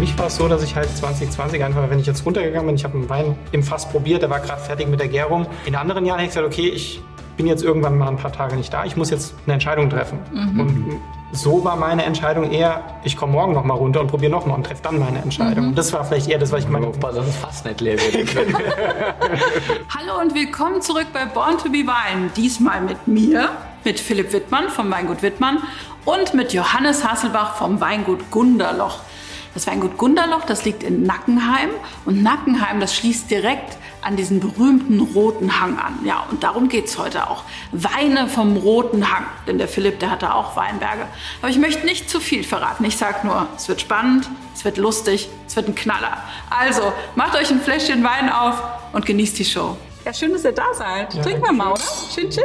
mich war es so, dass ich halt 2020 einfach, wenn ich jetzt runtergegangen bin, ich habe einen Wein im Fass probiert, der war gerade fertig mit der Gärung. In anderen Jahren hätte ich gesagt, okay, ich bin jetzt irgendwann mal ein paar Tage nicht da, ich muss jetzt eine Entscheidung treffen. Mhm. Und so war meine Entscheidung eher, ich komme morgen noch mal runter und probiere noch mal und treffe dann meine Entscheidung. Mhm. Das war vielleicht eher das, was ich meine. Aufpassen, dass es fast nicht leer wird. Hallo und willkommen zurück bei Born to be Wine. Diesmal mit mir, mit Philipp Wittmann vom Weingut Wittmann und mit Johannes Hasselbach vom Weingut Gunderloch. Das Weingut Gunderloch, das liegt in Nackenheim und Nackenheim, das schließt direkt an diesen berühmten roten Hang an. Ja, und darum geht's heute auch. Weine vom roten Hang. Denn der Philipp, der hatte auch Weinberge. Aber ich möchte nicht zu viel verraten. Ich sag nur, es wird spannend, es wird lustig, es wird ein Knaller. Also, macht euch ein Fläschchen Wein auf und genießt die Show. Ja, schön, dass ihr da seid. Ja, Trinken wir mal, oder? Schön, schön.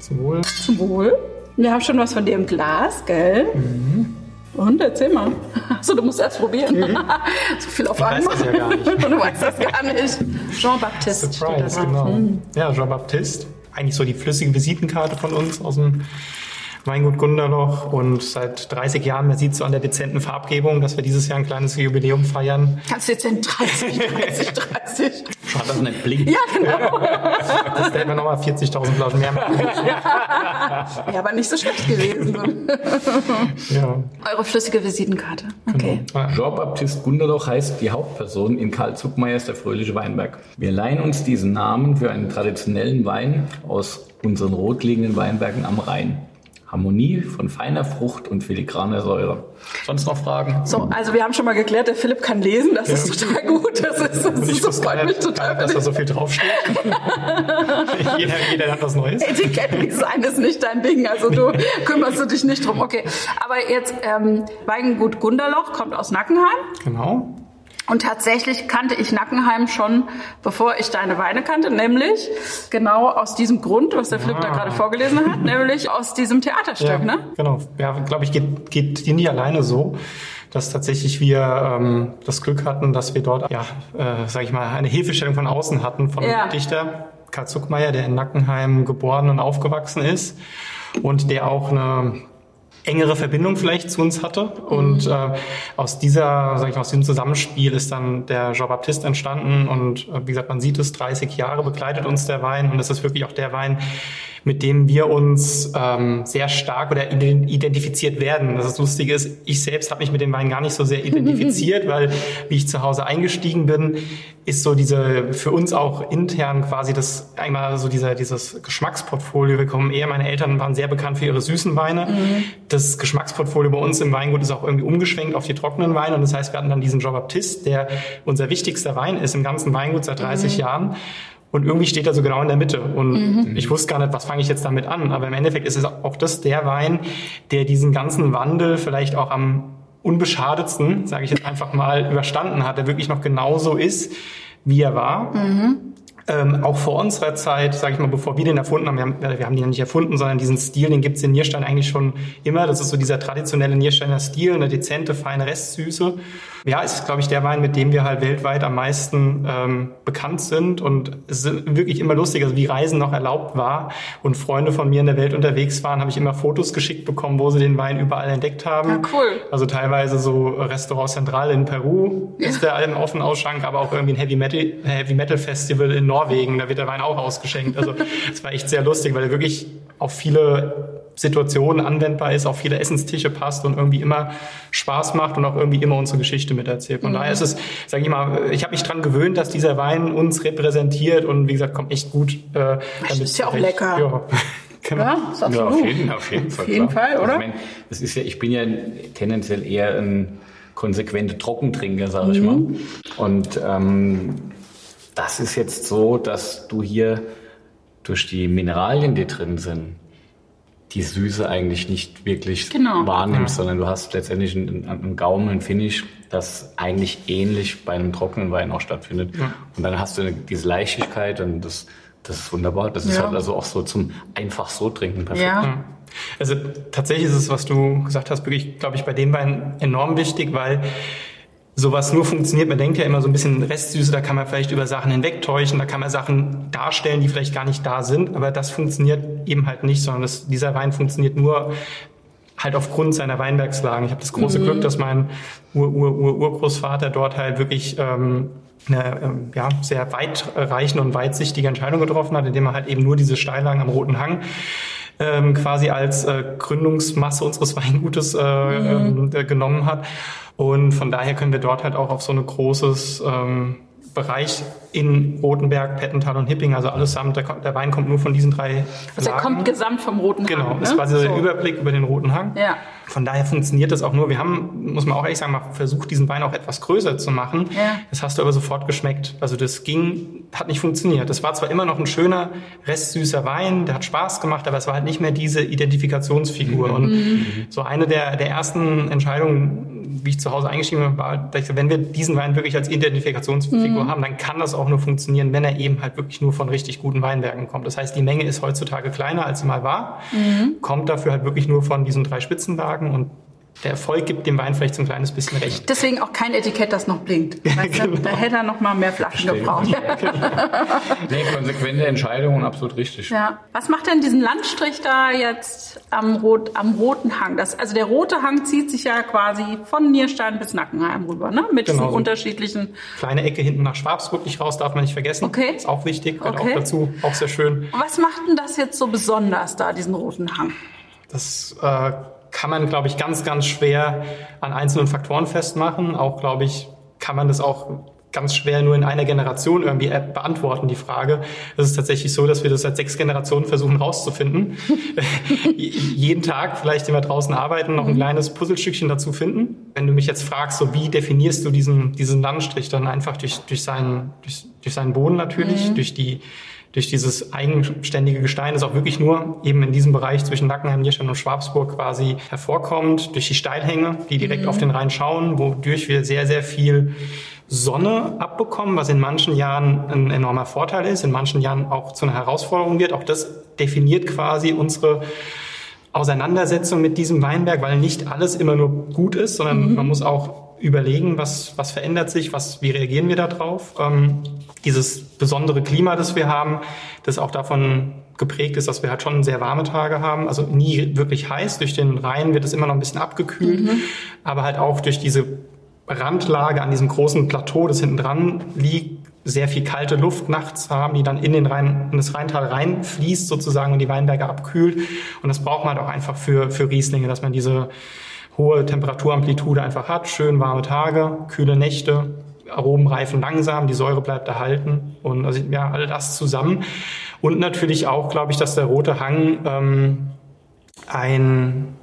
Zum Wohl. Zum Wohl. Wir haben schon was von dir im Glas, gell? Mhm. Und erzähl mal. Achso, du musst erst probieren. Mhm. so viel auf einmal. Ich weiß das ja gar nicht. du weißt das gar nicht. Jean-Baptiste. Surprise, genau. Mhm. Ja, Jean-Baptiste. Eigentlich so die flüssige Visitenkarte von uns aus dem Weingut Gunderloch und seit 30 Jahren, man sieht so an der dezenten Farbgebung, dass wir dieses Jahr ein kleines Jubiläum feiern. Ganz dezent 30, 30, 30. Schade, dass es nicht blinkt. Ja, genau. Das werden wir nochmal 40.000 Flaschen mehr machen. ja, aber nicht so schlecht gewesen. ja. Eure flüssige Visitenkarte. Okay. Genau. Jean-Baptiste Gunderloch heißt die Hauptperson in Karl Zuckmeyers Der fröhliche Weinberg. Wir leihen uns diesen Namen für einen traditionellen Wein aus unseren rotliegenden Weinbergen am Rhein. Harmonie von feiner Frucht und filigraner Säure. Sonst noch Fragen? So, also wir haben schon mal geklärt, der Philipp kann lesen, das ja. ist total gut. Das ist, das, ist, das freut mich total. Dass da so viel draufsteht. jeder, jeder hat was Neues. Etikettendesign ist nicht dein Ding, also du kümmerst du dich nicht drum. Okay, aber jetzt ähm, Weingut Gunderloch kommt aus Nackenheim. Genau. Und tatsächlich kannte ich Nackenheim schon, bevor ich deine Weine kannte, nämlich genau aus diesem Grund, was der Philipp ah. da gerade vorgelesen hat, nämlich aus diesem Theaterstück, ja, ne? Genau. Ja, glaube ich, geht, geht dir nicht alleine so, dass tatsächlich wir ähm, das Glück hatten, dass wir dort, ja, äh, sage ich mal, eine Hilfestellung von außen hatten von ja. Dichter Karl Zuckmeier, der in Nackenheim geboren und aufgewachsen ist und der auch eine engere Verbindung vielleicht zu uns hatte. Und mhm. äh, aus dieser, sag ich mal, aus diesem Zusammenspiel ist dann der Jean Baptiste entstanden. Und äh, wie gesagt, man sieht es, 30 Jahre begleitet uns der Wein. Und es ist wirklich auch der Wein, mit dem wir uns ähm, sehr stark oder identifiziert werden. Das, Lustige ist, ich selbst habe mich mit dem Wein gar nicht so sehr identifiziert, weil wie ich zu Hause eingestiegen bin, ist so diese für uns auch intern quasi das einmal so dieser dieses Geschmacksportfolio. Wir kommen eher, meine Eltern waren sehr bekannt für ihre süßen Weine. Mhm. Das Geschmacksportfolio bei uns im Weingut ist auch irgendwie umgeschwenkt auf die trockenen Weine. Und das heißt, wir hatten dann diesen Jean Baptiste, der unser wichtigster Wein ist im ganzen Weingut seit 30 mhm. Jahren. Und irgendwie steht er so genau in der Mitte. Und mhm. ich wusste gar nicht, was fange ich jetzt damit an. Aber im Endeffekt ist es auch das der Wein, der diesen ganzen Wandel vielleicht auch am unbeschadetsten, sage ich jetzt einfach mal, überstanden hat, der wirklich noch genauso ist, wie er war. Mhm. Ähm, auch vor unserer Zeit, sage ich mal, bevor wir den erfunden haben, wir, haben, wir haben den ja nicht erfunden, sondern diesen Stil, den gibt's in Nierstein eigentlich schon immer. Das ist so dieser traditionelle Niersteiner Stil, eine dezente, feine Restsüße ja, ist, glaube ich, der Wein, mit dem wir halt weltweit am meisten ähm, bekannt sind. Und es ist wirklich immer lustig, also wie Reisen noch erlaubt war und Freunde von mir in der Welt unterwegs waren, habe ich immer Fotos geschickt bekommen, wo sie den Wein überall entdeckt haben. Ja, cool. Also teilweise so Restaurant Central in Peru ja. ist der ein offener Ausschank, aber auch irgendwie ein Heavy Metal, Heavy Metal Festival in Norwegen, da wird der Wein auch ausgeschenkt. Also es war echt sehr lustig, weil er wirklich auf viele Situationen anwendbar ist, auf viele Essenstische passt und irgendwie immer Spaß macht und auch irgendwie immer unsere Geschichte miterzählt. Von mhm. daher ist es, sage ich mal, ich habe mich dran gewöhnt, dass dieser Wein uns repräsentiert und wie gesagt, kommt echt gut. Äh, das ist ja auch lecker. Ja. Genau. Ja, ja, auf jeden, auf jeden Fall. Auf jeden Fall, oder? Also ich, mein, das ist ja, ich bin ja tendenziell eher ein konsequenter Trockentrinker, sage ich mhm. mal. Und ähm, das ist jetzt so, dass du hier durch die Mineralien, die drin sind, die Süße eigentlich nicht wirklich genau. wahrnimmst, ja. sondern du hast letztendlich einen, einen Gaumen, einen Finish, das eigentlich ähnlich bei einem trockenen Wein auch stattfindet. Ja. Und dann hast du diese Leichtigkeit und das, das ist wunderbar. Das ist halt also auch so zum einfach so trinken perfekt. Ja. Also tatsächlich ist es, was du gesagt hast, wirklich, glaube ich, bei dem Wein enorm wichtig, weil sowas nur funktioniert. Man denkt ja immer so ein bisschen Restsüße, da kann man vielleicht über Sachen hinwegtäuschen, da kann man Sachen darstellen, die vielleicht gar nicht da sind, aber das funktioniert eben halt nicht, sondern das, dieser Wein funktioniert nur halt aufgrund seiner Weinbergslagen. Ich habe das große mhm. Glück, dass mein Ur-Ur-Ur-Urgroßvater dort halt wirklich ähm, eine ähm, ja, sehr weitreichende und weitsichtige Entscheidung getroffen hat, indem er halt eben nur diese Steillagen am Roten Hang ähm, quasi als äh, Gründungsmasse unseres Weingutes äh, mhm. äh, genommen hat. Und von daher können wir dort halt auch auf so ein großes ähm, Bereich in Rotenberg, Pettental und Hipping, also allesamt, der, der Wein kommt nur von diesen drei Also er kommt gesamt vom Roten Hang. Genau, das ist quasi so. der Überblick über den Roten Hang. Ja. Von daher funktioniert das auch nur. Wir haben, muss man auch ehrlich sagen, mal versucht, diesen Wein auch etwas größer zu machen. Ja. Das hast du aber sofort geschmeckt. Also das ging, hat nicht funktioniert. Das war zwar immer noch ein schöner, restsüßer Wein, der hat Spaß gemacht, aber es war halt nicht mehr diese Identifikationsfigur. Mhm. Und mhm. so eine der, der ersten Entscheidungen, wie ich zu Hause eingeschrieben habe, war, ich, wenn wir diesen Wein wirklich als Identifikationsfigur mhm. haben, dann kann das auch nur funktionieren, wenn er eben halt wirklich nur von richtig guten Weinbergen kommt. Das heißt, die Menge ist heutzutage kleiner, als sie mal war, mhm. kommt dafür halt wirklich nur von diesen drei Spitzenlagen und der Erfolg gibt dem Wein vielleicht so ein kleines bisschen recht. Deswegen auch kein Etikett, das noch blinkt. Weißt genau. Da hätte er noch mal mehr Flaschen gebraucht. nee, konsequente Entscheidungen, absolut richtig. Ja. Was macht denn diesen Landstrich da jetzt am, Rot, am roten Hang? Das, also der rote Hang zieht sich ja quasi von Nierstein bis Nackenheim rüber, ne? Mit genau, diesen so unterschiedlichen... Kleine Ecke hinten nach Schwabsburg nicht raus, darf man nicht vergessen. Okay. Ist auch wichtig, gehört okay. auch dazu, auch sehr schön. Was macht denn das jetzt so besonders da, diesen roten Hang? Das... Äh, kann man, glaube ich, ganz, ganz schwer an einzelnen Faktoren festmachen. Auch, glaube ich, kann man das auch ganz schwer nur in einer Generation irgendwie beantworten, die Frage. Es ist tatsächlich so, dass wir das seit sechs Generationen versuchen rauszufinden. Jeden Tag vielleicht, den wir draußen arbeiten, noch ein kleines Puzzlestückchen dazu finden. Wenn du mich jetzt fragst, so wie definierst du diesen, diesen Landstrich, dann einfach durch, durch, seinen, durch, durch seinen Boden natürlich, mhm. durch die durch dieses eigenständige Gestein, das auch wirklich nur eben in diesem Bereich zwischen Nackenheim, Nierstein und Schwabsburg quasi hervorkommt, durch die Steilhänge, die direkt mhm. auf den Rhein schauen, wodurch wir sehr, sehr viel Sonne abbekommen, was in manchen Jahren ein enormer Vorteil ist, in manchen Jahren auch zu einer Herausforderung wird. Auch das definiert quasi unsere Auseinandersetzung mit diesem Weinberg, weil nicht alles immer nur gut ist, sondern mhm. man muss auch überlegen, was, was verändert sich, was, wie reagieren wir darauf. Ähm, dieses besondere Klima, das wir haben, das auch davon geprägt ist, dass wir halt schon sehr warme Tage haben, also nie wirklich heiß. Durch den Rhein wird es immer noch ein bisschen abgekühlt, mhm. aber halt auch durch diese Randlage an diesem großen Plateau, das hinten dran liegt, sehr viel kalte Luft nachts haben, die dann in, den Rhein, in das Rheintal reinfließt sozusagen und die Weinberge abkühlt. Und das braucht man halt auch einfach für, für Rieslinge, dass man diese hohe Temperaturamplitude einfach hat, schön warme Tage, kühle Nächte, Aromen reifen langsam, die Säure bleibt erhalten und also, ja, all das zusammen. Und natürlich auch, glaube ich, dass der rote Hang ähm, ein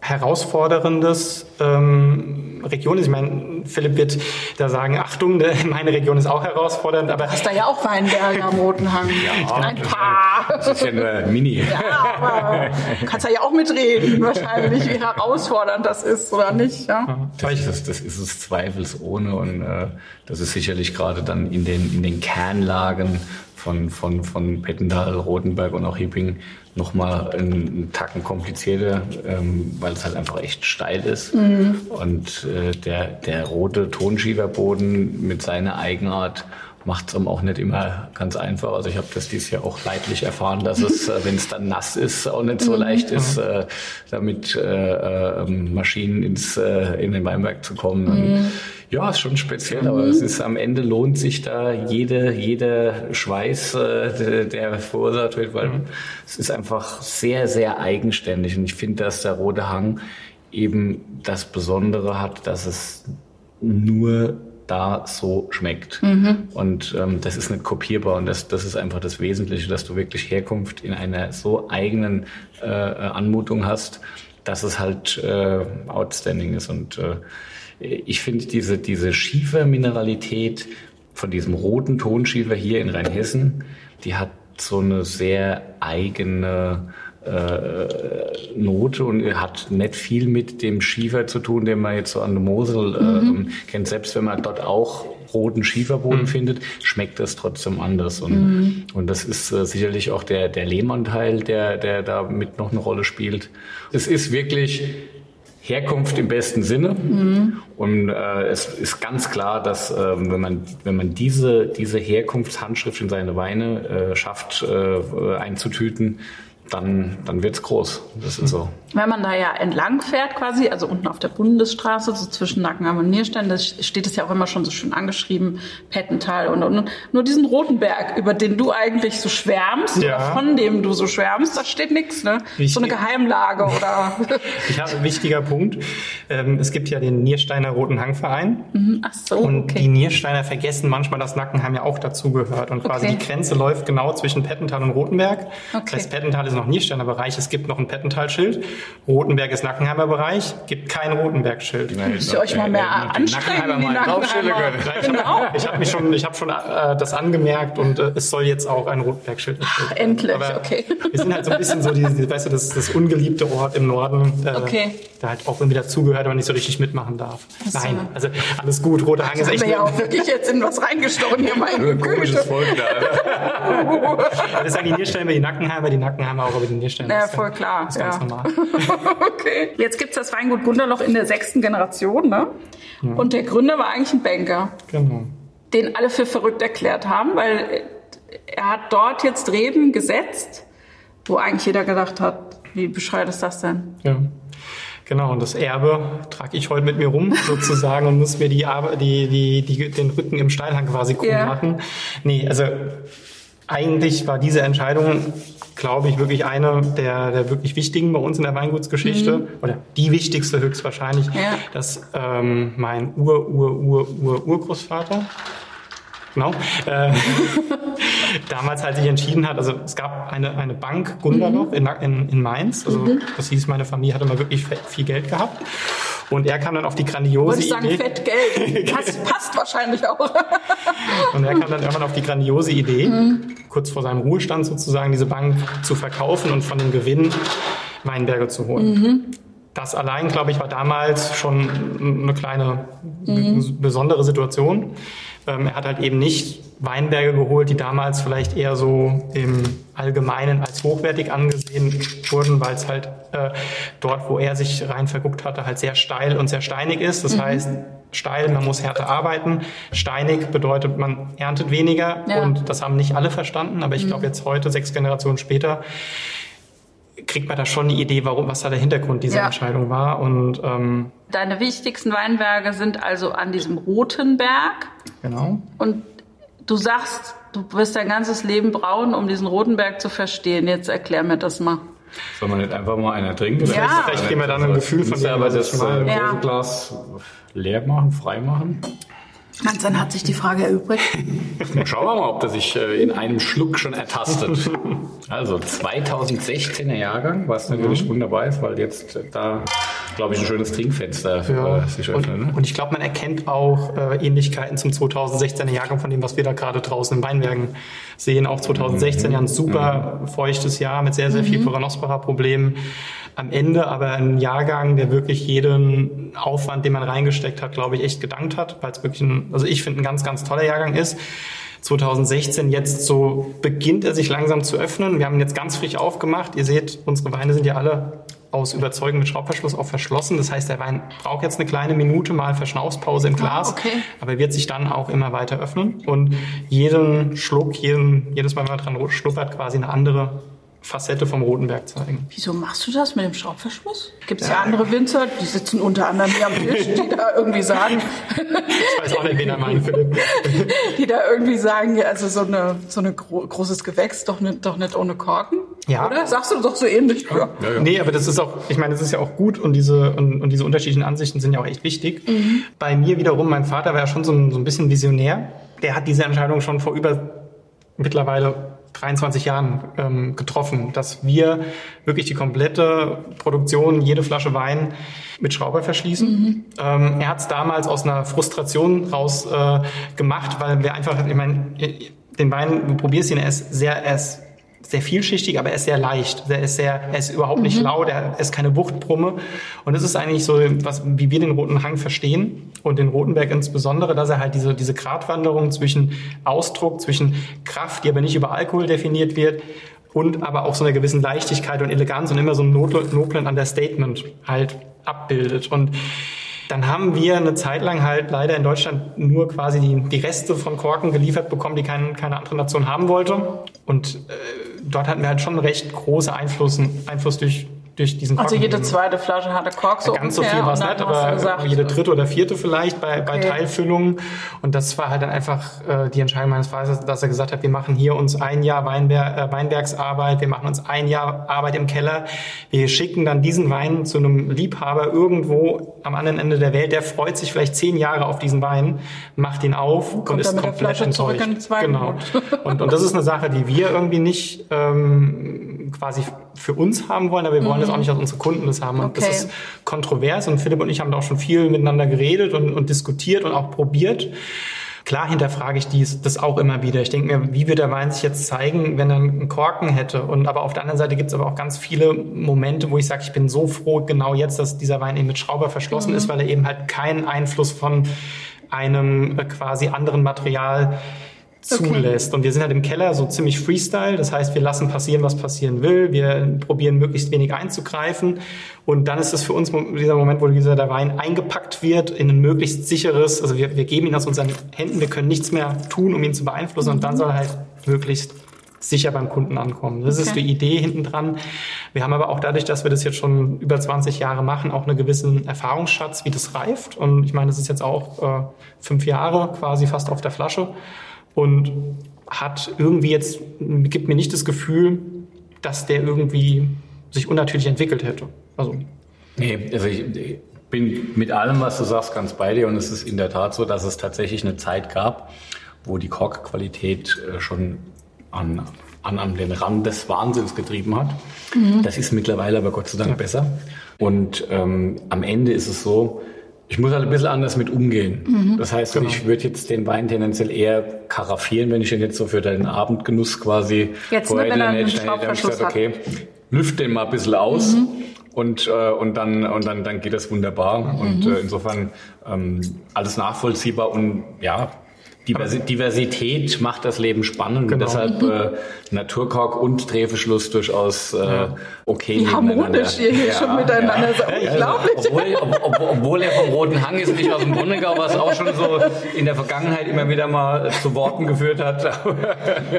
herausforderndes ähm, Region ist. Ich meine, Philipp wird da sagen, Achtung, ne, meine Region ist auch herausfordernd, aber... Du hast da ja auch Weinberge am Roten Hang. Ja, ein paar. Das ist ja nur Mini. Ja, aber du kannst da ja auch mitreden, wahrscheinlich, wie herausfordernd das ist, oder nicht? Ja? Das, das, das ist es zweifelsohne und äh, das ist sicherlich gerade dann in den, in den Kernlagen von, von, von Pettendahl, Rotenberg und auch Hipping nochmal einen Tacken komplizierter, ähm, weil es halt einfach echt steil ist. Mhm. Und äh, der, der rote Tonschieferboden mit seiner Eigenart macht es auch nicht immer ganz einfach. Also ich habe das dieses Jahr auch leidlich erfahren, dass es, äh, wenn es dann nass ist, auch nicht so mhm. leicht ist, äh, damit äh, äh, Maschinen ins, äh, in den Weinberg zu kommen. Mhm. Ja, ist schon speziell, aber es ist am Ende lohnt sich da jede, jeder Schweiß, äh, der verursacht wird, weil mhm. es ist einfach sehr, sehr eigenständig. Und ich finde, dass der Rote Hang eben das Besondere hat, dass es nur da so schmeckt. Mhm. Und ähm, das ist nicht kopierbar und das, das ist einfach das Wesentliche, dass du wirklich Herkunft in einer so eigenen äh, Anmutung hast, dass es halt äh, outstanding ist. Und äh, ich finde diese, diese Schiefermineralität von diesem roten Tonschiefer hier in Rheinhessen, die hat so eine sehr eigene äh, Note und hat nicht viel mit dem Schiefer zu tun, den man jetzt so an der Mosel äh, mhm. kennt. Selbst wenn man dort auch roten Schieferboden mhm. findet, schmeckt das trotzdem anders. Und, mhm. und das ist äh, sicherlich auch der, der Lehmann-Teil, der, der da mit noch eine Rolle spielt. Es ist wirklich Herkunft im besten Sinne. Mhm. Und äh, es ist ganz klar, dass äh, wenn man wenn man diese diese Herkunftshandschrift in seine Weine äh, schafft äh, einzutüten, dann, dann wird's groß. Das ist so. Wenn man da ja entlang fährt quasi, also unten auf der Bundesstraße, so zwischen Nackenheim und Nierstein, da steht es ja auch immer schon so schön angeschrieben, Pettental und, und, und. Nur diesen roten Berg, über den du eigentlich so schwärmst, ja. oder von dem du so schwärmst, da steht nichts, ne? Wichtig. So eine Geheimlage oder... ich habe einen wichtiger Punkt. Ähm, es gibt ja den Niersteiner Roten Hangverein. Mhm. Ach so, Und okay. die Niersteiner vergessen manchmal, dass Nackenheim ja auch dazugehört. Und quasi okay. die Grenze läuft genau zwischen Pettental und Rotenberg. Okay. Das heißt, Pettental ist noch Niersteiner Bereich. Es gibt noch ein Pettental-Schild. Rotenberg ist Nackenheimer Bereich. Gibt kein Rotenberg-Schild. Müsst ihr euch mal mehr äh, anstrengen, die Nackenheimer. Genau. Ich habe mich schon, ich habe schon äh, das angemerkt und äh, es soll jetzt auch ein Rotenberg-Schild Ach, endlich, Aber okay. Wir sind halt so ein bisschen so die, die weißt du, das, das ungeliebte Ort im Norden. Äh, okay. Da halt auch irgendwie dazugehört, aber nicht so richtig mitmachen darf. So. Nein, also alles gut. Rote Hang ist echt. Ich ja auch wirklich jetzt in was reingestochen hier, meine Güte. Volk da. das sagen die Niersteine die Nackenheimer, die Nackenheimer auch über die Niersteine. Ja, voll klar. Das ist ganz ja. normal. okay. Jetzt gibt's das Weingut Gunderloch in der sechsten Generation, ne? Ja. Und der Gründer war eigentlich ein Banker. Genau. Den alle für verrückt erklärt haben, weil er hat dort jetzt Reben gesetzt, wo eigentlich jeder gedacht hat, wie bescheuert ist das denn? Ja. Genau, und das Erbe trage ich heute mit mir rum sozusagen und muss mir die, die, die, die, den Rücken im Steilhang quasi krumm yeah. machen. Nee, also eigentlich war diese Entscheidung, glaube ich, wirklich eine der, der wirklich wichtigen bei uns in der Weingutsgeschichte mhm. oder die wichtigste höchstwahrscheinlich, ja. dass ähm, mein Ur, Ur, Ur, Ur, Urgroßvater, genau, äh, damals halt sich entschieden hat, also es gab eine, eine Bank, Gunderloch, mhm. in, in, in Mainz, also mhm. das hieß, meine Familie hatte mal wirklich viel Geld gehabt. Und er kam dann auf die grandiose Idee. ich sagen, fett Geld. Das passt wahrscheinlich auch. und er kam dann irgendwann auf die grandiose Idee, mhm. kurz vor seinem Ruhestand sozusagen, diese Bank zu verkaufen und von dem Gewinn Weinberge zu holen. Mhm. Das allein, glaube ich, war damals schon eine kleine mhm. besondere Situation. Ähm, er hat halt eben nicht Weinberge geholt, die damals vielleicht eher so im Allgemeinen als hochwertig angesehen wurden, weil es halt äh, dort, wo er sich rein verguckt hatte, halt sehr steil und sehr steinig ist. Das mhm. heißt, steil, man muss härter arbeiten. Steinig bedeutet, man erntet weniger ja. und das haben nicht alle verstanden, aber ich mhm. glaube jetzt heute, sechs Generationen später, kriegt man da schon eine Idee, warum, was da der Hintergrund dieser ja. Entscheidung war. Und ähm, deine wichtigsten Weinberge sind also an diesem Roten Berg. Genau. Und du sagst, du wirst dein ganzes Leben brauchen, um diesen Roten Berg zu verstehen. Jetzt erklär mir das mal. Soll man nicht einfach mal einer trinken? Ja. Vielleicht, vielleicht kriegen wir dann ein Gefühl von dem, aber das äh, ja. Glas leer machen, frei machen. Ganz dann hat sich die Frage erübrigt. Schauen wir mal, ob der sich äh, in einem Schluck schon ertastet. Also 2016er Jahrgang, was natürlich mhm. wunderbar ist, weil jetzt äh, da, glaube ich, ein schönes Trinkfenster für ja. sich öffnet. Ne? Und ich glaube, man erkennt auch äh, Ähnlichkeiten zum 2016er Jahrgang von dem, was wir da gerade draußen in Weinbergen sehen. Auch 2016 mhm. ja ein super mhm. feuchtes Jahr mit sehr, sehr viel mhm. Peronospora-Problemen am Ende aber ein Jahrgang, der wirklich jeden Aufwand, den man reingesteckt hat, glaube ich, echt gedankt hat, weil es wirklich ein, also ich finde, ein ganz, ganz toller Jahrgang ist. 2016 jetzt so beginnt er sich langsam zu öffnen. Wir haben ihn jetzt ganz frisch aufgemacht. Ihr seht, unsere Weine sind ja alle aus Überzeugung mit Schraubverschluss auch verschlossen. Das heißt, der Wein braucht jetzt eine kleine Minute mal Verschnaufspause im ah, Glas, ah, okay. aber wird sich dann auch immer weiter öffnen und jeden Schluck, jeden, jedes Mal, wenn man dran schnuppert, quasi eine andere Facette vom Rotenberg zeigen. Wieso machst du das mit dem Schraubverschluss? Gibt es ja. ja. andere Winzer, die sitzen unter anderem hier am Tisch, die da irgendwie sagen. ich weiß auch nicht, wen er meint, Philipp. die da irgendwie sagen, also so eine so ein gro großes Gewächs doch nicht, doch nicht ohne Korken. Ja. Oder? Sagst du doch so ähnlich. Ja. Ja, ja. Nee, aber das ist auch, ich meine, das ist ja auch gut und diese, und, und diese unterschiedlichen Ansichten sind ja auch echt wichtig. Mhm. Bei mir wiederum, mein Vater war ja schon so ein, so ein bisschen visionär. Der hat diese Entscheidung schon vor über mittlerweile 23 Jahren ähm, getroffen, dass wir wirklich die komplette Produktion, jede Flasche Wein mit Schrauber verschließen. Mhm. Ähm, er hat es damals aus einer Frustration raus äh, gemacht, weil wir einfach, ich meine, den Wein, du probierst ihn, er ist sehr, er ist sehr vielschichtig, aber er ist sehr leicht. Er ist sehr, er ist überhaupt nicht mhm. laut, er ist keine Wuchtbrumme. Und das ist eigentlich so, was, wie wir den Roten Hang verstehen und den Rotenberg insbesondere, dass er halt diese, diese Gratwanderung zwischen Ausdruck, zwischen Kraft, die aber nicht über Alkohol definiert wird, und aber auch so einer gewissen Leichtigkeit und Eleganz und immer so ein noblen Understatement halt abbildet. Und dann haben wir eine Zeit lang halt leider in Deutschland nur quasi die, die Reste von Korken geliefert bekommen, die kein, keine andere Nation haben wollte. Und äh, dort hatten wir halt schon recht große Einfluss, Einfluss durch durch diesen Also jede zweite Flasche hatte Kork so Ganz so viel war es nicht, aber gesagt, jede dritte oder vierte vielleicht bei, okay. bei Teilfüllungen. Und das war halt dann einfach äh, die Entscheidung meines Vaters, dass er gesagt hat, wir machen hier uns ein Jahr Weinber äh, Weinbergsarbeit, wir machen uns ein Jahr Arbeit im Keller. Wir schicken dann diesen Wein zu einem Liebhaber irgendwo am anderen Ende der Welt, der freut sich vielleicht zehn Jahre auf diesen Wein, macht ihn auf und, und ist komplett enttäuscht. Genau. Und, und das ist eine Sache, die wir irgendwie nicht ähm, quasi für uns haben wollen, aber wir wollen mhm. das auch nicht, dass unsere Kunden das haben. Und okay. das ist kontrovers und Philipp und ich haben da auch schon viel miteinander geredet und, und diskutiert und auch probiert. Klar hinterfrage ich dies, das auch immer wieder. Ich denke mir, wie wird der Wein sich jetzt zeigen, wenn er einen Korken hätte? Und aber auf der anderen Seite gibt es aber auch ganz viele Momente, wo ich sage, ich bin so froh genau jetzt, dass dieser Wein eben mit Schrauber verschlossen mhm. ist, weil er eben halt keinen Einfluss von einem äh, quasi anderen Material zulässt. Okay. Und wir sind halt im Keller so ziemlich Freestyle. Das heißt, wir lassen passieren, was passieren will. Wir probieren möglichst wenig einzugreifen. Und dann ist es für uns dieser Moment, wo dieser der Wein eingepackt wird in ein möglichst sicheres, also wir, wir geben ihn aus unseren Händen, wir können nichts mehr tun, um ihn zu beeinflussen. Und dann soll er halt möglichst sicher beim Kunden ankommen. Das okay. ist die Idee hinten dran. Wir haben aber auch dadurch, dass wir das jetzt schon über 20 Jahre machen, auch einen gewissen Erfahrungsschatz, wie das reift. Und ich meine, das ist jetzt auch äh, fünf Jahre quasi fast auf der Flasche und hat irgendwie jetzt, gibt mir nicht das Gefühl, dass der irgendwie sich unnatürlich entwickelt hätte. Also. Nee, also ich, ich bin mit allem, was du sagst, ganz bei dir und es ist in der Tat so, dass es tatsächlich eine Zeit gab, wo die Korkqualität äh, schon an, an, an den Rand des Wahnsinns getrieben hat. Mhm. Das ist mittlerweile aber Gott sei Dank ja. besser. Und ähm, am Ende ist es so, ich muss halt ein bisschen anders mit umgehen. Mhm. Das heißt, genau. ich würde jetzt den Wein tendenziell eher karaffieren, wenn ich ihn jetzt so für deinen Abendgenuss quasi jetzt, ne, wenn er einen Schraubverschluss gesagt, okay, lüft den mal ein bisschen aus. Mhm. Und, äh, und, dann, und dann, dann geht das wunderbar. Mhm. Und äh, insofern ähm, alles nachvollziehbar und ja, Diversität macht das Leben spannend. Genau. Deshalb äh, Naturkork und Drehverschluss durchaus äh, okay Wie harmonisch ihr hier ja, schon miteinander ja. so unglaublich. Also, obwohl, ob, ob, obwohl er vom Roten Hang ist, nicht aus dem Brunnengau, was auch schon so in der Vergangenheit immer wieder mal zu Worten geführt hat.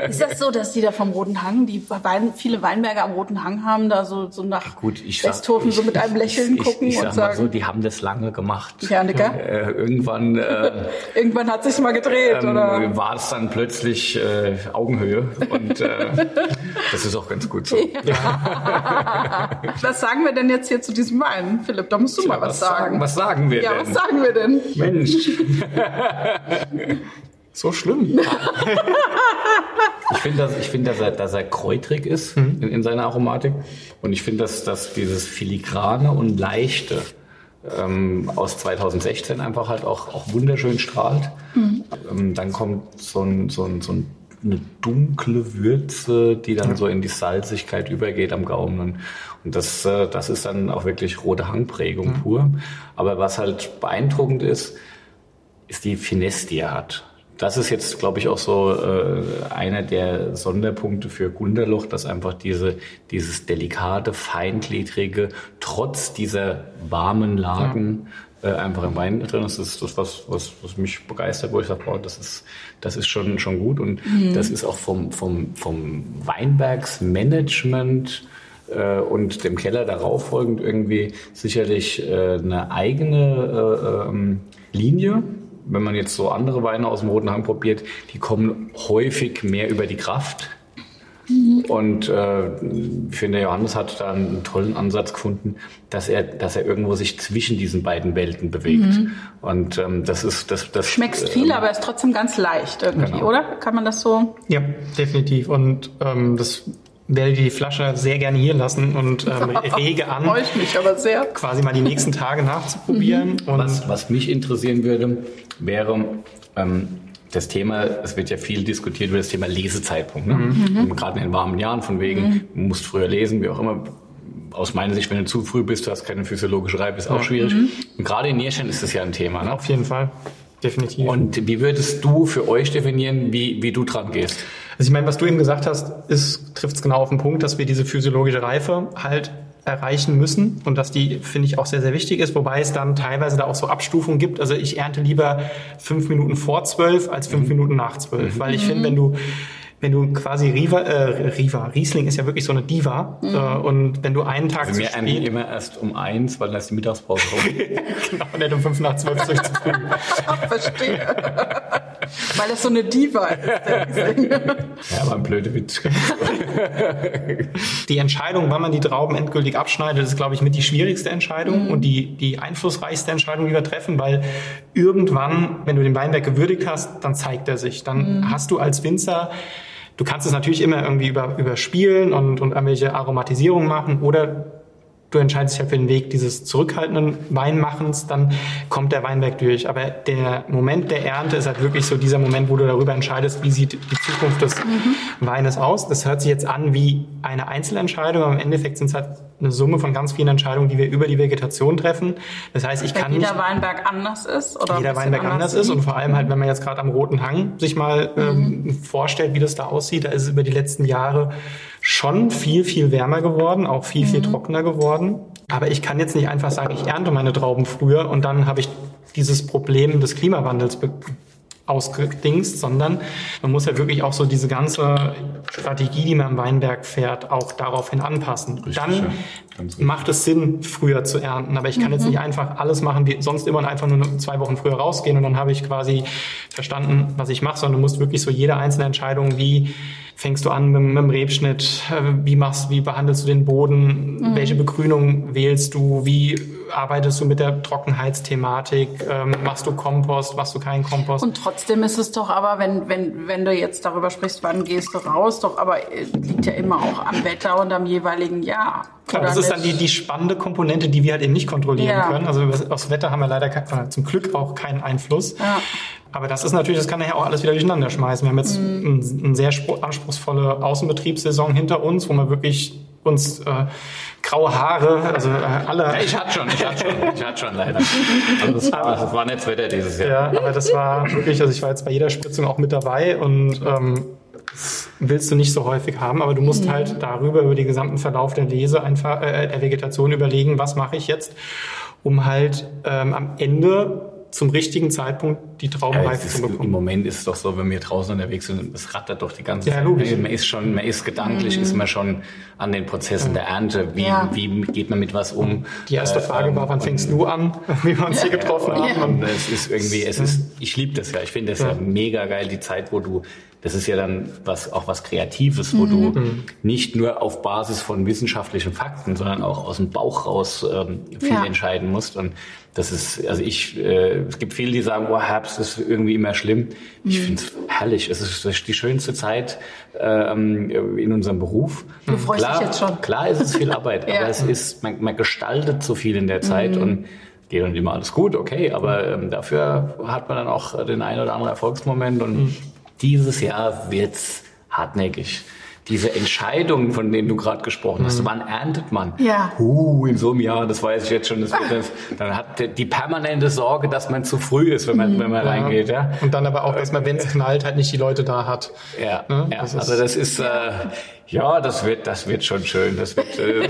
ist das so, dass die da vom Roten Hang, die Wein, viele Weinberge am Roten Hang haben, da so, so nach Gut, ich Westhofen sag, so mit einem Lächeln ich, gucken ich, ich und sagen... so, die haben das lange gemacht. Ja, Nicker? Äh, irgendwann... Äh, irgendwann hat sich's mal gedreht ähm, oder? war es dann plötzlich äh, Augenhöhe und äh, das ist auch ganz gut so. Ja. was sagen wir denn jetzt hier zu diesem Wein, Philipp? Da musst du Tja, mal was, was sagen. sagen. Was sagen wir ja, denn? Ja, was sagen wir denn? Mensch. so schlimm. ich finde, dass, ich find, dass, er, dass er kräutrig ist mhm. in, in, seiner Aromatik. Und ich finde, dass, dass dieses Filigrane und Leichte ähm, aus 2016 einfach halt auch, auch wunderschön strahlt. Mhm. Ähm, dann kommt so, ein, so, ein, so eine dunkle Würze, die dann ja. so in die Salzigkeit übergeht am Gaumen. Und, und das, äh, das ist dann auch wirklich rote Hangprägung mhm. pur. Aber was halt beeindruckend ist, ist die Finesse, die er hat das ist jetzt, glaube ich, auch so äh, einer der Sonderpunkte für Gunderloch, dass einfach diese, dieses delikate, feingliedrige, trotz dieser warmen Lagen ja. äh, einfach im Wein drin ist. Das ist das, was, was, was mich begeistert, wo ich sage, boah, das ist, das ist schon, schon gut. Und mhm. das ist auch vom, vom, vom Weinbergsmanagement äh, und dem Keller darauf folgend irgendwie sicherlich äh, eine eigene äh, ähm, Linie wenn man jetzt so andere Weine aus dem Roten Hang probiert, die kommen häufig mehr über die Kraft. Mhm. Und äh, ich finde, Johannes hat da einen tollen Ansatz gefunden, dass er, dass er irgendwo sich zwischen diesen beiden Welten bewegt. Mhm. Und ähm, das ist das, das schmeckst viel, ähm, aber ist trotzdem ganz leicht irgendwie, genau. oder? Kann man das so? Ja, definitiv. Und ähm, das werde die Flasche sehr gerne hier lassen und ähm, rege an, Freue ich mich aber sehr. quasi mal die nächsten Tage nachzuprobieren. Mhm. was, was mich interessieren würde, wäre ähm, das Thema, es wird ja viel diskutiert über das Thema Lesezeitpunkt. Ne? Mhm. Gerade in den warmen Jahren, von wegen, mhm. du musst früher lesen, wie auch immer. Aus meiner Sicht, wenn du zu früh bist, du hast keine physiologische Reife, ist auch schwierig. Mhm. Und gerade in Nierstein ist das ja ein Thema. Ne? Auf jeden Fall. Definitiv. Und wie würdest du für euch definieren, wie, wie du dran gehst? Also ich meine, was du eben gesagt hast, trifft es genau auf den Punkt, dass wir diese physiologische Reife halt erreichen müssen und dass die, finde ich, auch sehr, sehr wichtig ist, wobei es dann teilweise da auch so Abstufungen gibt. Also ich ernte lieber fünf Minuten vor zwölf als fünf mhm. Minuten nach zwölf, mhm. weil ich finde, wenn du wenn du quasi Riva, äh, Riva, Riesling ist ja wirklich so eine Diva. Mhm. Äh, und wenn du einen Tag also zu spät... Wir immer erst um eins, weil dann ist die Mittagspause rum. genau, nicht um fünf nach zwölf durch zu früh. Verstehe. weil das so eine Diva ist, der Riesling. ja, aber ein blöder Witz. die Entscheidung, wann man die Trauben endgültig abschneidet, ist, glaube ich, mit die schwierigste Entscheidung mhm. und die, die einflussreichste Entscheidung, die wir treffen, weil irgendwann, wenn du den Weinberg gewürdigt hast, dann zeigt er sich. Dann mhm. hast du als Winzer Du kannst es natürlich immer irgendwie über, überspielen und, und irgendwelche Aromatisierungen machen oder du entscheidest dich halt für den Weg dieses zurückhaltenden Weinmachens, dann kommt der Weinberg durch. Aber der Moment der Ernte ist halt wirklich so dieser Moment, wo du darüber entscheidest, wie sieht die Zukunft des mhm. Weines aus. Das hört sich jetzt an wie eine Einzelentscheidung, aber im Endeffekt sind es halt eine Summe von ganz vielen Entscheidungen, die wir über die Vegetation treffen. Das heißt, ich Weil kann jeder nicht, Weinberg anders ist oder jeder Weinberg anders, ist und vor allem halt, wenn man jetzt gerade am Roten Hang sich mal mhm. ähm, vorstellt, wie das da aussieht, da ist es über die letzten Jahre schon viel, viel wärmer geworden, auch viel, viel mhm. trockener geworden. Aber ich kann jetzt nicht einfach sagen, ich ernte meine Trauben früher und dann habe ich dieses Problem des Klimawandels ausgedingst, sondern man muss ja wirklich auch so diese ganze Strategie, die man im Weinberg fährt, auch daraufhin anpassen. Richtig, dann ja. Macht es Sinn, früher zu ernten. Aber ich kann mhm. jetzt nicht einfach alles machen, wie sonst immer und einfach nur zwei Wochen früher rausgehen und dann habe ich quasi verstanden, was ich mache, sondern du musst wirklich so jede einzelne Entscheidung, wie fängst du an mit, mit dem Rebschnitt, äh, wie machst, wie behandelst du den Boden, mhm. welche Begrünung wählst du, wie arbeitest du mit der Trockenheitsthematik, ähm, machst du Kompost, machst du keinen Kompost. Und trotzdem ist es doch aber, wenn, wenn, wenn du jetzt darüber sprichst, wann gehst du raus, doch aber äh, liegt ja immer auch am Wetter und am jeweiligen Jahr. Klar, das ist dann die, die spannende Komponente, die wir halt eben nicht kontrollieren ja. können. Also aufs Wetter haben wir leider kein, zum Glück auch keinen Einfluss. Ja. Aber das ist natürlich, das kann ja auch alles wieder durcheinander schmeißen. Wir haben jetzt mhm. eine sehr anspruchsvolle Außenbetriebssaison hinter uns, wo wir wirklich uns äh, graue Haare, also äh, alle. Ja, ich hatte schon, ich hatte schon, ich hatte schon leider. Also das, war, das war nicht Wetter dieses Jahr. Ja, aber das war wirklich, also ich war jetzt bei jeder Spritzung auch mit dabei und ähm, willst du nicht so häufig haben, aber du musst mhm. halt darüber über den gesamten Verlauf der Lese einfach äh, der Vegetation überlegen, was mache ich jetzt, um halt ähm, am Ende zum richtigen Zeitpunkt die Traubenreife ja, zu bekommen. Im Moment ist es doch so, wenn wir draußen unterwegs sind, es rattert doch die ganze ja, Zeit. Logisch. Man ist schon, man ist gedanklich, mhm. ist man schon an den Prozessen ja. der Ernte. Wie, ja. wie geht man mit was um? Die erste äh, Frage war, wann fängst du an, wie wir uns hier getroffen haben? Und es ist irgendwie, es ist, ich liebe das ja. Ich finde das ja. mega geil, die Zeit, wo du das ist ja dann was, auch was Kreatives, wo mhm. du nicht nur auf Basis von wissenschaftlichen Fakten, sondern auch aus dem Bauch raus ähm, viel ja. entscheiden musst. Und das ist, also ich, äh, es gibt viele, die sagen, oh, Herbst ist irgendwie immer schlimm. Ich mhm. finde es herrlich. Es ist die schönste Zeit ähm, in unserem Beruf. Du freust klar, dich jetzt schon. Klar ist es viel Arbeit, ja. aber es ist, man, man gestaltet so viel in der Zeit mhm. und geht dann immer alles gut, okay, aber ähm, dafür hat man dann auch den einen oder anderen Erfolgsmoment und mhm dieses Jahr wird's hartnäckig. Diese Entscheidungen, von denen du gerade gesprochen hast, mhm. wann erntet man? Ja. Uh, in so einem Jahr, das weiß ich jetzt schon. Das wird dann hat die permanente Sorge, dass man zu früh ist, wenn man, mhm. wenn man ja. reingeht. Ja? Und dann aber auch, dass man, wenn es knallt, halt nicht die Leute da hat. Ja, ne? ja. Das also das ist, äh, ja, das wird, das wird schon schön. Das wird, äh,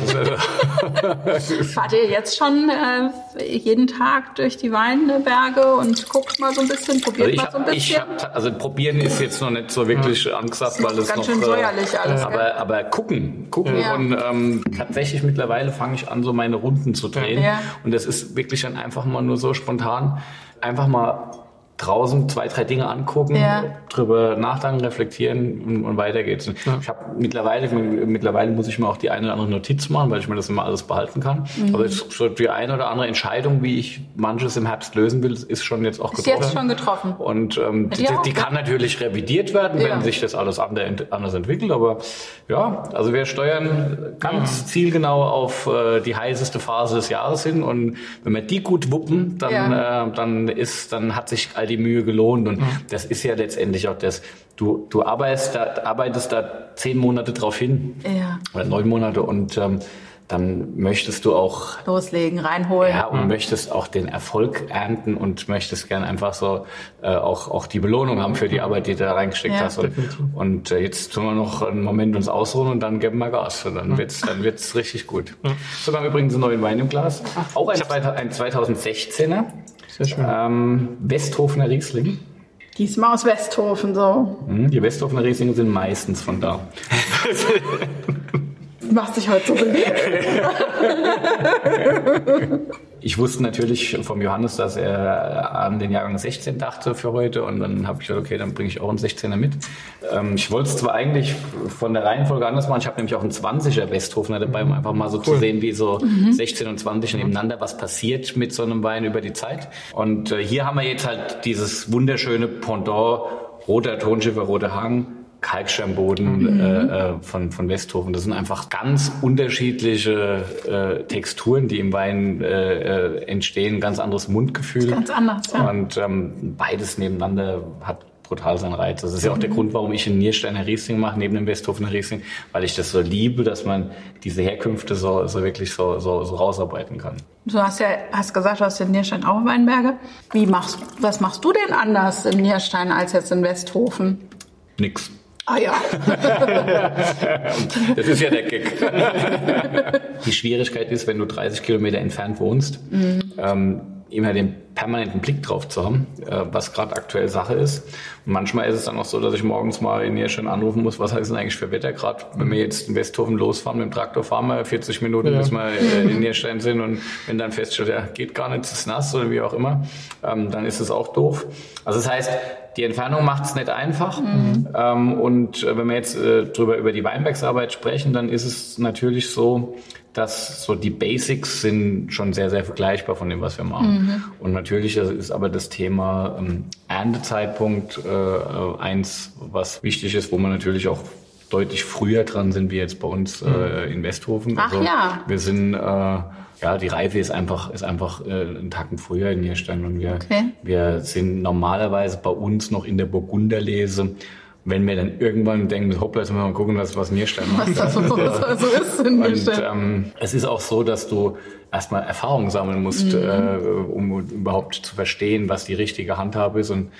das Fahrt ihr jetzt schon äh, jeden Tag durch die Weinberge und guckt mal so ein bisschen, probiert also mal so ein bisschen? Ich hab, also probieren ist jetzt noch nicht so wirklich ja. angesagt, weil es ganz noch, schön säuerlich alles. Aber, aber gucken, gucken ja. und ähm, tatsächlich mittlerweile fange ich an, so meine Runden zu drehen. Ja. Und das ist wirklich dann einfach mal nur so spontan, einfach mal draußen zwei, drei Dinge angucken, ja. drüber nachdenken, reflektieren und, und weiter geht's. Ja. Ich habe mittlerweile, mittlerweile muss ich mir auch die eine oder andere Notiz machen, weil ich mir das immer alles behalten kann. Mhm. Aber so die eine oder andere Entscheidung, wie ich manches im Herbst lösen will, ist schon jetzt auch getroffen. Ist jetzt schon getroffen. Und ähm, die, die, kann natürlich revidiert werden, ja. wenn sich das alles anders entwickelt. Aber ja, also wir steuern ganz zielgenau auf äh, die heißeste Phase des Jahres hin. Und wenn wir die gut wuppen, dann, äh, dann ist, dann hat sich all die Mühe gelohnt. Und mhm. das ist ja letztendlich auch das, du, du arbeitest da, arbeitest da zehn Monate drauf hin. Ja. Oder neun Monate und ähm, dann möchtest du auch loslegen, reinholen. Ja, und mhm. möchtest auch den Erfolg ernten und möchtest gern einfach so äh, auch auch die Belohnung haben für die Arbeit, die du da reingesteckt ja. hast. Und, und äh, jetzt tun wir noch einen Moment uns ausruhen und dann geben wir Gas. Und dann wird's dann wird's richtig gut. Ja. So, wir haben übrigens einen neuen Wein im Glas. Auch ein, ein 2016er. Sehr schön. Ähm, Westhofener Riesling. Diesmal aus Westhofen so. Hm, die Westhofener Rieslinge sind meistens von da. Du machst dich heute so beliebt. ich wusste natürlich vom Johannes, dass er an den Jahrgang 16 dachte für heute und dann habe ich gesagt, okay, dann bringe ich auch einen 16er mit. Ähm, ich wollte es zwar eigentlich von der Reihenfolge anders machen, ich habe nämlich auch einen 20er Westhofener dabei, um einfach mal so cool. zu sehen, wie so mhm. 16 und 20 nebeneinander, was passiert mit so einem Wein über die Zeit. Und äh, hier haben wir jetzt halt dieses wunderschöne Pendant, roter Tonschiffer, roter Hang, Kalksteinboden mhm. äh, äh, von, von Westhofen. Das sind einfach ganz unterschiedliche äh, Texturen, die im Wein äh, äh entstehen, ganz anderes Mundgefühl. Ganz anders, ja. Und ähm, beides nebeneinander hat brutal seinen Reiz. Das ist ja auch der mhm. Grund, warum ich einen Niersteiner Riesling mache, neben dem Westhofener Riesling, weil ich das so liebe, dass man diese Herkünfte so, so wirklich so, so, so rausarbeiten kann. Du hast ja hast gesagt, du hast den Nierstein auch Weinberge. Wie machst, was machst du denn anders im Nierstein als jetzt in Westhofen? Nix. Ah ja. das ist ja der Gag. Die Schwierigkeit ist, wenn du 30 Kilometer entfernt wohnst, mhm. ähm, immer den permanenten Blick drauf zu haben, äh, was gerade aktuell Sache ist. Und manchmal ist es dann auch so, dass ich morgens mal in Nierstein anrufen muss, was heißt denn eigentlich für Wetter gerade, wenn wir jetzt in Westhofen losfahren mit dem Traktor, fahren wir 40 Minuten, ja. bis wir äh, in Nierstein sind und wenn dann feststellt, ja, geht gar nicht, es ist nass oder wie auch immer, ähm, dann ist es auch doof. Also das heißt, die Entfernung macht es nicht einfach. Mhm. Ähm, und äh, wenn wir jetzt äh, drüber über die Weinbergsarbeit sprechen, dann ist es natürlich so, dass so die Basics sind schon sehr, sehr vergleichbar von dem, was wir machen. Mhm. Und natürlich ist aber das Thema ähm, Erntezeitpunkt äh, äh, eins, was wichtig ist, wo man natürlich auch deutlich früher dran sind wie jetzt bei uns äh, mhm. in Westhofen. Ach also ja. Wir sind äh, ja, die Reife ist einfach, ist einfach äh, einen Tacken früher in Nierstein und wir, okay. wir sind normalerweise bei uns noch in der Burgunderlese. Wenn wir dann irgendwann denken, hoppla, jetzt müssen wir mal gucken, was, was Nierstein macht. Was das so, so ist in Nierstein. Und ähm, es ist auch so, dass du erstmal Erfahrung sammeln musst, mhm. äh, um überhaupt zu verstehen, was die richtige Handhabe ist. Und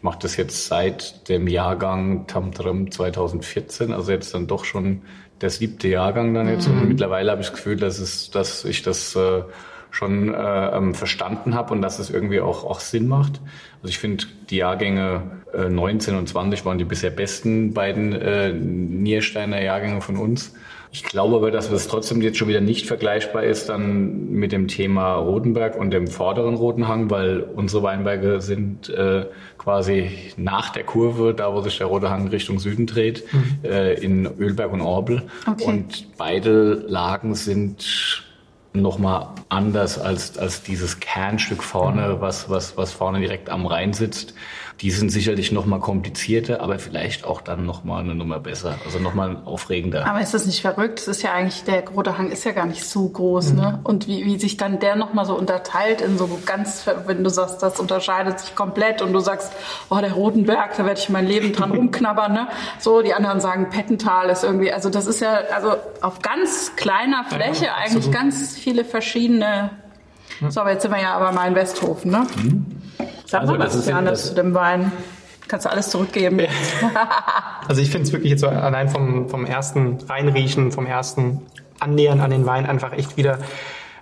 ich mache das jetzt seit dem Jahrgang Tamtram 2014, also jetzt dann doch schon der siebte Jahrgang dann jetzt. Mhm. Und mittlerweile habe ich das Gefühl, dass, es, dass ich das äh, schon äh, ähm, verstanden habe und dass es irgendwie auch, auch Sinn macht. Also ich finde, die Jahrgänge äh, 19 und 20 waren die bisher besten beiden äh, Niersteiner Jahrgänge von uns. Ich glaube aber, dass es trotzdem jetzt schon wieder nicht vergleichbar ist dann mit dem Thema Rotenberg und dem vorderen Roten Hang, weil unsere Weinberge sind äh, quasi nach der Kurve, da wo sich der Rote Hang Richtung Süden dreht, mhm. äh, in Ölberg und Orbel. Okay. Und beide Lagen sind nochmal anders als, als dieses Kernstück vorne, mhm. was, was, was vorne direkt am Rhein sitzt. Die sind sicherlich noch mal komplizierter, aber vielleicht auch dann noch mal eine Nummer besser, also noch mal aufregender. Aber ist das nicht verrückt? Es ist ja eigentlich der Rote Hang ist ja gar nicht so groß, ne? mhm. ne? Und wie, wie sich dann der noch mal so unterteilt in so ganz, wenn du sagst, das unterscheidet sich komplett und du sagst, oh der Rotenberg, da werde ich mein Leben dran rumknabbern, ne? So die anderen sagen Pettental ist irgendwie, also das ist ja also auf ganz kleiner Fläche ja, eigentlich ganz viele verschiedene. So, aber jetzt sind wir ja aber mal in Westhofen, ne? Mhm. Sag also, mal was, Johannes, zu dem Wein. Kannst du alles zurückgeben. also ich finde es wirklich jetzt allein vom, vom ersten Reinriechen, vom ersten Annähern an den Wein einfach echt wieder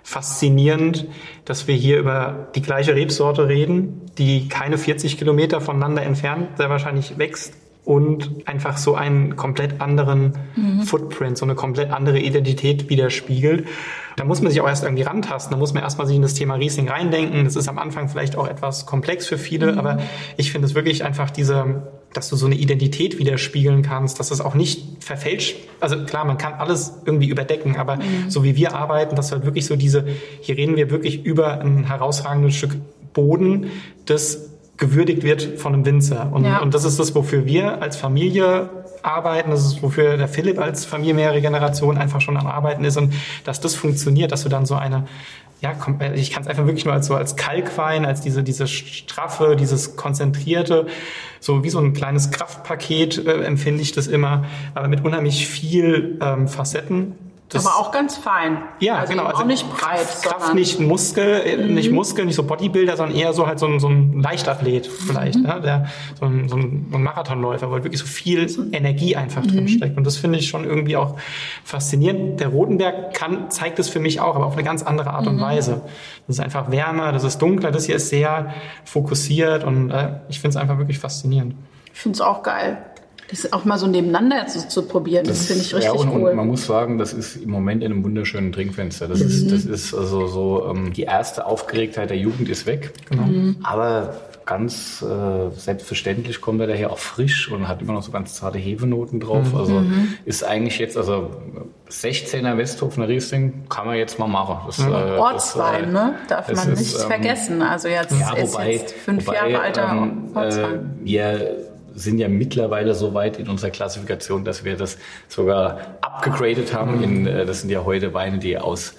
faszinierend, dass wir hier über die gleiche Rebsorte reden, die keine 40 Kilometer voneinander entfernt sehr wahrscheinlich wächst und einfach so einen komplett anderen mhm. Footprint, so eine komplett andere Identität widerspiegelt. Da muss man sich auch erst irgendwie rantasten. Da muss man erstmal sich in das Thema Riesling reindenken. Das ist am Anfang vielleicht auch etwas komplex für viele, mhm. aber ich finde es wirklich einfach diese, dass du so eine Identität widerspiegeln kannst, dass es auch nicht verfälscht. Also klar, man kann alles irgendwie überdecken, aber mhm. so wie wir arbeiten, dass halt wirklich so diese, hier reden wir wirklich über ein herausragendes Stück Boden, das gewürdigt wird von einem Winzer. Und, ja. und das ist das, wofür wir als Familie arbeiten. Das ist, wofür der Philipp als Familie mehrere Generationen einfach schon am Arbeiten ist. Und dass das funktioniert, dass du dann so eine, ja, äh, ich kann es einfach wirklich nur als so als Kalkwein, als diese, diese straffe, dieses konzentrierte, so wie so ein kleines Kraftpaket äh, empfinde ich das immer, aber mit unheimlich viel ähm, Facetten Das aber auch ganz fein. Ja, also genau. Also auch nicht breit. Kraft, nicht Muskel, äh, mhm. nicht Muskel, nicht so Bodybuilder, sondern eher so halt so ein, so ein Leichtathlet vielleicht, mhm. ne? der, so, ein, so ein Marathonläufer, wo halt wirklich so viel Energie einfach mhm. drin steckt. Und das finde ich schon irgendwie auch faszinierend. Der Rotenberg kann, zeigt es für mich auch, aber auf eine ganz andere Art und mhm. Weise. Das ist einfach wärmer, das ist dunkler, das hier ist sehr fokussiert und äh, ich finde es einfach wirklich faszinierend. Ich finde es auch geil. Das auch mal so nebeneinander zu, zu probieren, das, das finde ich richtig ja, und, cool. Und man muss sagen, das ist im Moment in einem wunderschönen Trinkfenster. Das, mhm. ist, das ist also so, ähm, die erste Aufgeregtheit der Jugend ist weg. Genau. Mhm. Aber ganz äh, selbstverständlich kommt er daher auch frisch und hat immer noch so ganz zarte Hefenoten drauf. Mhm. Also mhm. ist eigentlich jetzt, also 16er Westhofener Riesling kann man jetzt mal machen. Das, mhm. äh, Ortswein, das, äh, ne? Darf man ist, nicht ähm, vergessen. Also jetzt ja, ist wobei, jetzt fünf wobei, Jahre alter ähm, Ortswein. Äh, wir sind ja mittlerweile so weit in unserer Klassifikation, dass wir das sogar abgegradet haben. In, äh, das sind ja heute Weine, die aus,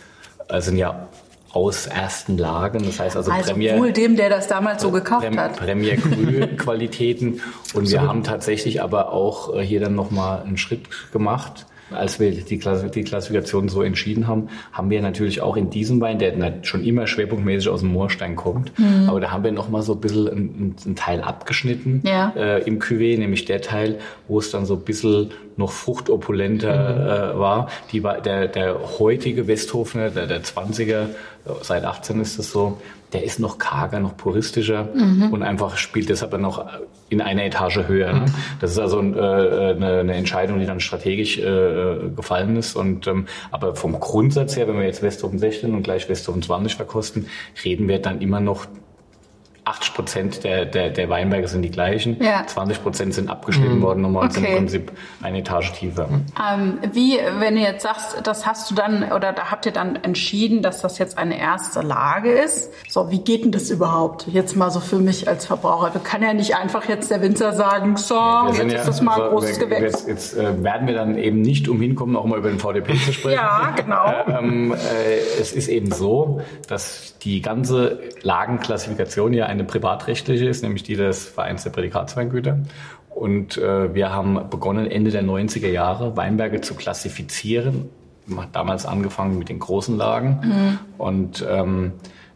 äh, sind ja aus ersten Lagen. Das heißt also, also Premier, wohl dem, der das damals so gekauft Prem, hat. Premier Qualitäten. Und wir haben tatsächlich aber auch äh, hier dann nochmal einen Schritt gemacht als wir die, Klassifikation so entschieden haben, haben wir natürlich auch in diesem Wein, der schon immer schwerpunktmäßig aus dem Moorstein kommt, mhm. aber da haben wir noch mal so ein bisschen einen, einen Teil abgeschnitten ja. äh, im Cuvée, nämlich der Teil, wo es dann so ein bisschen noch fruchtopulenter mhm. äh, war. Die der, der heutige Westhofener, der, der 20er, seit 18 ist das so, der ist noch karger, noch puristischer mhm. und einfach spielt deshalb noch in einer Etage höher. Ne? Mhm. Das ist also äh, eine, eine, Entscheidung, die dann strategisch äh, gefallen ist. Und ähm, aber vom Grundsatz her, wenn wir jetzt Westhofen 16 und gleich Westhofen 20 verkosten, reden wir dann immer noch 80 Prozent der, der, der Weinberge sind die gleichen. Ja. 20 Prozent sind abgeschnitten mhm. worden nochmal okay. sind im Prinzip eine Etage tiefer. Ähm, wie, wenn du jetzt sagst, das hast du dann oder da habt ihr dann entschieden, dass das jetzt eine erste Lage ist. So, wie geht denn das überhaupt? Jetzt mal so für mich als Verbraucher. Wir kann ja nicht einfach jetzt der Winzer sagen, so, ja, jetzt ja, ist das mal ein großes Gewächs. Jetzt, jetzt äh, werden wir dann eben nicht umhin kommen, auch mal über den VDP zu sprechen. ja, genau. Äh, ähm, äh, es ist eben so, dass die ganze Lagenklassifikation ja eine privatrechtliche ist, nämlich die des Vereins der Prädikatsweingüter. Und äh, wir haben begonnen, Ende der 90er Jahre Weinberge zu klassifizieren. Man hat damals angefangen mit den großen Lagen mhm. und ähm,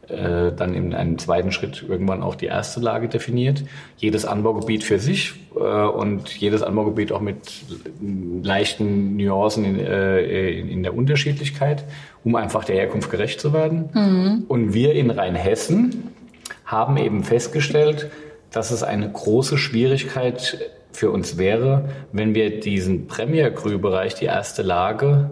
äh, dann in einem zweiten Schritt irgendwann auch die erste Lage definiert. Jedes Anbaugebiet für sich äh, und jedes Anbaugebiet auch mit leichten Nuancen in, äh, in, in, der Unterschiedlichkeit, um einfach der Herkunft gerecht zu werden. Mhm. Und wir in Rheinhessen haben eben festgestellt, dass es eine große Schwierigkeit für uns wäre, wenn wir diesen Premier Cru-Bereich, die erste Lage,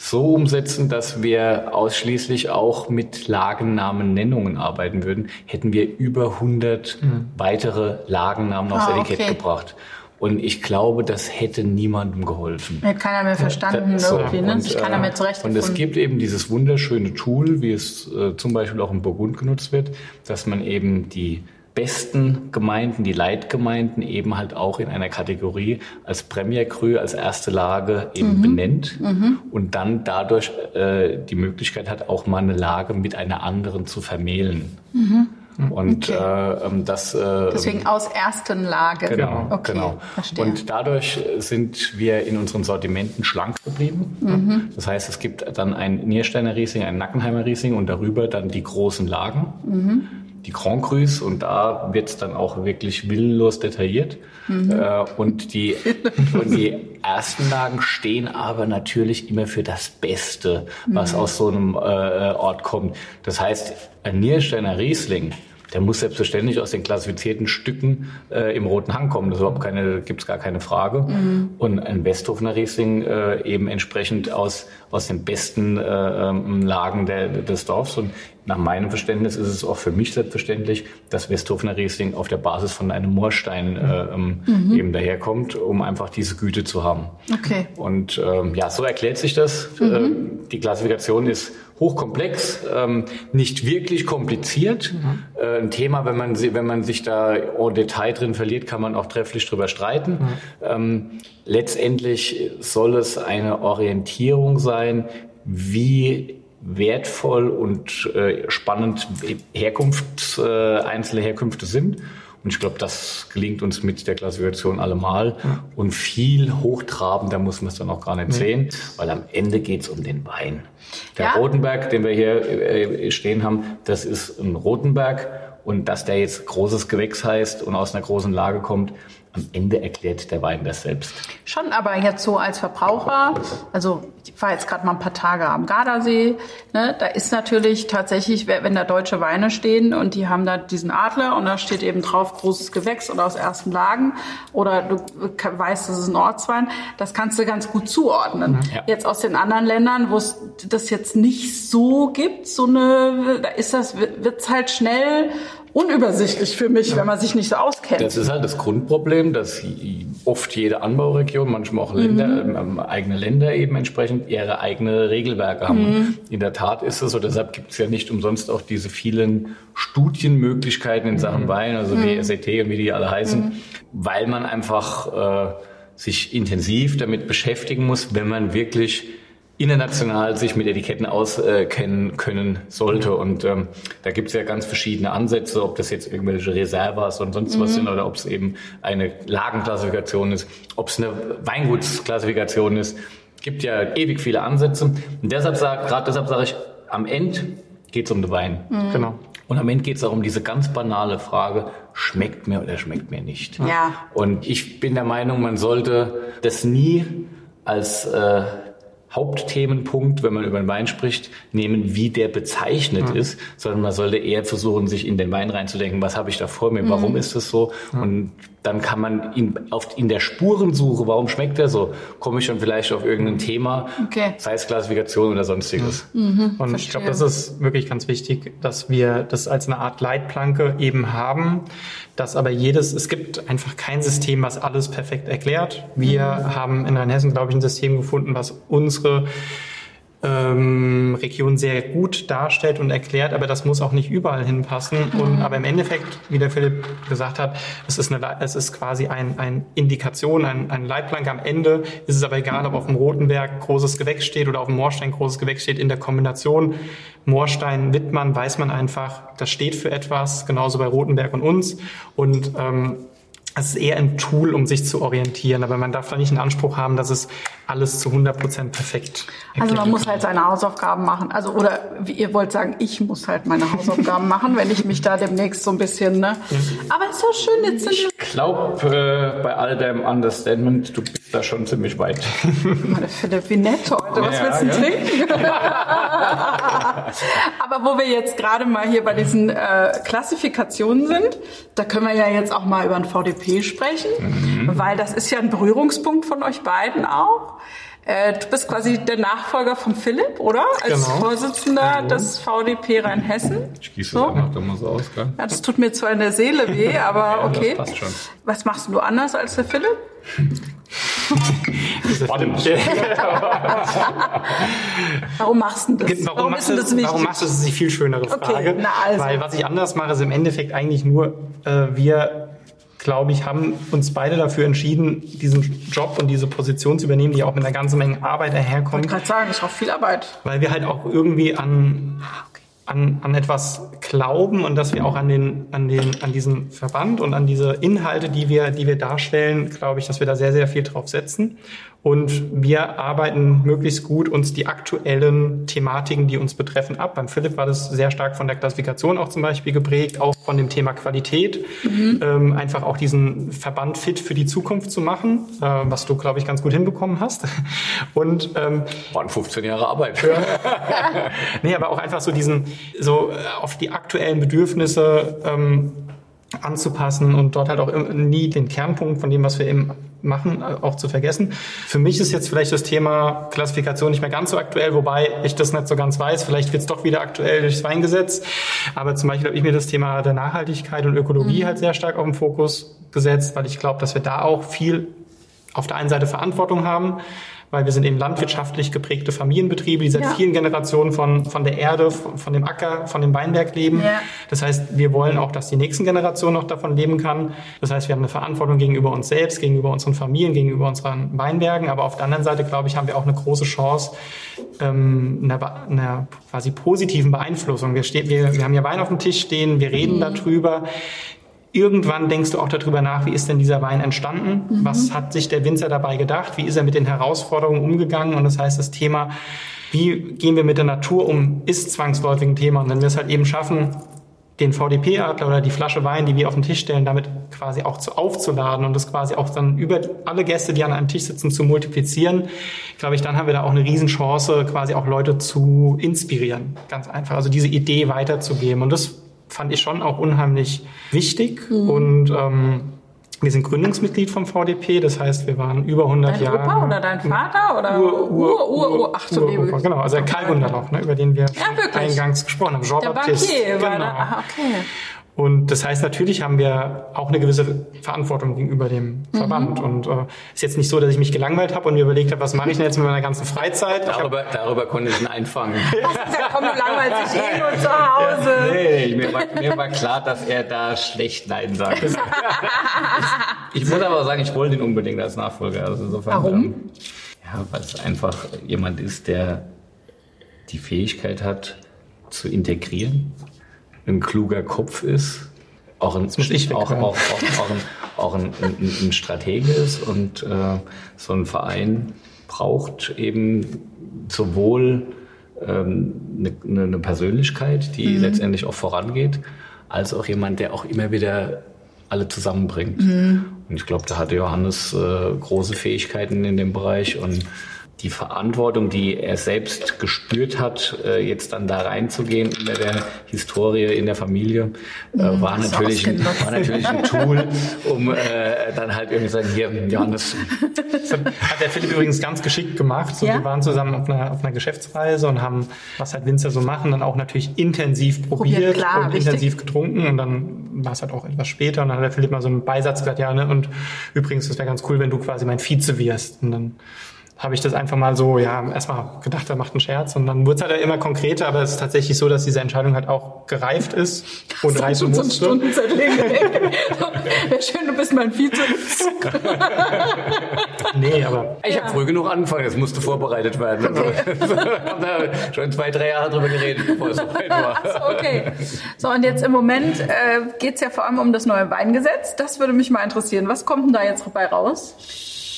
so umsetzen, dass wir ausschließlich auch mit Lagennamennennungen arbeiten würden, hätten wir über 100 mhm. weitere Lagennamen aufs ah, Etikett okay. gebracht. Und ich glaube, das hätte niemandem geholfen. Hätte keiner mehr verstanden, ja, so. irgendwie, ne? Und, sich keiner mehr zurechtgefunden. Und es gibt eben dieses wunderschöne Tool, wie es äh, zum Beispiel auch in Burgund genutzt wird, dass man eben die besten Gemeinden, die Leitgemeinden eben halt auch in einer Kategorie als Premier Cru, als erste Lage eben mhm. benennt mhm. und dann dadurch äh, die Möglichkeit hat, auch mal eine Lage mit einer anderen zu vermählen. Mhm. Und okay. äh, ähm, das äh, deswegen aus ersten Lage. Genau, okay, genau. Verstehe. Und dadurch sind wir in unseren Sortimenten schlank geblieben. Mhm. Das heißt, es gibt dann ein Niersteiner Riesling, ein Nackenheimer Riesling und darüber dann die großen Lagen. Mhm die Grand Crus und da wird es dann auch wirklich willenlos detailliert. Mhm. Äh, und, die, und die ersten Lagen stehen aber natürlich immer für das Beste, was mhm. aus so einem äh, Ort kommt. Das heißt, ein Niersteiner Riesling, der muss selbstverständlich aus den klassifizierten Stücken äh, im Roten Hang kommen. Das überhaupt keine, gibt's gar keine Frage. Mhm. Und ein Westhofener Riesling äh, eben entsprechend aus aus den besten äh, ähm, Lagen der, des Dorfs. Und nach meinem Verständnis ist es auch für mich selbstverständlich, dass Westhofener Riesling auf der Basis von einem Moorstein äh, ähm, mhm. eben daherkommt, um einfach diese Güte zu haben. Okay. Und ähm, ja, so erklärt sich das. Mhm. Ähm, die Klassifikation ist hochkomplex, ähm, nicht wirklich kompliziert. Mhm. Äh, ein Thema, wenn man, wenn man sich da en Detail drin verliert, kann man auch trefflich drüber streiten. Mhm. Ähm, letztendlich soll es eine Orientierung sein, wie wertvoll und äh, spannend Herkunft, äh, einzelne Herkünfte sind Und ich glaube, das gelingt uns mit der Klassifikation allemal. Ja. Und viel hochtrabender muss man es dann auch gar nicht nee. sehen, weil am Ende geht es um den Wein. Der ja. Rotenberg, den wir hier äh, stehen haben, das ist ein Rotenberg. Und dass der jetzt großes Gewächs heißt und aus einer großen Lage kommt, am Ende erklärt der Wein das selbst. Schon, aber jetzt so als Verbraucher, also ich war jetzt gerade mal ein paar Tage am Gardasee, ne, da ist natürlich tatsächlich, wenn da deutsche Weine stehen und die haben da diesen Adler und da steht eben drauf großes Gewächs oder aus ersten Lagen oder du weißt, das ist ein Ortswein, das kannst du ganz gut zuordnen. Mhm. Ja. Jetzt aus den anderen Ländern, wo es das jetzt nicht so gibt, so eine, da ist das, wird's halt schnell unübersichtlich für mich, wenn man sich nicht so auskennt. Das ist halt das Grundproblem, dass oft jede Anbauregion, manchmal auch Länder, mhm. ähm, eigene Länder eben entsprechend ihre eigene Regelwerke haben. Mhm. In der Tat ist es so, deshalb gibt es ja nicht umsonst auch diese vielen Studienmöglichkeiten in Sachen mhm. Wein, also wie mhm. SAT und wie die alle heißen, mhm. weil man einfach äh, sich intensiv damit beschäftigen muss, wenn man wirklich international sich mit Etiketten auskennen können sollte. Und ähm, da gibt es ja ganz verschiedene Ansätze, ob das jetzt irgendwelche Reservas und sonst mhm. was sind oder ob es eben eine Lagenklassifikation ist, ob es eine Weingutsklassifikation ist. Gibt ja ewig viele Ansätze. Und deshalb sag, gerade deshalb sage ich, am Ende geht es um den Wein. Mhm. Genau. Und am Ende geht es auch um diese ganz banale Frage, schmeckt mir oder schmeckt mir nicht. Ja. Und ich bin der Meinung, man sollte das nie als äh, Hauptthemenpunkt, wenn man über den Wein spricht, nehmen, wie der bezeichnet mhm. ist, sondern man sollte eher versuchen, sich in den Wein reinzudenken, was habe ich da vor mir, warum mhm. ist das so? Und dann kann man in, auf, in der Spurensuche, warum schmeckt der so, komme ich schon vielleicht auf irgendein Thema, okay. sei es Klassifikation oder sonstiges. Mhm. Und Verstehe. ich glaube, das ist wirklich ganz wichtig, dass wir das als eine Art Leitplanke eben haben, dass aber jedes, es gibt einfach kein System, was alles perfekt erklärt. Wir mhm. haben in Rheinhessen, glaube ich, ein System gefunden, was unsere ähm, Region sehr gut darstellt und erklärt, aber das muss auch nicht überall hinpassen. Mhm. Und, aber im Endeffekt, wie der Philipp gesagt hat, es ist, eine, es ist quasi ein, ein Indikation, ein, ein Leitplank. Am Ende ist es aber egal, ob auf dem Rotenberg großes Gewächs steht oder auf dem Moorstein großes Gewächs steht. In der Kombination Moorstein-Wittmann weiß man einfach, das steht für etwas, genauso bei Rotenberg und uns. Und ähm, es ist eher ein Tool, um sich zu orientieren, aber man darf da nicht einen Anspruch haben, dass es alles zu 100 Prozent perfekt Also man muss halt seine Hausaufgaben machen. Also oder wie ihr wollt sagen, ich muss halt meine Hausaufgaben machen, wenn ich mich da demnächst so ein bisschen. Ne? Aber ist so schön jetzt. Sind ich glaube äh, bei all deinem Understandment, du bist da schon ziemlich weit. Meine Philipp, wie nett heute. Was ja, willst du ja. trinken? Aber wo wir jetzt gerade mal hier bei diesen äh, Klassifikationen sind, da können wir ja jetzt auch mal über ein VDP sprechen, mhm. weil das ist ja ein Berührungspunkt von euch beiden auch. Äh, du bist quasi der Nachfolger von Philipp, oder? Als genau. Vorsitzender genau. des VDP Rheinhessen. Ich gieße so. das auch mal so aus, gell? Ja, das tut mir zwar in der Seele weh, aber ja, okay. Das passt schon. Was machst du anders als der Philipp? warum machst du das? Warum, warum machst du das, wichtig? Warum machst du das? Das ist die viel schönere Frage. Okay, na also. Weil was ich anders mache, ist im Endeffekt eigentlich nur, äh, wir glaube ich, haben uns beide dafür entschieden, diesen Job und diese Position zu übernehmen, die auch mit einer ganzen Menge Arbeit daherkommt. Ich wollte gerade sagen, ist auch viel Arbeit. Weil wir halt auch irgendwie an, an, an etwas glauben und dass wir auch an den, an den, an diesen Verband und an diese Inhalte, die wir, die wir darstellen, glaube ich, dass wir da sehr, sehr viel drauf setzen. Und wir arbeiten möglichst gut uns die aktuellen Thematiken, die uns betreffen, ab. Beim Philipp war das sehr stark von der Klassifikation auch zum Beispiel geprägt, auch von dem Thema Qualität, mhm. ähm, einfach auch diesen Verband fit für die Zukunft zu machen, äh, was du, glaube ich, ganz gut hinbekommen hast. Und ähm, waren 15 Jahre Arbeit. nee, aber auch einfach so diesen, so äh, auf die aktuellen Bedürfnisse ähm, anzupassen und dort halt auch nie den Kernpunkt von dem, was wir eben machen, äh, auch zu vergessen. Für mich ist jetzt vielleicht das Thema Klassifikation nicht mehr ganz so aktuell, wobei ich das nicht so ganz weiß. Vielleicht wird es doch wieder aktuell durchs Weingesetz. Aber zum Beispiel habe ich mir das Thema der Nachhaltigkeit und Ökologie mhm. halt sehr stark auf den Fokus gesetzt, weil ich glaube, dass wir da auch viel auf der einen Seite Verantwortung haben, weil wir sind eben landwirtschaftlich geprägte Familienbetriebe, die seit ja. vielen Generationen von, von der Erde, von, von dem Acker, von dem Weinberg leben. Ja. Das heißt, wir wollen auch, dass die nächsten Generationen noch davon leben kann. Das heißt, wir haben eine Verantwortung gegenüber uns selbst, gegenüber unseren Familien, gegenüber unseren Weinbergen. Aber auf der anderen Seite, glaube ich, haben wir auch eine große Chance ähm, einer, einer quasi positiven Beeinflussung. Wir, stehen, wir, wir haben ja Wein auf dem Tisch stehen, wir reden mhm. darüber Irgendwann denkst du auch darüber nach, wie ist denn dieser Wein entstanden? Mhm. Was hat sich der Winzer dabei gedacht? Wie ist er mit den Herausforderungen umgegangen? Und das heißt, das Thema, wie gehen wir mit der Natur um, ist zwangsläufig ein Thema. Und wenn wir es halt eben schaffen, den VDP-Adler oder die Flasche Wein, die wir auf den Tisch stellen, damit quasi auch zu aufzuladen und das quasi auch dann über alle Gäste, die an einem Tisch sitzen, zu multiplizieren, glaube ich, dann haben wir da auch eine Riesenchance, quasi auch Leute zu inspirieren. Ganz einfach. Also diese Idee weiterzugeben. Und das fand ich schon auch unheimlich wichtig. Mhm. Und ähm, wir sind Gründungsmitglied vom VDP, das heißt, wir waren über 100 dein Jahre. Dein Opa oder dein Vater oder Ur, Ur, Ur, Ur, ach so, Ur, Genau, also der Karl Gunderloch, ne, über den wir ja, eingangs gesprochen haben. Jean der Baptiste. Bankier genau. war da, aha, okay. Und das heißt, natürlich haben wir auch eine gewisse Verantwortung gegenüber dem Verband. Mhm. Und äh, ist jetzt nicht so, dass ich mich gelangweilt habe und mir überlegt habe, was mache ich denn jetzt mit meiner ganzen Freizeit? Darüber, hab, darüber konnte ich ihn einfangen. ja, komm, du langweilst dich eh nur zu Hause. Nee, nee mir, war, mir war klar, dass er da schlecht Nein sagt. ich, ich muss aber sagen, ich wollte ihn unbedingt als Nachfolger. Also insofern, Warum? Ähm, ja, weil es einfach jemand ist, der die Fähigkeit hat, zu integrieren ein kluger Kopf ist, auch ein, auch, auch, auch, ein, auch ein, ein, ein Stratege ist und äh, so ein Verein braucht eben sowohl ähm, eine, eine Persönlichkeit, die mhm. letztendlich auch vorangeht, als auch jemand, der auch immer wieder alle zusammenbringt. Mhm. Und ich glaube, da hatte Johannes äh, große Fähigkeiten in dem Bereich und die Verantwortung, die er selbst gespürt hat, äh, jetzt dann da reinzugehen in der Historie in der Familie, äh, mhm, war, natürlich ein, war natürlich ein Tool, um äh, dann halt irgendwie sagen, hier, Johannes. Das hat der Philipp übrigens ganz geschickt gemacht. So, ja? Wir waren zusammen auf einer, auf einer Geschäftsreise und haben, was halt Winzer so machen, dann auch natürlich intensiv probiert, probiert klar, und richtig. intensiv getrunken und dann war es halt auch etwas später und dann hat der Philipp mal so einen Beisatz gesagt, ja, ne, und übrigens, das wäre ganz cool, wenn du quasi mein Vize wirst. Und dann habe ich das einfach mal so, ja, erstmal gedacht, er macht einen Scherz und dann wurde es halt immer konkreter, aber es ist tatsächlich so, dass diese Entscheidung halt auch gereift ist und reifen musste. So Wäre schön, du bist mein Vize. nee, aber... Ich ja. habe früh genug angefangen, es musste vorbereitet werden. Okay. haben schon zwei, drei Jahre drüber geredet, bevor es so weit war. So, okay. So, und jetzt im Moment äh, geht es ja vor allem um das neue Weingesetz. Das würde mich mal interessieren. Was kommt denn da jetzt dabei raus?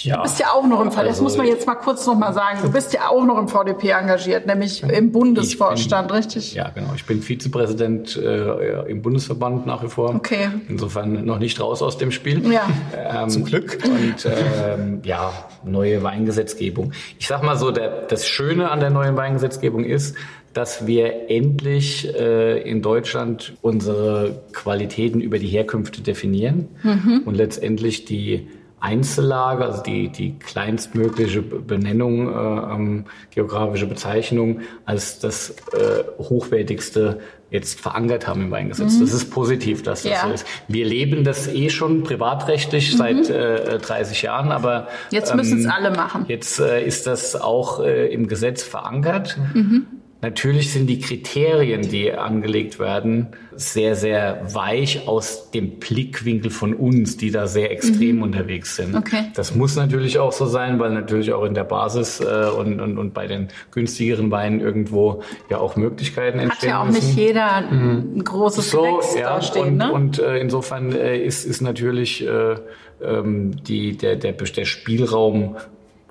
Ja. Du bist ja auch noch im VDP, das muss man jetzt mal kurz noch mal sagen. Du bist ja auch noch im VDP engagiert, nämlich im Bundesvorstand, bin, richtig? Ja, genau. Ich bin Vizepräsident äh, im Bundesverband nach wie vor. Okay. Insofern noch nicht raus aus dem Spiel. Ja. Ähm, Zum Glück. Und ähm, ja, neue Weingesetzgebung. Ich sag mal so, der, das Schöne an der neuen Weingesetzgebung ist, dass wir endlich äh, in Deutschland unsere Qualitäten über die Herkünfte definieren mhm. und letztendlich die Einzellage, also die, die kleinstmögliche Benennung, äh, ähm, geografische Bezeichnung, als das äh, hochwertigste jetzt verankert haben im Weingesetz. Mhm. Das ist positiv, dass das ja. so ist. Wir leben das eh schon privatrechtlich mhm. seit äh, 30 Jahren, aber jetzt müssen es ähm, alle machen. Jetzt äh, ist das auch äh, im Gesetz verankert. Mhm. Natürlich sind die Kriterien, die angelegt werden, sehr, sehr weich aus dem Blickwinkel von uns, die da sehr extrem mhm. unterwegs sind. Okay. Das muss natürlich auch so sein, weil natürlich auch in der Basis äh, und, und, und bei den günstigeren Weinen irgendwo ja auch Möglichkeiten entstehen. Hat ja auch müssen. nicht jeder mhm. ein großes so, Gewächs ja, dastehen. Und, ne? und äh, insofern äh, ist, ist natürlich äh, ähm, die, der, der, der Spielraum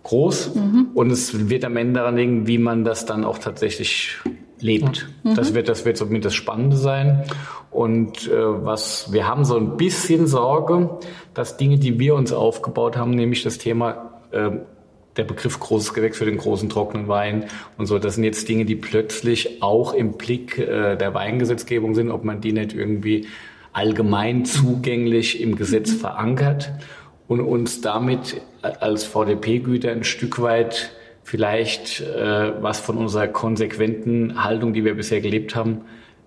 groß mhm. und es wird am Ende daran liegen, wie man das dann auch tatsächlich lebt. Mhm. Das wird, das wird so mit das Spannende sein. Und äh, was wir haben so ein bisschen Sorge, dass Dinge, die wir uns aufgebaut haben, nämlich das Thema äh, der Begriff großes Gewächs für den großen trockenen Wein und so, das sind jetzt Dinge, die plötzlich auch im Blick äh, der Weingesetzgebung sind, ob man die nicht irgendwie allgemein zugänglich im Gesetz mhm. verankert und uns damit als VDP-Güter ein Stück weit vielleicht äh, was von unserer konsequenten Haltung, die wir bisher gelebt haben,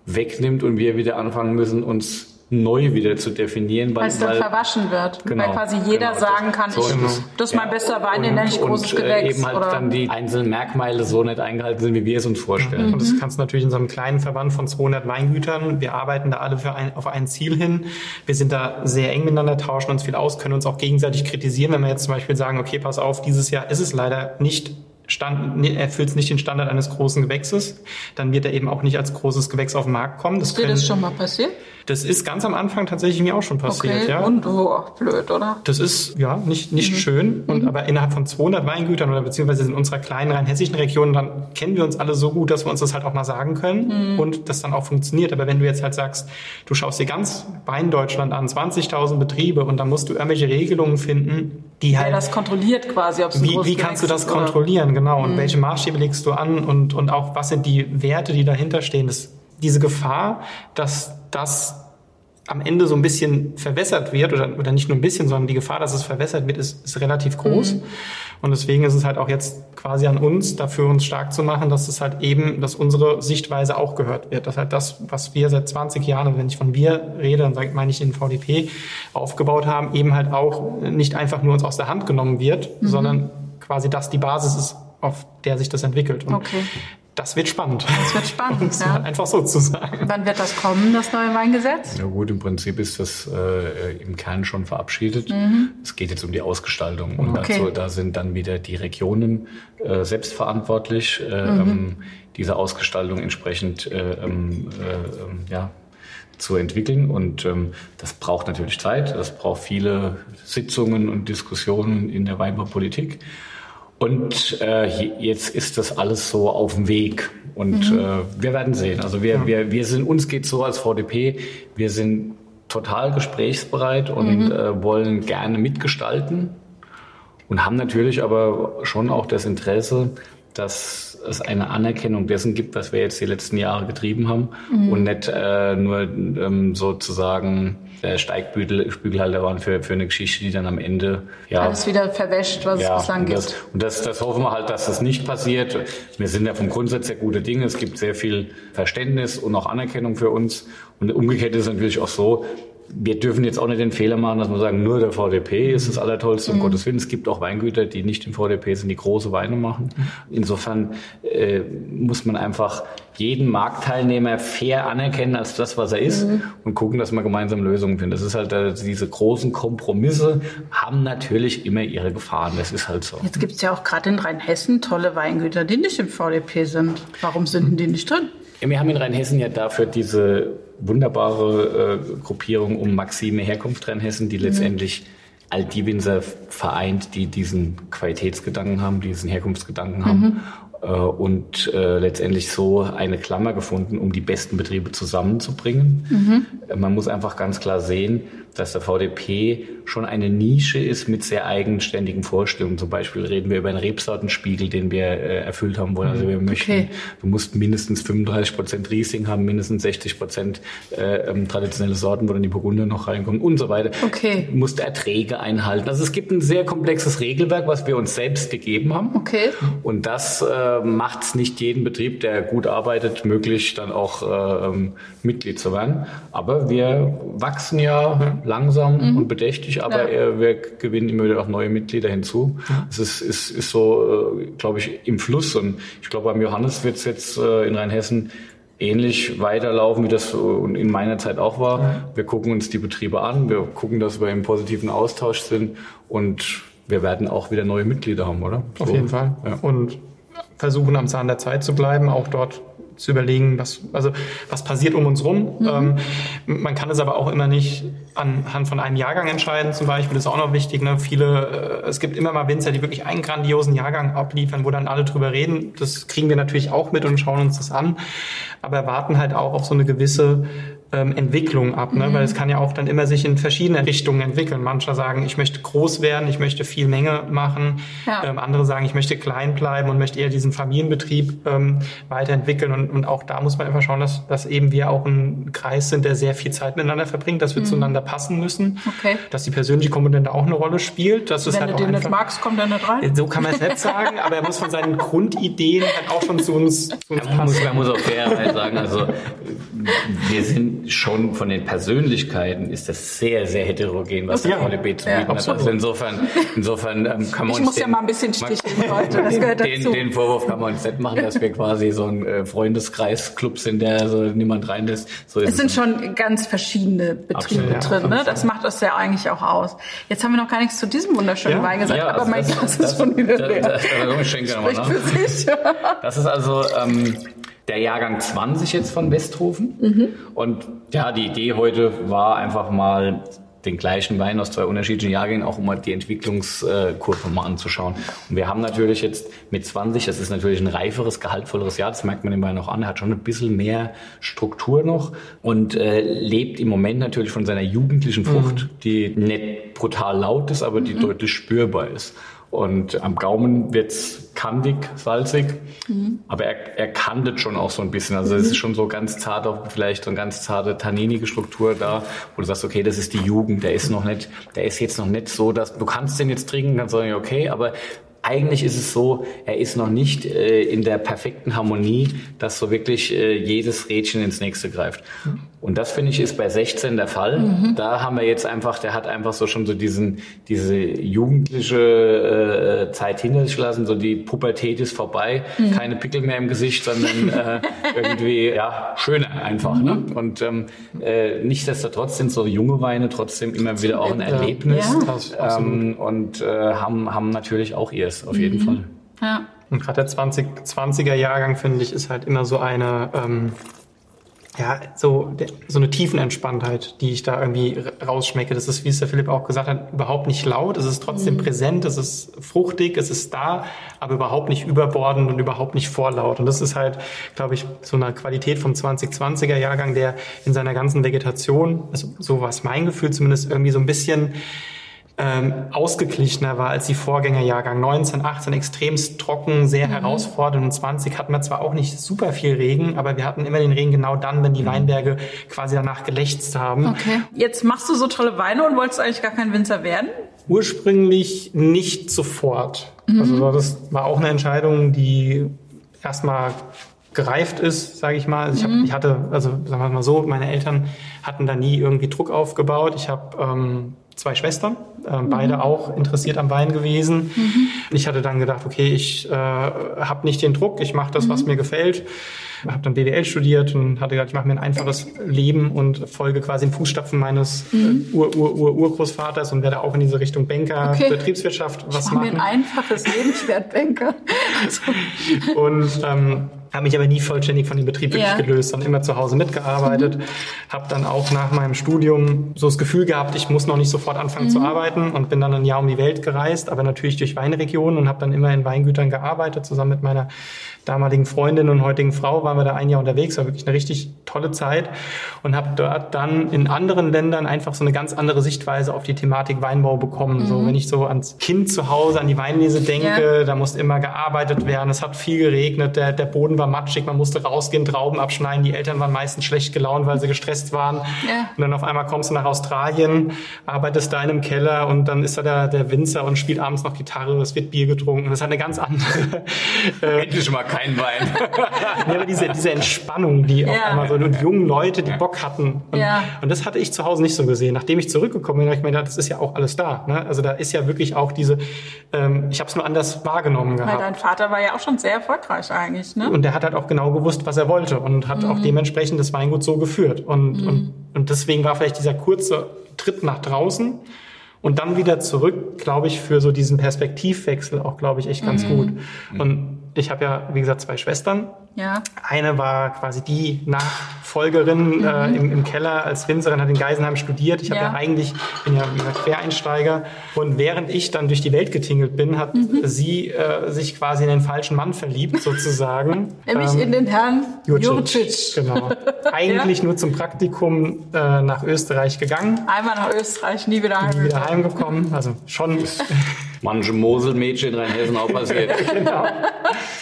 wegnimmt und wir wieder anfangen müssen, uns neu wieder zu definieren. Weil es dann verwaschen wird. Genau, weil quasi jeder genau, sagen kann, so ich, das ist mein bester Wein, den nenne ich großes und, äh, Gewächs. eben halt oder? dann die einzelnen Merkmale so nicht eingehalten sind, wie wir es uns vorstellen. Mhm. Und das kannst du natürlich in so einem kleinen Verband von 200 Weingütern. Wir arbeiten da alle für ein, auf ein Ziel hin. Wir sind da sehr eng miteinander, tauschen uns viel aus, können uns auch gegenseitig kritisieren, wenn wir jetzt zum Beispiel sagen, okay, pass auf, dieses Jahr ist es leider nicht Stand, erfüllt nicht den Standard eines großen Gewächses, dann wird er eben auch nicht als großes Gewächs auf den Markt kommen. Das ist dir das schon mal passiert? Das ist ganz am Anfang tatsächlich mir auch schon passiert. Okay. Ja. Und oh, blöd, oder? Das ist ja nicht, nicht mhm. schön. Und mhm. aber innerhalb von 200 Weingütern oder beziehungsweise in unserer kleinen rheinhessischen Region, dann kennen wir uns alle so gut, dass wir uns das halt auch mal sagen können mhm. und das dann auch funktioniert. Aber wenn du jetzt halt sagst, du schaust dir ganz Weindeutschland an, 20.000 Betriebe und dann musst du irgendwelche Regelungen finden, die halt. Wer das kontrolliert quasi, ob wie, wie kannst du das kontrollieren, oder? genau? Und mhm. welche Maßstäbe legst du an und, und auch was sind die Werte, die dahinter stehen? Das, diese Gefahr, dass das am Ende so ein bisschen verwässert wird, oder, oder nicht nur ein bisschen, sondern die Gefahr, dass es verwässert wird, ist, ist relativ groß. Mhm. Und deswegen ist es halt auch jetzt quasi an uns, dafür uns stark zu machen, dass es halt eben, dass unsere Sichtweise auch gehört wird. Dass halt das, was wir seit 20 Jahren, und wenn ich von wir rede, dann meine ich den VDP, aufgebaut haben, eben halt auch nicht einfach nur uns aus der Hand genommen wird, mhm. sondern quasi das die Basis ist, auf der sich das entwickelt. Und okay. Das wird spannend. Das wird spannend, ja. Einfach so zu sagen. Wann wird das kommen, das neue Weingesetz? Ja gut, im Prinzip ist das äh, im Kern schon verabschiedet. Mhm. Es geht jetzt um die Ausgestaltung. Und okay. dazu, da sind dann wieder die Regionen äh, selbstverantwortlich, äh, mhm. ähm, diese Ausgestaltung entsprechend äh, ähm, äh, ähm, ja, zu entwickeln. Und ähm, das braucht natürlich Zeit. Das braucht viele Sitzungen und Diskussionen in der Weinbaupolitik. Und äh, jetzt ist das alles so auf dem Weg. Und mhm. äh, wir werden sehen. Also wir, wir, wir sind, uns geht so als VDP, wir sind total gesprächsbereit und mhm. äh, wollen gerne mitgestalten und haben natürlich aber schon auch das Interesse, dass es eine Anerkennung dessen gibt, was wir jetzt die letzten Jahre getrieben haben mhm. und nicht äh, nur ähm, sozusagen der Steigbügelhalter waren für, für eine Geschichte, die dann am Ende ja alles wieder verwäscht, was ja, es bislang gibt. Das, und das, das hoffen wir halt, dass das nicht passiert. Wir sind ja vom Grundsatz sehr gute Dinge. Es gibt sehr viel Verständnis und auch Anerkennung für uns. Und umgekehrt ist es natürlich auch so, wir dürfen jetzt auch nicht den Fehler machen, dass wir sagen, nur der VDP ist das Allertollste, um mhm. Gottes Willen. Es gibt auch Weingüter, die nicht im VDP sind, die große Weine machen. Insofern äh, muss man einfach jeden Marktteilnehmer fair anerkennen als das, was er ist mhm. und gucken, dass man gemeinsam Lösungen findet. Das ist halt, äh, diese großen Kompromisse haben natürlich immer ihre Gefahren. Das ist halt so. Jetzt gibt es ja auch gerade in Rheinhessen tolle Weingüter, die nicht im VDP sind. Warum sind die nicht drin? Wir haben in Rheinhessen ja dafür diese wunderbare äh, Gruppierung um Maxime Herkunft Rheinhessen, die mhm. letztendlich all die Winzer vereint, die diesen Qualitätsgedanken haben, diesen Herkunftsgedanken haben mhm. äh, und äh, letztendlich so eine Klammer gefunden, um die besten Betriebe zusammenzubringen. Mhm. Man muss einfach ganz klar sehen, dass der VDP schon eine Nische ist mit sehr eigenständigen Vorstellungen. Zum Beispiel reden wir über einen Rebsortenspiegel, den wir äh, erfüllt haben wollen. Also wir mhm. möchten, okay. du musst mindestens 35 Prozent Riesling haben, mindestens 60 Prozent äh, ähm, traditionelle Sorten, wo dann die Burgunder noch reinkommen und so weiter. Okay. Du musst Erträge einhalten. Also es gibt ein sehr komplexes Regelwerk, was wir uns selbst gegeben haben. Okay. Und das äh, macht es nicht jeden Betrieb, der gut arbeitet, möglich, dann auch äh, ähm, Mitglied zu werden. Aber wir wachsen ja langsam mhm. und bedächtig, aber ja. wir gewinnen immer wieder auch neue Mitglieder hinzu. Es ist, ist, ist so, äh, glaube ich, im Fluss. Und ich glaube, beim Johannes wird es jetzt äh, in Rheinhessen ähnlich weiterlaufen, wie das in meiner Zeit auch war. Ja. Wir gucken uns die Betriebe an, wir gucken, dass wir im positiven Austausch sind und wir werden auch wieder neue Mitglieder haben, oder? Auf so. jeden Fall. Ja. Und versuchen am Zahn der Zeit zu bleiben, auch dort zu überlegen, was, also, was passiert um uns rum. Mhm. Ähm, man kann es aber auch immer nicht anhand von einem Jahrgang entscheiden, zum Beispiel, das ist auch noch wichtig. Ne? Viele, äh, es gibt immer mal Winzer, die wirklich einen grandiosen Jahrgang abliefern, wo dann alle drüber reden. Das kriegen wir natürlich auch mit und schauen uns das an, aber warten halt auch auf so eine gewisse ähm, Entwicklung ab, ne? Mhm. weil es kann ja auch dann immer sich in verschiedene Richtungen entwickeln. Manche sagen, ich möchte groß werden, ich möchte viel Menge machen. Ja. Ähm, andere sagen, ich möchte klein bleiben und möchte eher diesen Familienbetrieb ähm, weiterentwickeln. Und, und auch da muss man einfach schauen, dass, dass eben wir auch ein Kreis sind, der sehr viel Zeit miteinander verbringt, dass wir mhm. zueinander passen müssen, okay. dass die persönliche Komponente auch eine Rolle spielt. Dass Wenn halt du den nicht magst, kommt er nicht rein. So kann man es nicht sagen, aber er muss von seinen Grundideen halt auch schon zu uns, zu uns passen. Man muss, man muss auch fairerweise sagen, also wir sind schon von den Persönlichkeiten ist das sehr, sehr heterogen, was der VDB zu Ja, bieten hat. Also insofern, insofern ähm, kann man Ich muss ja den, mal ein bisschen sticheln heute, das gehört den, dazu. den Vorwurf kann man uns nicht machen, dass wir quasi so ein äh, Freundeskreis-Club sind, der so niemand reinlässt. So ist Es sind schon ganz verschiedene Betriebe Absolut, ja, drin, ne? Das macht das ja eigentlich auch aus. Jetzt haben wir noch gar nichts zu diesem wunderschönen Ja. Wein gesagt, Ja, aber also mein das- Glas das- ist schon wieder leer. da- da- da schenke ich noch mal Spricht nach. für sich. Das ist also ähm, der Jahrgang 20 jetzt von Westhofen. Und ja, die Idee heute war einfach mal den gleichen Wein aus zwei unterschiedlichen Jahrgängen, auch um mal die Entwicklungskurve mal anzuschauen. Und wir haben natürlich jetzt mit 20, das ist natürlich ein reiferes, gehaltvolleres Jahr, das merkt man dem Wein auch an, er hat schon ein bisschen mehr Struktur noch und äh, lebt im Moment natürlich von seiner jugendlichen Frucht, die nicht brutal laut ist, aber die deutlich spürbar ist. Und am Gaumen wird's kandig, salzig, aber er, er kantet schon auch so ein bisschen. Also es ist schon so ganz zart, auch vielleicht so eine ganz zarte tanninige Struktur da, wo du sagst, okay, das ist die Jugend, der ist noch nicht, der ist jetzt noch nicht so, dass du kannst den jetzt trinken, kannst sagen, okay, aber eigentlich ist es so, er ist noch nicht äh, in der perfekten Harmonie, dass so wirklich äh, jedes Rädchen ins nächste greift. Und das finde ich ist bei 16 der Fall. Da haben wir jetzt einfach, der hat einfach so schon so diesen, diese jugendliche äh, Zeit hinter sich gelassen, so die Pubertät ist vorbei, keine Pickel mehr im Gesicht, sondern äh, irgendwie ja schöner einfach. Ne? Und ähm, äh, nichtsdestotrotz sind so junge Weine trotzdem immer wieder auch ein Erlebnis Ja. Ähm, und äh, haben, haben natürlich auch ihrs, auf jeden Fall. Ja. Und gerade der 2020er Jahrgang, finde ich, ist halt immer so eine, ähm, ja, so, so eine Tiefenentspanntheit, die ich da irgendwie rausschmecke. Das ist, wie es der Philipp auch gesagt hat, überhaupt nicht laut. Es ist trotzdem präsent, es ist fruchtig, es ist da, aber überhaupt nicht überbordend und überhaupt nicht vorlaut. Und das ist halt, glaube ich, so eine Qualität vom 2020er Jahrgang, der in seiner ganzen Vegetation, also so war es mein Gefühl zumindest, irgendwie so ein bisschen ähm, ausgeglichener war als die Vorgängerjahrgang. 19, 18 extremst trocken, sehr herausfordernd und 20 hatten wir zwar auch nicht super viel Regen, aber wir hatten immer den Regen genau dann, wenn die Weinberge quasi danach gelächzt haben. Okay. Jetzt machst du so tolle Weine und wolltest eigentlich gar kein Winzer werden? Ursprünglich nicht sofort. Also das war auch eine Entscheidung, die erstmal gereift ist, sage ich mal. Also ich, hab, ich hatte, also sagen wir mal so, meine Eltern hatten da nie irgendwie Druck aufgebaut. Ich habe ähm, zwei Schwestern, ähm, beide auch interessiert am Wein gewesen. Ich hatte dann gedacht, okay, ich äh, habe nicht den Druck, ich mache das, was mir gefällt. Habe dann BWL studiert und hatte gedacht, ich mache mir ein einfaches Leben und folge quasi in Fußstapfen meines äh, Ur -Ur -Ur Urgroßvaters und werde auch in diese Richtung Banker, Okay. Betriebswirtschaft was Mach mir ein machen. einfaches Leben, ich werd Banker. Also, Und ähm, habe mich aber nie vollständig von dem Betrieb wirklich Ja. gelöst, sondern immer zu Hause mitgearbeitet. Habe dann auch nach meinem Studium so das Gefühl gehabt, ich muss noch nicht sofort anfangen zu arbeiten und bin dann ein Jahr um die Welt gereist, aber natürlich durch Weinregionen und habe dann immer in Weingütern gearbeitet, zusammen mit meiner damaligen Freundin und heutigen Frau waren wir da ein Jahr unterwegs, war wirklich eine richtig tolle Zeit und habe dort dann in anderen Ländern einfach so eine ganz andere Sichtweise auf die Thematik Weinbau bekommen. So, wenn ich so ans Kind zu Hause, an die Weinlese denke, Ja. da musste immer gearbeitet werden, es hat viel geregnet, der, der Boden war matschig, man musste rausgehen, Trauben abschneiden, die Eltern waren meistens schlecht gelaunt, weil sie gestresst waren. Ja. Und dann auf einmal kommst du nach Australien, arbeitest da in einem Keller und dann ist da der, der Winzer und spielt abends noch Gitarre, es wird Bier getrunken. Das hat eine ganz andere äh, Endlich mal kein Wein. ja, aber diese, diese Entspannung, die auf Ja. einmal so und jungen Leute, die Bock hatten. Und, Ja. und das hatte ich zu Hause nicht so gesehen. Nachdem ich zurückgekommen bin, habe ich mir gedacht, das ist ja auch alles da. Ne? Also da ist ja wirklich auch diese, ähm, ich habe es nur anders wahrgenommen weil gehabt. dein Vater war ja auch schon sehr erfolgreich eigentlich, ne? Und der hat halt auch genau gewusst, was er wollte und hat auch dementsprechend das Weingut so geführt. Und, und, und deswegen war vielleicht dieser kurze Tritt nach draußen und dann wieder zurück, glaube ich, für so diesen Perspektivwechsel auch, glaube ich, echt ganz gut. Und ich habe ja, wie gesagt, zwei Schwestern. Ja. Eine war quasi die Nachfolgerin äh, im, im Keller als Winzerin, hat in Geisenheim studiert. Ich habe Ja. ja. eigentlich, bin ja wie gesagt, Quereinsteiger. Und während ich dann durch die Welt getingelt bin, hat sie äh, sich quasi in den falschen Mann verliebt, sozusagen. Nämlich Ähm, in den Herrn Jurcic. Genau. Eigentlich nur zum Praktikum äh, nach Österreich gegangen, Einmal nach Österreich, nie wieder nie wieder heim. heimgekommen. Also schon Manche Moselmädchen in Rheinhessen auch passiert. genau.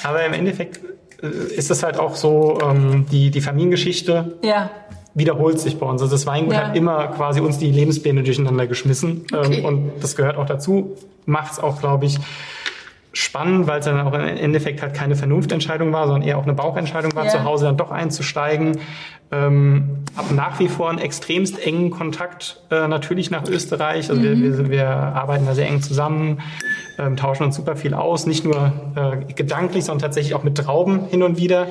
Aber im Endeffekt äh, ist es halt auch so, ähm, die, die Familiengeschichte Ja. wiederholt sich bei uns. Also das Weingut Ja. hat immer quasi uns die Lebenspläne durcheinander geschmissen. Okay. Ähm, und das gehört auch dazu. Macht es auch, glaube ich, spannend, weil es dann auch im Endeffekt halt keine Vernunftentscheidung war, sondern eher auch eine Bauchentscheidung war, Ja. zu Hause dann doch einzusteigen. Ähm, habe nach wie vor einen extremst engen Kontakt äh, natürlich nach Österreich. Also mhm. wir, wir, wir arbeiten da sehr eng zusammen ähm, tauschen uns super viel aus, nicht nur äh, gedanklich, sondern tatsächlich auch mit Trauben hin und wieder.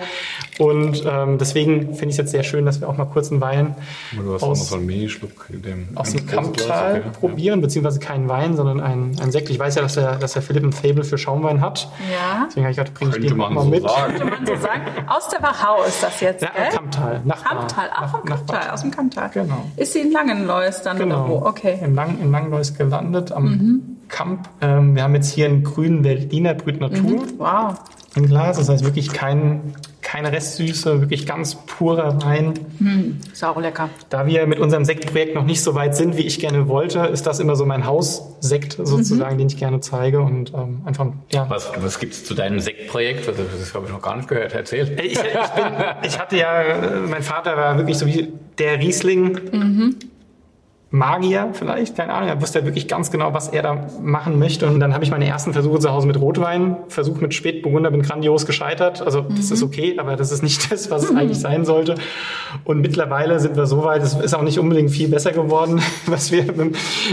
Und ähm, deswegen finde ich es jetzt sehr schön, dass wir auch mal kurz einen Wein aus, dem aus dem Kamptal okay, probieren, ja. beziehungsweise keinen Wein, sondern einen, einen Sekt. Ich weiß ja, dass der, dass der Philipp ein Fable für Schaumwein hat. Ja. Deswegen habe ich gedacht, bringe ich den mal so mit. Sagen. Könnte man so sagen. Aus der Wachau ist das jetzt, Ja, gell? Kamptal. Nachbar. Kamptal, ach vom Kamptal, aus dem Kamptal. Genau. Ist sie in Langenlois dann genau. oder wo? Okay. In, Lang, in Langenlois gelandet, am mhm. Kamp. Ähm, wir haben jetzt hier einen grünen Veltliner Brüt Natur. Mhm. Wow. Im Glas, das heißt wirklich kein, keine Restsüße, wirklich ganz purer Wein. Mhm. Ist auch lecker. Da wir mit unserem Sektprojekt noch nicht so weit sind, wie ich gerne wollte, ist das immer so mein Haussekt sozusagen, mhm. den ich gerne zeige und ähm, einfach, ja. Was, was gibt es zu deinem Sektprojekt? Das, das habe ich noch gar nicht gehört. Erzähl. Ich, ich, bin, ich hatte ja, mein Vater war wirklich so wie der Riesling. Mhm. Magier vielleicht, keine Ahnung. Er wusste ja wirklich ganz genau, was er da machen möchte. Und dann habe ich meine ersten Versuche zu Hause mit Rotwein, Versuch mit Spätburgunder, bin grandios gescheitert. Also mhm. das ist okay, aber das ist nicht das, was es eigentlich sein sollte. Und mittlerweile sind wir so weit, es ist auch nicht unbedingt viel besser geworden, was wir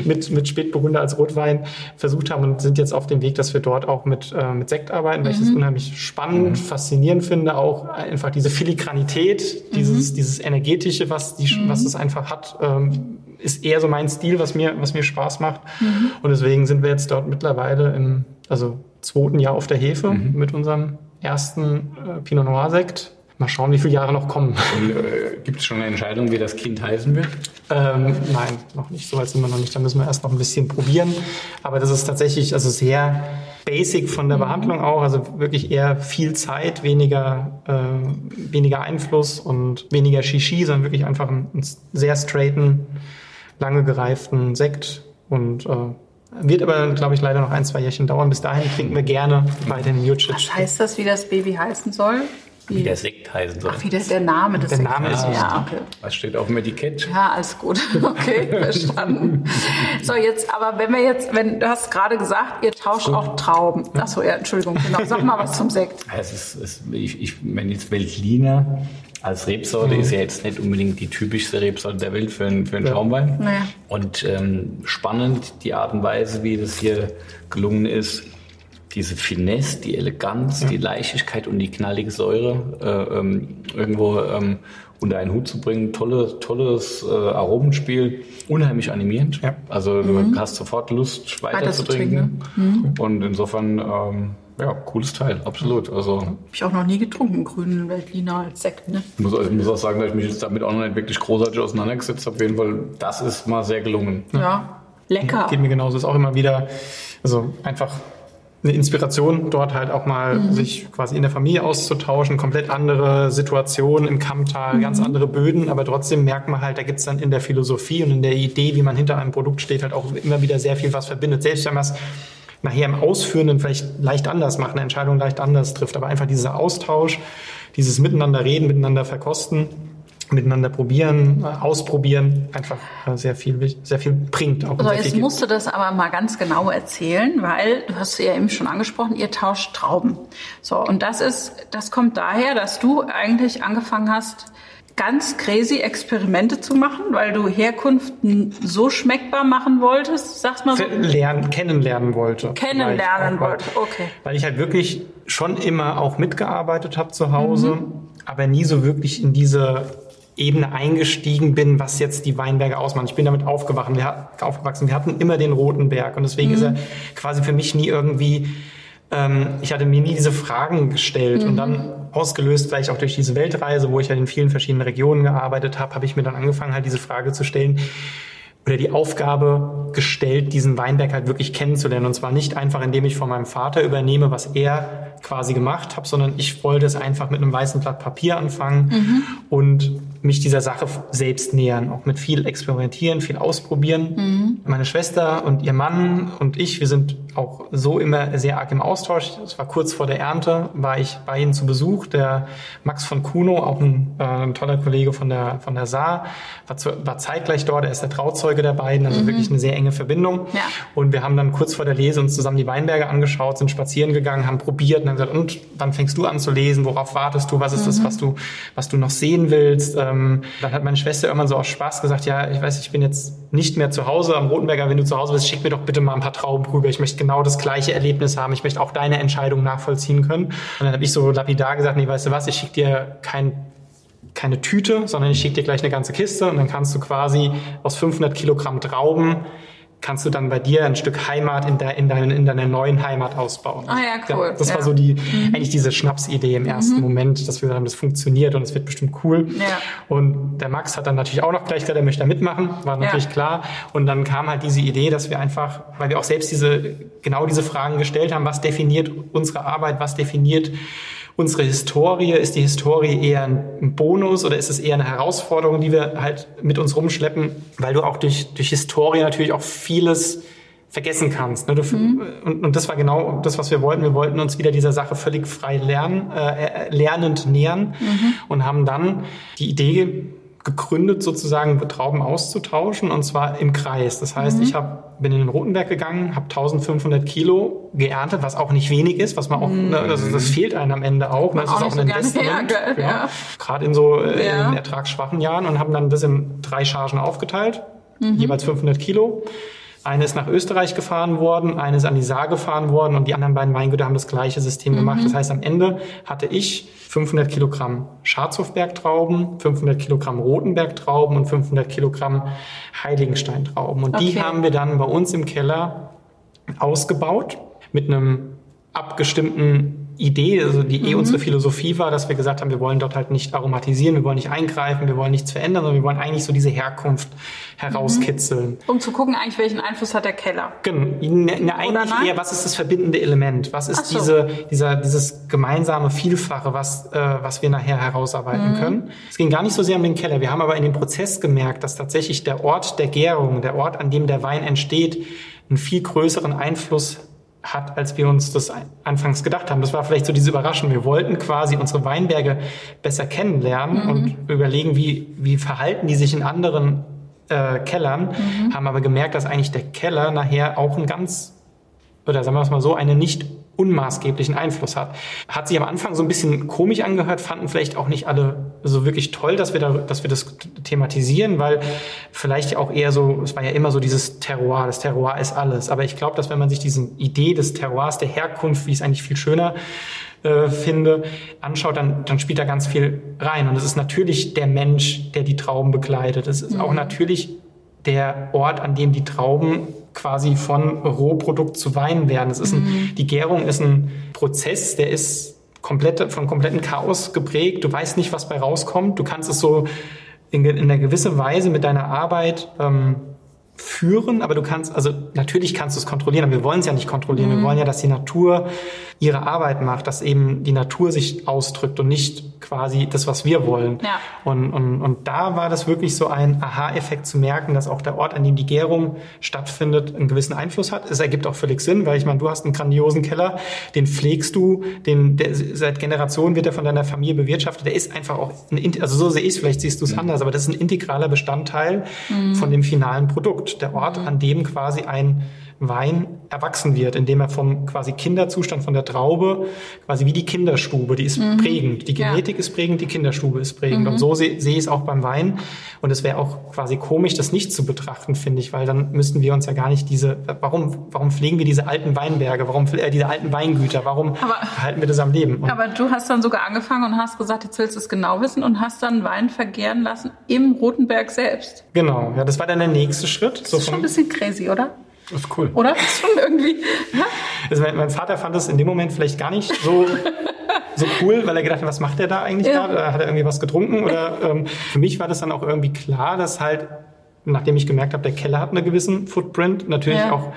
mit, mit Spätburgunder als Rotwein versucht haben und sind jetzt auf dem Weg, dass wir dort auch mit, äh, mit Sekt arbeiten, weil mhm. ich das mhm. unheimlich spannend, mhm. faszinierend finde. Auch einfach diese Filigranität, dieses, mhm. dieses Energetische, was, die, was es einfach hat. Ähm, ist eher so mein Stil, was mir, was mir Spaß macht. Mhm. Und deswegen sind wir jetzt dort mittlerweile im also zweiten Jahr auf der Hefe mhm. mit unserem ersten äh, Pinot Noir Sekt. Mal schauen, wie viele Jahre noch kommen. äh, Gibt es schon eine Entscheidung, wie das Kind heißen wird? Ähm, nein, noch nicht. So weit sind wir noch nicht. Da müssen wir erst noch ein bisschen probieren. Aber das ist tatsächlich also sehr basic von der mhm. Behandlung auch. Also wirklich eher viel Zeit, weniger, äh, weniger Einfluss und weniger Shishi, sondern wirklich einfach einen, einen sehr straighten lange gereiften Sekt und äh, wird aber, glaube ich, leider noch ein, zwei Jährchen dauern. Bis dahin trinken wir gerne bei den Jucic. Was heißt das, wie das Baby heißen soll? Wie, wie der Sekt heißen soll. Ach, wie der, der Name des Der Name ist ja, okay. Was steht auf dem Etikett? Ja, alles gut. Okay, verstanden. so, jetzt, aber wenn wir jetzt, wenn du hast gerade gesagt, ihr tauscht auch Trauben. Achso, ja, Entschuldigung, genau. Sag mal was zum Sekt. Es ist, es, ich, ich, wenn jetzt Veltliner als Rebsorte mhm. ist ja jetzt nicht unbedingt die typischste Rebsorte der Welt für, einen, für einen ja. Schaumwein. Naja. Und ähm, spannend die Art und Weise, wie das hier gelungen ist, diese Finesse, die Eleganz, ja. die Leichtigkeit und die knallige Säure äh, ähm, irgendwo ähm, unter einen Hut zu bringen. Tolle, tolles äh, Aromenspiel, unheimlich animierend. Ja. Also mhm. du hast sofort Lust, weiter, weiter zu trinken. Mhm. Und insofern ähm, ja, cooles Teil, absolut. Also habe ich auch noch nie getrunken, grünen Veltliner als Sekt. Ne? Ich muss, ich muss auch sagen, dass ich mich jetzt damit auch noch nicht wirklich großartig auseinandergesetzt habe. Jeden Fall, das ist mal sehr gelungen. Ja, ja. lecker. Geht mir genauso. Ist auch immer wieder, also einfach eine Inspiration, dort halt auch mal mhm. sich quasi in der Familie auszutauschen, komplett andere Situationen im Kammtal, mhm. ganz andere Böden, aber trotzdem merkt man halt, da gibt's dann in der Philosophie und in der Idee, wie man hinter einem Produkt steht, halt auch immer wieder sehr viel, was verbindet. Selbst wenn man es nachher im Ausführenden vielleicht leicht anders macht, eine Entscheidung leicht anders trifft. Aber einfach dieser Austausch, dieses Miteinander reden, miteinander verkosten, miteinander probieren, ausprobieren, einfach äh, sehr viel, sehr viel bringt. Auch so, jetzt musst du das aber mal ganz genau erzählen, weil du hast ja eben schon angesprochen, ihr tauscht Trauben. So, und das ist, das kommt daher, dass du eigentlich angefangen hast, ganz crazy Experimente zu machen, weil du Herkunft so schmeckbar machen wolltest, sag's mal so? Lernen, kennenlernen wollte. Kennenlernen wollte, okay. Weil ich halt wirklich schon immer auch mitgearbeitet habe zu Hause, mhm. aber nie so wirklich in diese Ebene eingestiegen bin, was jetzt die Weinberge ausmachen. Ich bin damit aufgewacht, wir, aufgewachsen. Wir hatten immer den Roten Berg und deswegen mhm. ist er quasi für mich nie irgendwie ähm, ich hatte mir nie diese Fragen gestellt mhm. und dann ausgelöst vielleicht auch durch diese Weltreise, wo ich ja in vielen verschiedenen Regionen gearbeitet habe, habe ich mir dann angefangen halt diese Frage zu stellen oder die Aufgabe gestellt, diesen Weinberg halt wirklich kennenzulernen und zwar nicht einfach, indem ich von meinem Vater übernehme, was er quasi gemacht habe, sondern ich wollte es einfach mit einem weißen Blatt Papier anfangen mhm. und mich dieser Sache selbst nähern, auch mit viel experimentieren, viel ausprobieren. Mhm. Meine Schwester und ihr Mann und ich, wir sind auch so immer sehr arg im Austausch. Es war kurz vor der Ernte, war ich bei ihnen zu Besuch. Der Max von Kuno, auch ein, äh, ein toller Kollege von der, von der Saar, war, zu, war zeitgleich dort. Er ist der Trauzeuge der beiden, also mhm. wirklich eine sehr enge Verbindung. Ja. Und wir haben dann kurz vor der Lese uns zusammen die Weinberge angeschaut, sind spazieren gegangen, haben probiert, und haben gesagt, und wann fängst du an zu lesen? Worauf wartest du? Was ist mhm. das, was du, was du noch sehen willst? Ähm, dann hat meine Schwester irgendwann so aus Spaß gesagt, ja, ich weiß, ich bin jetzt nicht mehr zu Hause am Rotenberger. Wenn du zu Hause bist, schick mir doch bitte mal ein paar Trauben rüber. Ich möchte genau das gleiche Erlebnis haben. Ich möchte auch deine Entscheidung nachvollziehen können. Und dann habe ich so lapidar gesagt, nee, weißt du was, ich schicke dir kein keine Tüte, sondern ich schicke dir gleich eine ganze Kiste und dann kannst du quasi aus 500 Kilogramm Trauben kannst du dann bei dir ein Stück Heimat in, der, in, dein, in deiner neuen Heimat ausbauen. Ah ja, cool. Ja, das ja. war so die, mhm. eigentlich diese Schnapsidee im ersten mhm. Moment, dass wir haben, das funktioniert und es wird bestimmt cool. Ja. Und der Max hat dann natürlich auch noch gleich gesagt, er möchte da mitmachen, war natürlich klar. Und dann kam halt diese Idee, dass wir einfach, weil wir auch selbst diese, genau diese Fragen gestellt haben, was definiert unsere Arbeit, was definiert unsere Historie? Ist die Historie eher ein Bonus oder ist es eher eine Herausforderung, die wir halt mit uns rumschleppen? Weil du auch durch, durch Historie natürlich auch vieles vergessen kannst. Ne? Du, mhm. und, und das war genau das, was wir wollten. Wir wollten uns wieder dieser Sache völlig frei lernen, äh, lernend nähern mhm. und haben dann die Idee gegründet, sozusagen Trauben auszutauschen und zwar im Kreis. Das heißt, mhm. ich hab, bin in den Rotenberg gegangen, habe 1500 Kilo geerntet, was auch nicht wenig ist, was man auch, mhm. ne, also das fehlt einem am Ende auch. Ne? Das ist auch ein Investment. Ja, ja. Gerade in so äh, ja. in ertragsschwachen Jahren und haben dann das in drei Chargen aufgeteilt, mhm. jeweils 500 Kilo. Eine ist nach Österreich gefahren worden, eine ist an die Saar gefahren worden und die anderen beiden Weingüter haben das gleiche System mhm. gemacht. Das heißt, am Ende hatte ich 500 Kilogramm Scharzhofbergtrauben, 500 Kilogramm Rotenbergtrauben und 500 Kilogramm Heiligensteintrauben. Und okay. die haben wir dann bei uns im Keller ausgebaut mit einem abgestimmten Idee, also die eh mhm. unsere Philosophie war, dass wir gesagt haben, wir wollen dort halt nicht aromatisieren, wir wollen nicht eingreifen, wir wollen nichts verändern, sondern wir wollen eigentlich so diese Herkunft herauskitzeln. Mhm. Um zu gucken eigentlich, welchen Einfluss hat der Keller. Genau. Ne, ne, eigentlich eher, was ist das verbindende Element? Was ist so. diese, dieser, dieses gemeinsame Vielfache, was, äh, was wir nachher herausarbeiten mhm. können? Es ging gar nicht so sehr um den Keller. Wir haben aber in dem Prozess gemerkt, dass tatsächlich der Ort der Gärung, der Ort, an dem der Wein entsteht, einen viel größeren Einfluss hat, als wir uns das anfangs gedacht haben. Das war vielleicht so diese Überraschung. Wir wollten quasi unsere Weinberge besser kennenlernen mhm. und überlegen, wie, wie verhalten die sich in anderen äh, Kellern, mhm. haben aber gemerkt, dass eigentlich der Keller nachher auch ein ganz, oder sagen wir es mal so, eine nicht unmaßgeblichen Einfluss hat. Hat sich am Anfang so ein bisschen komisch angehört, fanden vielleicht auch nicht alle so wirklich toll, dass wir da, dass wir das thematisieren, weil vielleicht auch eher so, es war ja immer so dieses Terroir, das Terroir ist alles. Aber ich glaube, dass wenn man sich diese Idee des Terroirs, der Herkunft, wie ich es eigentlich viel schöner äh, finde, anschaut, dann, dann spielt da ganz viel rein. Und es ist natürlich der Mensch, der die Trauben begleitet. Es ist mhm. auch natürlich der Ort, an dem die Trauben quasi von Rohprodukt zu Wein werden. Es ist ein, mhm. die Gärung ist ein Prozess, der ist komplett, von kompletten Chaos geprägt. Du weißt nicht, was bei rauskommt. Du kannst es so in, in einer gewissen Weise mit deiner Arbeit ähm, führen, aber du kannst, also natürlich kannst du es kontrollieren, aber wir wollen es ja nicht kontrollieren. Mhm. Wir wollen ja, dass die Natur ihre Arbeit macht, dass eben die Natur sich ausdrückt und nicht quasi das, was wir wollen. Ja. Und, und, und da war das wirklich so ein Aha-Effekt zu merken, dass auch der Ort, an dem die Gärung stattfindet, einen gewissen Einfluss hat. Es ergibt auch völlig Sinn, weil ich meine, du hast einen grandiosen Keller, den pflegst du, den, der, seit Generationen wird er von deiner Familie bewirtschaftet. Der ist einfach auch, ein, also so sehe ich es, vielleicht siehst du es mhm. anders, aber das ist ein integraler Bestandteil mhm. von dem finalen Produkt. Der Ort, an dem quasi ein Wein erwachsen wird, indem er vom quasi Kinderzustand von der Traube, quasi wie die Kinderstube, die ist mhm. prägend. Die Genetik ja. ist prägend, die Kinderstube ist prägend. Mhm. Und so sehe seh ich es auch beim Wein. Und es wäre auch quasi komisch, das nicht zu betrachten, finde ich, weil dann müssten wir uns ja gar nicht diese, warum, warum pflegen wir diese alten Weinberge, warum äh, diese alten Weingüter, warum aber, halten wir das am Leben? Und aber du hast dann sogar angefangen und hast gesagt, jetzt willst du es genau wissen und hast dann Wein vergären lassen im Rotenberg selbst. Genau, ja, das war dann der nächste Schritt. Das so ist schon ein bisschen crazy, oder? Das ist cool. Oder? Das ist schon irgendwie. Also mein, mein, Vater fand das in dem Moment vielleicht gar nicht so, so cool, weil er gedacht hat, was macht der da eigentlich ja. gerade? Hat er irgendwie was getrunken? Oder ähm, für mich war das dann auch irgendwie klar, dass halt, nachdem ich gemerkt habe, der Keller hat einen gewissen Footprint, natürlich ja. auch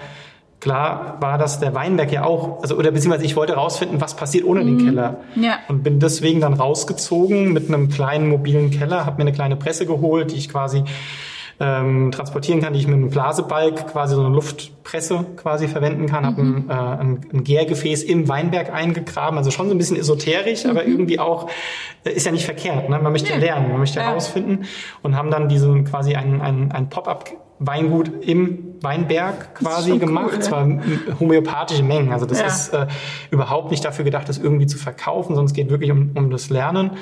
klar war, dass der Weinberg ja auch, also oder beziehungsweise ich wollte rausfinden, was passiert ohne mhm. den Keller. Ja. Und bin deswegen dann rausgezogen mit einem kleinen mobilen Keller, habe mir eine kleine Presse geholt, die ich quasi ähm, transportieren kann, die ich mit einem Blasebalg quasi so eine Luftpresse quasi verwenden kann. Mhm. Habe ein, äh, ein, ein, Gärgefäß im Weinberg eingegraben, also schon so ein bisschen esoterisch, mhm. aber irgendwie auch äh, ist ja nicht verkehrt. Ne? Man möchte ja lernen, man möchte herausfinden und haben dann diesen quasi ein, ein, ein Pop-up Weingut im Weinberg quasi gemacht. Cool, Zwar homöopathische Mengen. Also das ja. ist äh, überhaupt nicht dafür gedacht, das irgendwie zu verkaufen, sondern es geht wirklich um, um das Lernen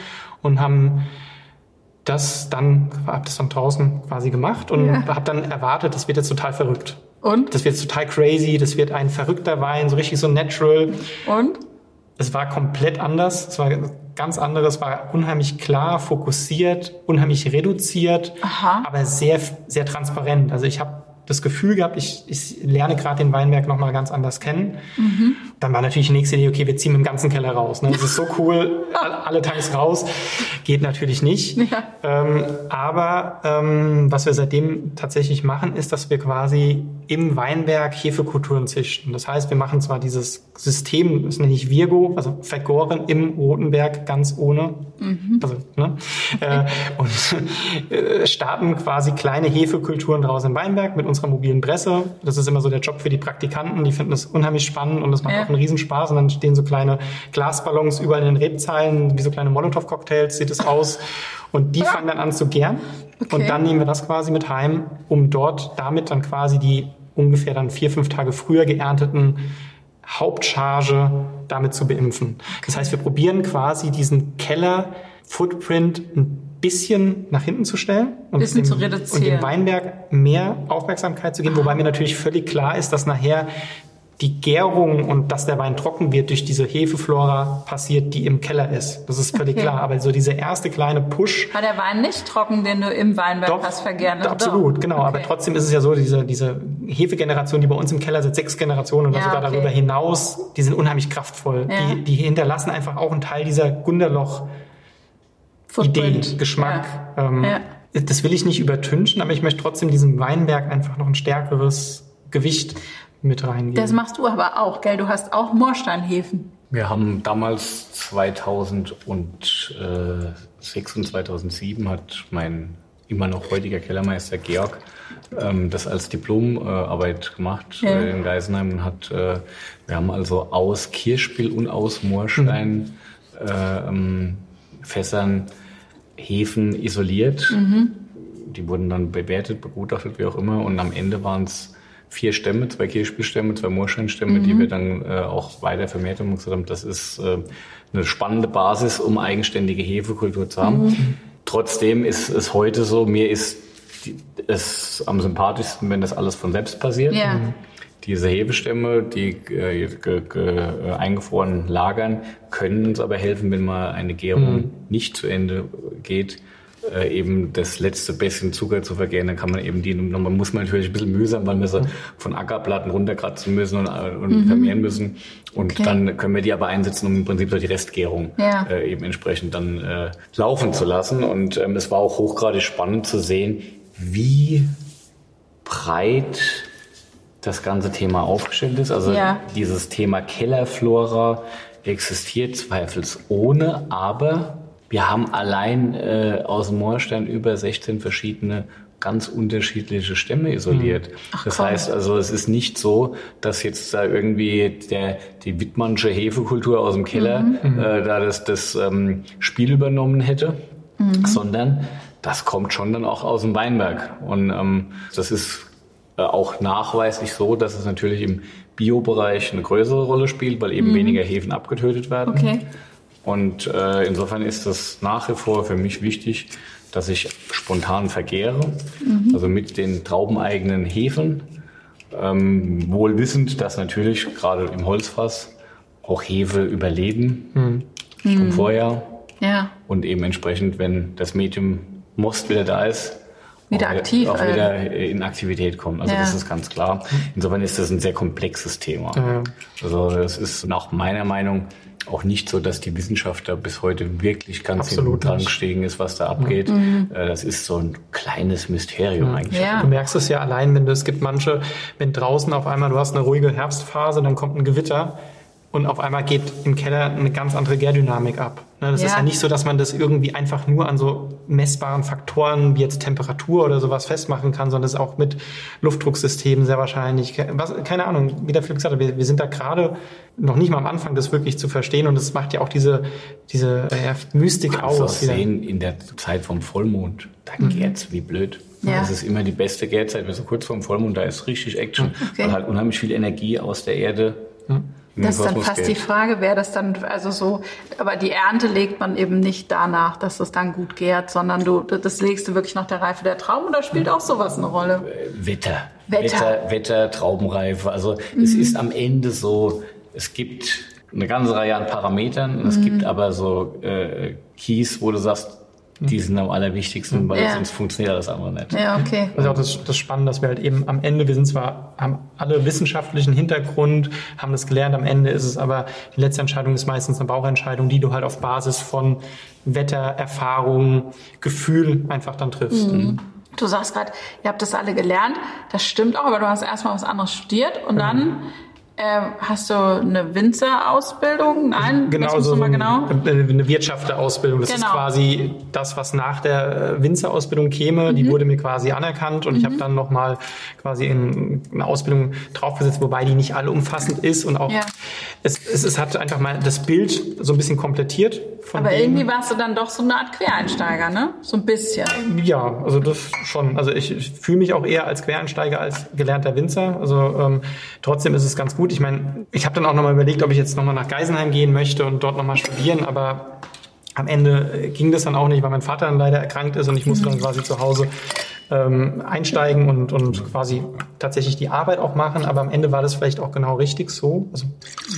und haben das dann, hab das dann draußen quasi gemacht und ja. habe dann erwartet, das wird jetzt total verrückt. Und? Das wird jetzt total crazy, das wird ein verrückter Wein, so richtig so natural. Und? Es war komplett anders. Es war ganz anderes, war unheimlich klar, fokussiert, unheimlich reduziert, Aha. aber sehr, sehr transparent. Also ich habe das Gefühl gehabt, ich, ich lerne gerade den Weinberg nochmal ganz anders kennen. Mhm. Dann war natürlich die nächste Idee, okay, wir ziehen im ganzen Keller raus. Ne? Das ist so cool, alle Tages raus. Geht natürlich nicht. Ja. Ähm, aber ähm, was wir seitdem tatsächlich machen, ist, dass wir quasi im Weinberg Hefekulturen züchten. Das heißt, wir machen zwar dieses System, das nenne ich Virgo, also Vergoren im Rotenberg ganz ohne, mhm. also, ne? Okay. Äh, und äh, starten quasi kleine Hefekulturen draußen im Weinberg mit unserer mobilen Presse. Das ist immer so der Job für die Praktikanten, die finden das unheimlich spannend und das macht ja. auch einen Riesenspaß und dann stehen so kleine Glasballons überall in den Rebzeilen, wie so kleine Molotow-Cocktails sieht es aus und die fangen dann an zu gären okay. und dann nehmen wir das quasi mit heim, um dort damit dann quasi die ungefähr dann vier, fünf Tage früher geernteten Hauptcharge damit zu beimpfen. Das heißt, wir probieren quasi diesen Keller-Footprint ein bisschen nach hinten zu stellen und, bisschen dem, zu reduzieren. und dem Weinberg mehr Aufmerksamkeit zu geben, wobei mir natürlich völlig klar ist, dass nachher die Gärung und dass der Wein trocken wird durch diese Hefeflora passiert, die im Keller ist. Das ist völlig okay. klar. Aber so dieser erste kleine Push. War der Wein nicht trocken, den du im Weinberg doch, hast vergärt? Absolut, doch. genau. Okay. Aber trotzdem ist es ja so, diese, diese Hefegeneration, die bei uns im Keller seit sechs Generationen oder ja, sogar okay. darüber hinaus, die sind unheimlich kraftvoll. Ja. Die, die hinterlassen einfach auch einen Teil dieser Gunderloch Idee, Geschmack. Ja. Ähm, das will ich nicht übertünchen, aber ich möchte trotzdem diesem Weinberg einfach noch ein stärkeres Gewicht mit reingeben. Das machst du aber auch, gell? Du hast auch Moorsteinhefen. Wir haben damals 2006 und 2007 hat mein immer noch heutiger Kellermeister Georg ähm, das als Diplomarbeit gemacht ja. äh, in Geisenheim und hat, äh, wir haben also aus Kirschspiel und aus Moorstein mhm. äh, ähm, Fässern Hefen isoliert. Mhm. Die wurden dann bewertet, begutachtet, wie auch immer und am Ende waren es vier Stämme, zwei Kirchspielstämme, zwei Moorsteinstämme, mhm. die wir dann äh, auch weiter vermehrt haben und gesagt haben, das ist äh, eine spannende Basis, um eigenständige Hefekultur zu haben. Mhm. Trotzdem ist es heute so, mir ist es am sympathischsten, wenn das alles von selbst passiert. Ja. Diese Hefestämme, die äh, äh, eingefroren lagern, können uns aber helfen, wenn mal eine Gärung mhm. nicht zu Ende geht äh, eben das letzte bisschen Zucker zu vergären, dann kann man eben die, man muss man natürlich ein bisschen mühsam, weil wir sie von Ackerplatten runterkratzen müssen und, äh, und mhm. vermehren müssen. Und okay. dann können wir die aber einsetzen, um im Prinzip so die Restgärung ja. äh, eben entsprechend dann äh, laufen zu lassen. Und ähm, es war auch hochgradig spannend zu sehen, wie breit das ganze Thema aufgestellt ist. Also ja. dieses Thema Kellerflora existiert zweifelsohne, aber wir haben allein äh, aus dem Moorstein über 16 verschiedene ganz unterschiedliche Stämme isoliert. Hm. Ach, das heißt also, es ist nicht so, dass jetzt da irgendwie der, die Wittmannsche Hefekultur aus dem Keller mhm. äh, da das, das ähm, Spiel übernommen hätte, mhm. sondern das kommt schon dann auch aus dem Weinberg. Und ähm, das ist auch nachweislich so, dass es natürlich im Biobereich eine größere Rolle spielt, weil eben mhm. weniger Hefen abgetötet werden. Okay. Und äh, insofern ist es nach wie vor für mich wichtig, dass ich spontan vergehre, mhm. also mit den traubeneigenen Hefen, ähm, wohl wissend, dass natürlich gerade im Holzfass auch Hefe überleben mhm. im mhm. Vorjahr. Ja. Und eben entsprechend, wenn das Medium Most wieder da ist, wieder auch aktiv, auch wieder in Aktivität kommen. Also ja. das ist ganz klar. Insofern ist das ein sehr komplexes Thema. Ja. Also es ist nach meiner Meinung auch nicht so, dass die Wissenschaft da bis heute wirklich ganz Absolut dran gestiegen ist, was da abgeht. Mhm. Äh, das ist so ein kleines Mysterium mhm. eigentlich. Ja. Du merkst es ja allein, wenn du, es gibt manche, wenn draußen auf einmal du hast eine ruhige Herbstphase, dann kommt ein Gewitter, und auf einmal geht im Keller eine ganz andere Gärdynamik ab. Ne, das ja. ist ja nicht so, dass man das irgendwie einfach nur an so messbaren Faktoren wie jetzt Temperatur oder sowas festmachen kann, sondern es ist auch mit Luftdrucksystemen sehr wahrscheinlich. Was, keine Ahnung, wie der Philipp gesagt hat, wir, wir sind da gerade noch nicht mal am Anfang, das wirklich zu verstehen und es macht ja auch diese, diese äh, Mystik du aus. Auch sehen, in der Zeit vom Vollmond, da mhm. gärt's wie blöd. Ja. Das ist immer die beste Gärzeit, wenn so kurz vorm Vollmond, da ist richtig Action, okay. weil halt unheimlich viel Energie aus der Erde mhm das ist dann fast geht. die Frage, wäre das dann, also so, aber die Ernte legt man eben nicht danach, dass es dann gut gärt, sondern du, das legst du wirklich nach der Reife der Trauben oder spielt auch sowas eine Rolle? Wetter. Wetter, Wetter, Wetter Traubenreife. Also mhm. es ist am Ende so, es gibt eine ganze Reihe an Parametern, mhm. es gibt aber so äh, Keys, wo du sagst, die sind am allerwichtigsten, weil ja. sonst funktioniert das andere nicht. Ja, okay. Das ist auch das, das Spannende, dass wir halt eben am Ende, wir sind zwar, haben alle wissenschaftlichen Hintergrund, haben das gelernt, am Ende ist es aber, die letzte Entscheidung ist meistens eine Bauchentscheidung, die du halt auf Basis von Wetter, Erfahrung, Gefühl einfach dann triffst. Mhm. Du sagst gerade, ihr habt das alle gelernt. Das stimmt auch, aber du hast erstmal was anderes studiert und mhm. dann ähm, hast du eine Winzerausbildung? Nein, genau, so mal genau. eine Wirtschafterausbildung. Das genau. ist quasi das, was nach der äh, Winzerausbildung käme. Mhm. Die wurde mir quasi anerkannt und mhm. ich habe dann nochmal quasi in eine Ausbildung draufgesetzt, wobei die nicht alle umfassend ist und auch ja. es, es, es hat einfach mal das Bild so ein bisschen komplettiert. Aber dem. irgendwie warst du dann doch so eine Art Quereinsteiger, ne? So ein bisschen. Ja, also das schon. Also ich, ich fühle mich auch eher als Quereinsteiger als gelernter Winzer. Also ähm, trotzdem ist es ganz gut gut. Ich meine, ich habe dann auch nochmal überlegt, ob ich jetzt nochmal nach Geisenheim gehen möchte und dort nochmal studieren, aber am Ende äh, ging das dann auch nicht, weil mein Vater dann leider erkrankt ist und ich musste dann quasi zu Hause ähm, einsteigen und, und quasi tatsächlich die Arbeit auch machen. Aber am Ende war das vielleicht auch genau richtig so, also,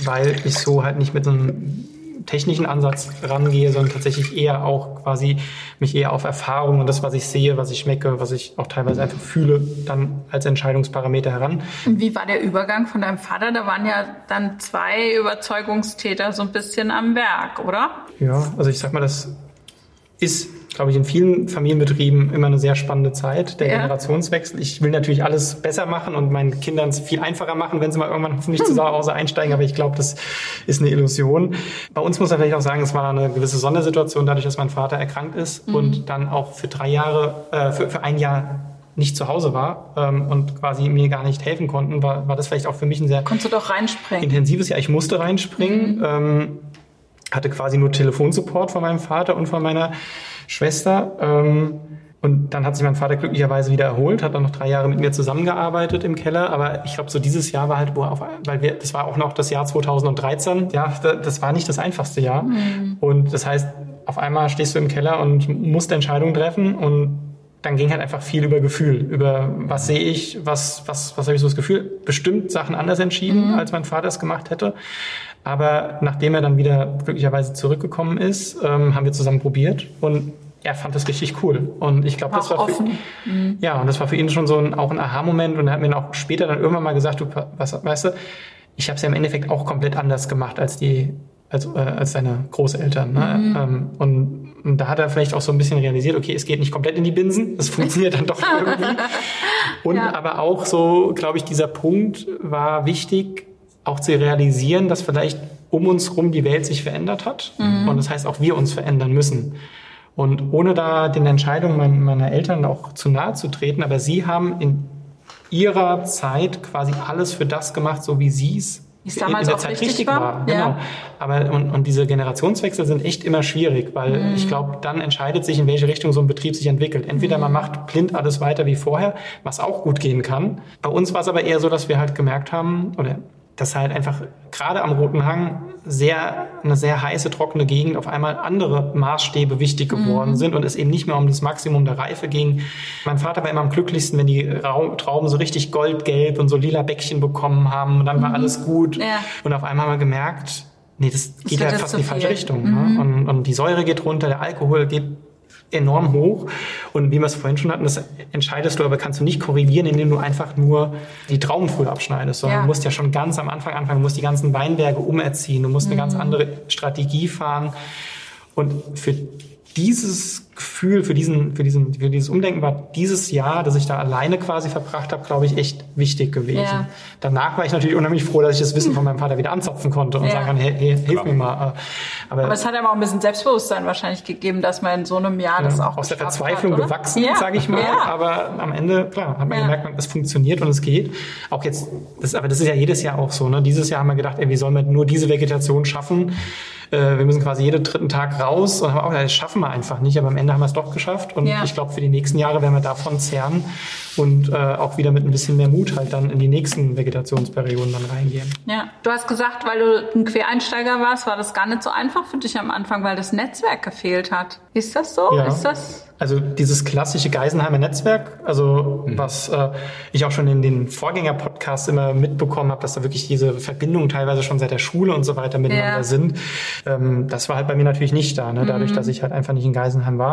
weil ich so halt nicht mit einem technischen Ansatz rangehe, sondern tatsächlich eher auch quasi mich eher auf Erfahrung und das, was ich sehe, was ich schmecke, was ich auch teilweise einfach fühle, dann als Entscheidungsparameter heran. Und wie war der Übergang von deinem Vater? Da waren ja dann zwei Überzeugungstäter so ein bisschen am Werk, oder? Ja, also ich sag mal, das ist glaube ich, in vielen Familienbetrieben immer eine sehr spannende Zeit, der ja. Generationswechsel. Ich will natürlich alles besser machen und meinen Kindern es viel einfacher machen, wenn sie mal irgendwann hoffentlich zu Hause einsteigen, aber ich glaube, das ist eine Illusion. Bei uns muss man vielleicht auch sagen, es war eine gewisse Sondersituation, dadurch, dass mein Vater erkrankt ist mhm. und dann auch für drei Jahre, äh, für, für ein Jahr nicht zu Hause war ähm, und quasi mir gar nicht helfen konnten, war, war das vielleicht auch für mich ein sehr Konntest du doch reinspringen. intensives Jahr. Ich musste reinspringen, mhm. ähm, hatte quasi nur Telefonsupport von meinem Vater und von meiner Schwester. Ähm, und dann hat sich mein Vater glücklicherweise wieder erholt, hat dann noch drei Jahre mit mir zusammengearbeitet im Keller. Aber ich glaube, so dieses Jahr war halt, wo auf, weil wir, das war auch noch das Jahr 2013. Ja, das war nicht das einfachste Jahr. Mhm. Und das heißt, auf einmal stehst du im Keller und musst Entscheidungen treffen und dann ging halt einfach viel über Gefühl, über was sehe ich, was, was, was habe ich so das Gefühl, bestimmt Sachen anders entschieden, mhm. als mein Vater es gemacht hätte. Aber nachdem er dann wieder glücklicherweise zurückgekommen ist, ähm, haben wir zusammen probiert und er fand das richtig cool. Und ich glaube, das war für, mhm. ja, und das war für ihn schon so ein, auch ein Aha-Moment. Und er hat mir auch später dann irgendwann mal gesagt, du, was, weißt du, ich habe es ja im Endeffekt auch komplett anders gemacht als die, als, äh, als seine Großeltern. Ne? Mhm. Ähm, und, und da hat er vielleicht auch so ein bisschen realisiert, okay, es geht nicht komplett in die Binsen, es funktioniert dann doch irgendwie. Und ja. aber auch so, glaube ich, dieser Punkt war wichtig, auch zu realisieren, dass vielleicht um uns rum die Welt sich verändert hat. Mhm. Und das heißt, auch wir uns verändern müssen. Und ohne da den Entscheidungen meiner Eltern auch zu nahe zu treten, aber sie haben in ihrer Zeit quasi alles für das gemacht, so wie sie es in der Zeit richtig, richtig war. war. Genau. Ja. Aber und, und diese Generationswechsel sind echt immer schwierig, weil mhm. ich glaube, dann entscheidet sich, in welche Richtung so ein Betrieb sich entwickelt. Entweder mhm. man macht blind alles weiter wie vorher, was auch gut gehen kann. Bei uns war es aber eher so, dass wir halt gemerkt haben, oder dass halt einfach gerade am Roten Hang sehr, eine sehr heiße, trockene Gegend auf einmal andere Maßstäbe wichtig geworden mhm. sind und es eben nicht mehr um das Maximum der Reife ging. Mein Vater war immer am glücklichsten, wenn die Trauben so richtig goldgelb und so lila Bäckchen bekommen haben und dann mhm. war alles gut. Ja. Und auf einmal haben wir gemerkt, nee, das, das geht halt fast in die falsche Richtung. Ne? Mhm. Ne? Und, und die Säure geht runter, der Alkohol geht enorm hoch. Und wie wir es vorhin schon hatten, das entscheidest du, aber kannst du nicht korrigieren, indem du einfach nur die Trauben früh abschneidest, sondern ja. du musst ja schon ganz am Anfang anfangen, du musst die ganzen Weinberge umerziehen, du musst mhm. eine ganz mhm. andere Strategie fahren. Und für dieses Gefühl für diesen, für diesen, für dieses Umdenken war dieses Jahr, dass ich da alleine quasi verbracht habe, glaube ich, echt wichtig gewesen. Ja. Danach war ich natürlich unheimlich froh, dass ich das Wissen von meinem Vater wieder anzapfen konnte und ja. sagen kann, hey, hey hilf mir mal. Aber, aber es hat aber auch ein bisschen Selbstbewusstsein wahrscheinlich gegeben, dass man in so einem Jahr ja, das auch aus der Verzweiflung hat, gewachsen, ja. sage ich mal. Aber am Ende, klar, hat man gemerkt, es funktioniert und es geht. Auch jetzt, das, aber das ist ja jedes Jahr auch so. Ne? Dieses Jahr haben wir gedacht, ey, wie sollen wir nur diese Vegetation schaffen? äh, wir müssen quasi jeden dritten Tag raus und haben auch gesagt, das schaffen wir einfach nicht, aber am Ende haben wir es doch geschafft und ja. ich glaube, für die nächsten Jahre werden wir davon zehren und äh, auch wieder mit ein bisschen mehr Mut halt dann in die nächsten Vegetationsperioden dann reingehen. Ja, du hast gesagt, weil du ein Quereinsteiger warst, war das gar nicht so einfach für dich am Anfang, weil das Netzwerk gefehlt hat. Ist das so? Ja. Ist das also dieses klassische Geisenheimer Netzwerk, also mhm. was äh, ich auch schon in den Vorgänger-Podcasts immer mitbekommen habe, dass da wirklich diese Verbindungen teilweise schon seit der Schule und so weiter miteinander ja. sind. Ähm, das war halt bei mir natürlich nicht da, ne? dadurch, mhm. dass ich halt einfach nicht in Geisenheim war.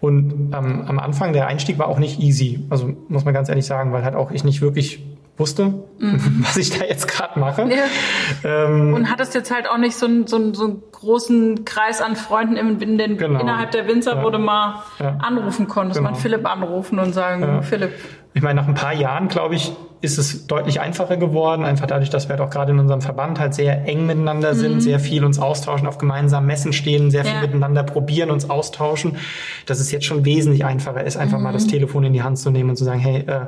Und ähm, am Anfang der Einstieg war auch nicht easy, also muss man ganz ehrlich sagen, weil halt auch ich nicht wirklich wusste, mhm. was ich da jetzt gerade mache. Ja. Ähm, und hattest jetzt halt auch nicht so einen, so einen, so einen großen Kreis an Freunden in, in den, genau. innerhalb der Winzer, ja. wo du mal ja. anrufen konntest, genau. mal Philipp anrufen und sagen, Philipp. Ich meine, nach ein paar Jahren, glaube ich, ist es deutlich einfacher geworden, einfach dadurch, dass wir halt auch gerade in unserem Verband halt sehr eng miteinander sind, mhm. sehr viel uns austauschen, auf gemeinsamen Messen stehen, sehr viel miteinander probieren, uns austauschen, dass es jetzt schon wesentlich einfacher ist, einfach mhm. mal das Telefon in die Hand zu nehmen und zu sagen, hey, äh,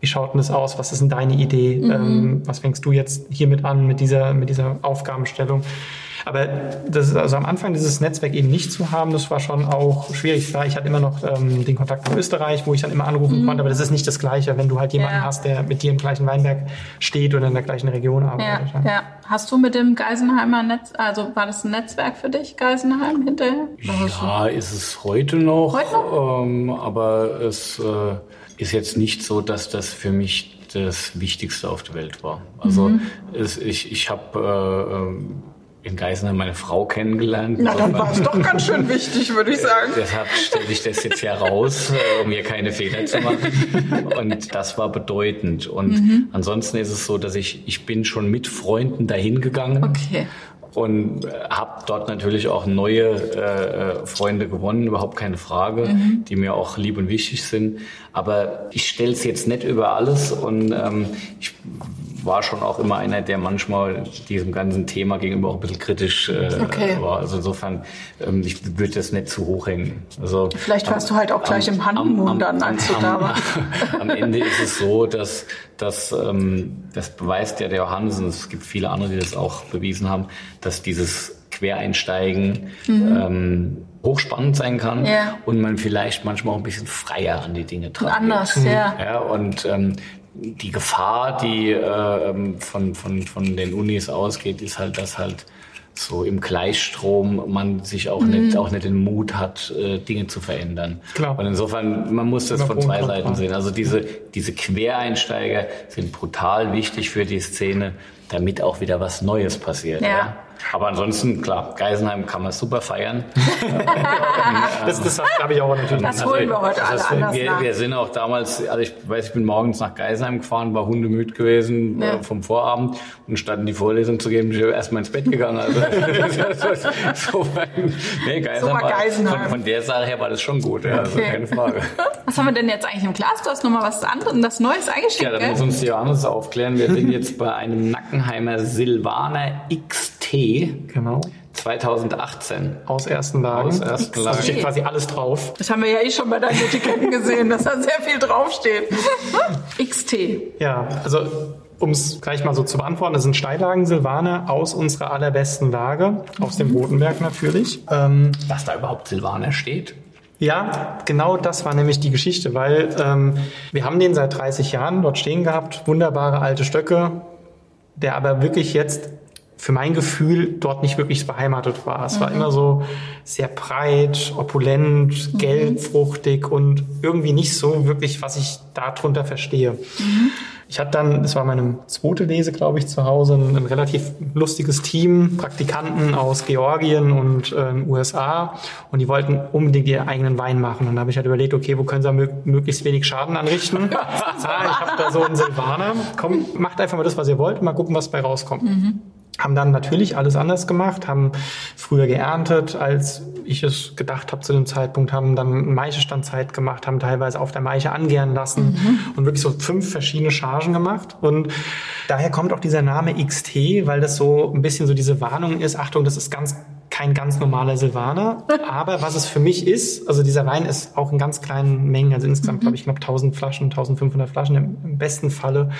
wie schaut denn das aus? Was ist denn deine Idee? Mhm. Ähm, was fängst du jetzt hiermit an, mit dieser, mit dieser Aufgabenstellung? Aber das ist also am Anfang dieses Netzwerk eben nicht zu haben, das war schon auch schwierig. Klar, ich hatte immer noch ähm, den Kontakt nach Österreich, wo ich dann immer anrufen mhm. konnte, aber das ist nicht das Gleiche, wenn du halt jemanden ja. hast, der mit dir im gleichen Weinberg steht oder in der gleichen Region arbeitet. Ja, ja. Hast du mit dem Geisenheimer Netz, also war das ein Netzwerk für dich, Geisenheim hinterher? Ja, ist es heute noch. Heute noch? Ähm, aber es äh, ist jetzt nicht so, dass das für mich das Wichtigste auf der Welt war. Also mhm. es, ich, ich habe äh, ähm, in Geisenheim meine Frau kennengelernt. Na, dann war es doch ganz schön wichtig, würde ich sagen. Deshalb stelle ich das jetzt heraus, äh, um hier keine Fehler zu machen. Und das war bedeutend. Und mhm. ansonsten ist es so, dass ich, ich bin schon mit Freunden dahin gegangen. Okay und äh, habe dort natürlich auch neue äh, äh, Freunde gewonnen, überhaupt keine Frage, mhm. die mir auch lieb und wichtig sind. Aber ich stelle es jetzt nicht über alles und ähm, ich war schon auch immer einer, der manchmal diesem ganzen Thema gegenüber auch ein bisschen kritisch äh, okay. war. Also insofern, ähm, ich würde das nicht zu hoch hängen. Also, Vielleicht warst am, du halt auch gleich am, im Honeymoon dann, als du da warst. am Ende ist es so, dass, dass ähm, das beweist ja der Johannes, und es gibt viele andere, die das auch bewiesen haben, dass dieses Quereinsteigen mhm. ähm, hochspannend sein kann ja. und man vielleicht manchmal auch ein bisschen freier an die Dinge dran Anders, ja. ja. Und ähm, die Gefahr, die äh, ähm, von, von, von den Unis ausgeht, ist halt, dass halt so im Gleichstrom man sich auch mhm. nicht auch nicht den Mut hat, äh, Dinge zu verändern. Klar. Und insofern, man muss das von zwei Seiten sehen. Also diese, diese Quereinsteiger sind brutal wichtig für die Szene, damit auch wieder was Neues passiert. Ja. ja? Aber ansonsten, klar, Geisenheim kann man super feiern. das das habe ich auch natürlich. Das holen wir heute also, alle anders wir, wir sind auch damals, also ich weiß, ich bin morgens nach Geisenheim gefahren, war hundemüd gewesen ja. äh, vom Vorabend und statt in die Vorlesung zu gehen, bin ich erstmal ins Bett gegangen. Also, so, nee, Geisenheim, so Geisenheim. Von, von, der Sache her war das schon gut, ja, also keine Frage. Was haben wir denn jetzt eigentlich im Glas? Du hast nochmal was anderes, das Neues eingeschickt, Ja, da muss uns Johannes aufklären. Wir sind jetzt bei einem Nackenheimer Silvaner XT Genau. 2018. Aus ersten Lagen. Aus ersten Lagen. Also steht quasi alles drauf. Das haben wir ja eh schon bei deinen Etiketten gesehen, dass da sehr viel draufsteht. XT. Ja, also um es gleich mal so zu beantworten, das sind Steillagen Silvaner aus unserer allerbesten Lage, aus dem Rotenberg natürlich. Ähm, Dass da überhaupt Silvaner steht? Ja, genau das war nämlich die Geschichte, weil ähm, wir haben den seit 30 Jahren dort stehen gehabt, wunderbare alte Stöcke, der aber wirklich jetzt für mein Gefühl dort nicht wirklich beheimatet war. Es mhm. war immer so sehr breit, opulent, mhm. gelb, fruchtig und irgendwie nicht so wirklich, was ich darunter verstehe. Mhm. Ich hatte dann, das war meine zweite Lese, glaube ich, zu Hause, ein, ein relativ lustiges Team, Praktikanten aus Georgien und äh, USA und die wollten unbedingt ihren eigenen Wein machen. Und da habe ich halt überlegt, okay, wo können sie mö möglichst wenig Schaden anrichten? ah, ich habe da so einen Silvaner. Komm, macht einfach mal das, was ihr wollt, mal gucken, was bei rauskommt. Mhm. Haben dann natürlich alles anders gemacht, haben früher geerntet, als ich es gedacht habe zu dem Zeitpunkt, haben dann Maischestandzeit gemacht, haben teilweise auf der Maiche angären lassen mhm. und wirklich so fünf verschiedene Chargen gemacht. Und daher kommt auch dieser Name XT, weil das so ein bisschen so diese Warnung ist, Achtung, das ist ganz kein ganz normaler Silvaner. Aber was es für mich ist, also dieser Wein ist auch in ganz kleinen Mengen, also insgesamt mhm. glaube ich knapp 1000 Flaschen, 1500 Flaschen im, im, besten Falle.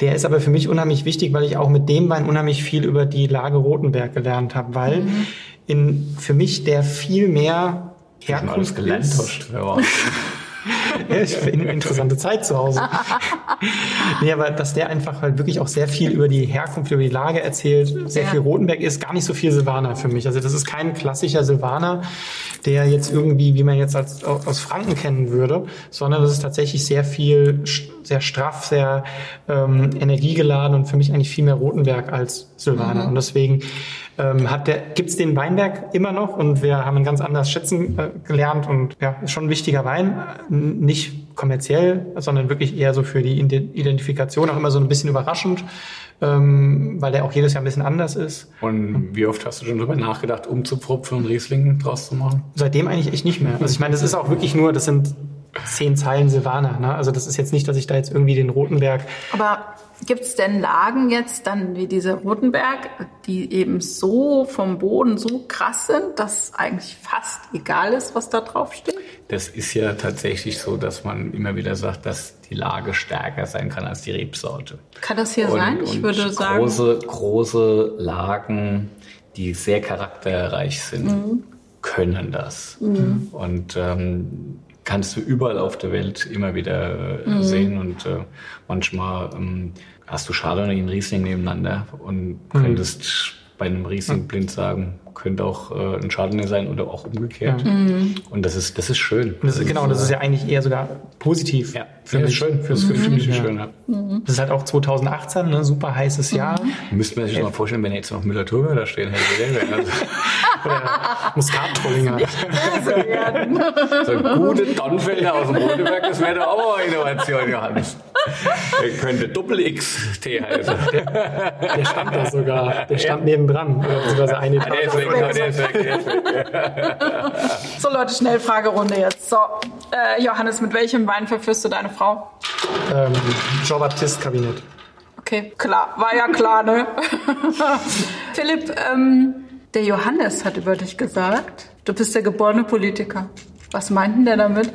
Der ist aber für mich unheimlich wichtig, weil ich auch mit dem Wein unheimlich viel über die Lage Rotenberg gelernt habe, weil mhm. in, für mich der viel mehr Herkunft gelernt hast. ja, ich finde eine interessante Zeit zu Hause. nee, aber dass der einfach halt wirklich auch sehr viel über die Herkunft, über die Lage erzählt, sehr ja. viel Rotenberg ist, gar nicht so viel Silvaner für mich. Also das ist kein klassischer Silvaner, der jetzt irgendwie, wie man jetzt als, aus Franken kennen würde, sondern das ist tatsächlich sehr viel, sehr straff, sehr ähm, energiegeladen und für mich eigentlich viel mehr Rotenberg als Silvaner. Mhm. Und deswegen ähm, hat der, gibt's den Weinberg immer noch und wir haben ihn ganz anders schätzen äh, gelernt und ja, ist schon ein wichtiger Wein, nicht kommerziell, sondern wirklich eher so für die Identifikation, auch immer so ein bisschen überraschend, ähm, weil der auch jedes Jahr ein bisschen anders ist. Und wie oft hast du schon darüber nachgedacht, umzupfropfen und Riesling draus zu machen? Seitdem eigentlich echt nicht mehr. Also ich meine, das ist auch wirklich nur, das sind zehn Zeilen Silvaner. Ne? Also das ist jetzt nicht, dass ich da jetzt irgendwie den Rotenberg. Aber gibt es denn Lagen jetzt dann wie diese Rotenberg, die eben so vom Boden so krass sind, dass eigentlich fast egal ist, was da drauf steht? Das ist ja tatsächlich so, dass man immer wieder sagt, dass die Lage stärker sein kann als die Rebsorte. Kann das hier und, sein? Ich würde sagen. Große, große Lagen, die sehr charakterreich sind, mhm. können das. Mhm. Und ähm, kannst du überall auf der Welt immer wieder äh, mhm. sehen und äh, manchmal ähm, hast du Chardonnay und Riesling nebeneinander und mhm. könntest bei einem Riesling blind sagen, könnte auch äh, ein Chardonnay sein oder auch umgekehrt. Mhm. Und das ist, das ist schön. Das ist, genau, das ist ja eigentlich eher sogar positiv. Ja, für mich. schön. Fürs mhm. schön, ja. Mhm. Das ist halt auch 2018, ne, super heißes Jahr. Mhm. Müsste man sich mal vorstellen, wenn jetzt noch Müller-Thurgau da stehen hätte. Also. oder Muskat-Trollinger. so ein gute Donnfelder aus dem Rodeberg, das wäre doch auch eine Innovation, Johannes. Der könnte Doppel-X-Tee heißen. Der, der, stand da sogar. Der stand ja. nebendran. Beziehungsweise eine ah, So Leute, Schnellfragerunde jetzt. So, äh, Johannes, mit welchem Wein verführst du deine Frau? Ähm, Jean-Baptiste-Kabinett. Okay, klar. War ja klar, ne? Philipp, ähm, der Johannes hat über dich gesagt, du bist der geborene Politiker. Was meinten der damit?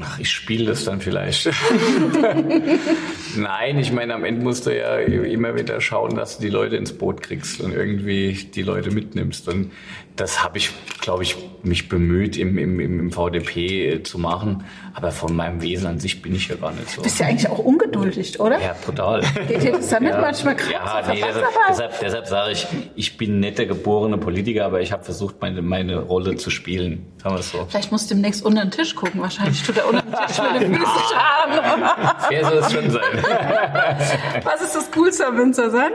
Ach, ich spiele das dann vielleicht. Nein, ich meine, am Ende musst du ja immer wieder schauen, dass du die Leute ins Boot kriegst und irgendwie die Leute mitnimmst. Und das habe ich, glaube ich, mich bemüht, im, im, im VDP zu machen. Aber von meinem Wesen an sich bin ich ja gar nicht so. Du bist ja eigentlich auch ungeduldig, oder? Ja, total. Geht dir das damit ja. manchmal krass? Ja, nee, deshalb, deshalb, deshalb sage ich, ich bin nicht der geborene Politiker, aber ich habe versucht, meine, meine Rolle zu spielen. Sagen wir es so. Vielleicht musst du demnächst unter den Tisch gucken. Wahrscheinlich tut er unter den Tisch mit den Füßen schaden. Wer soll es schon sein? Was ist das Coolste am Winzer sein?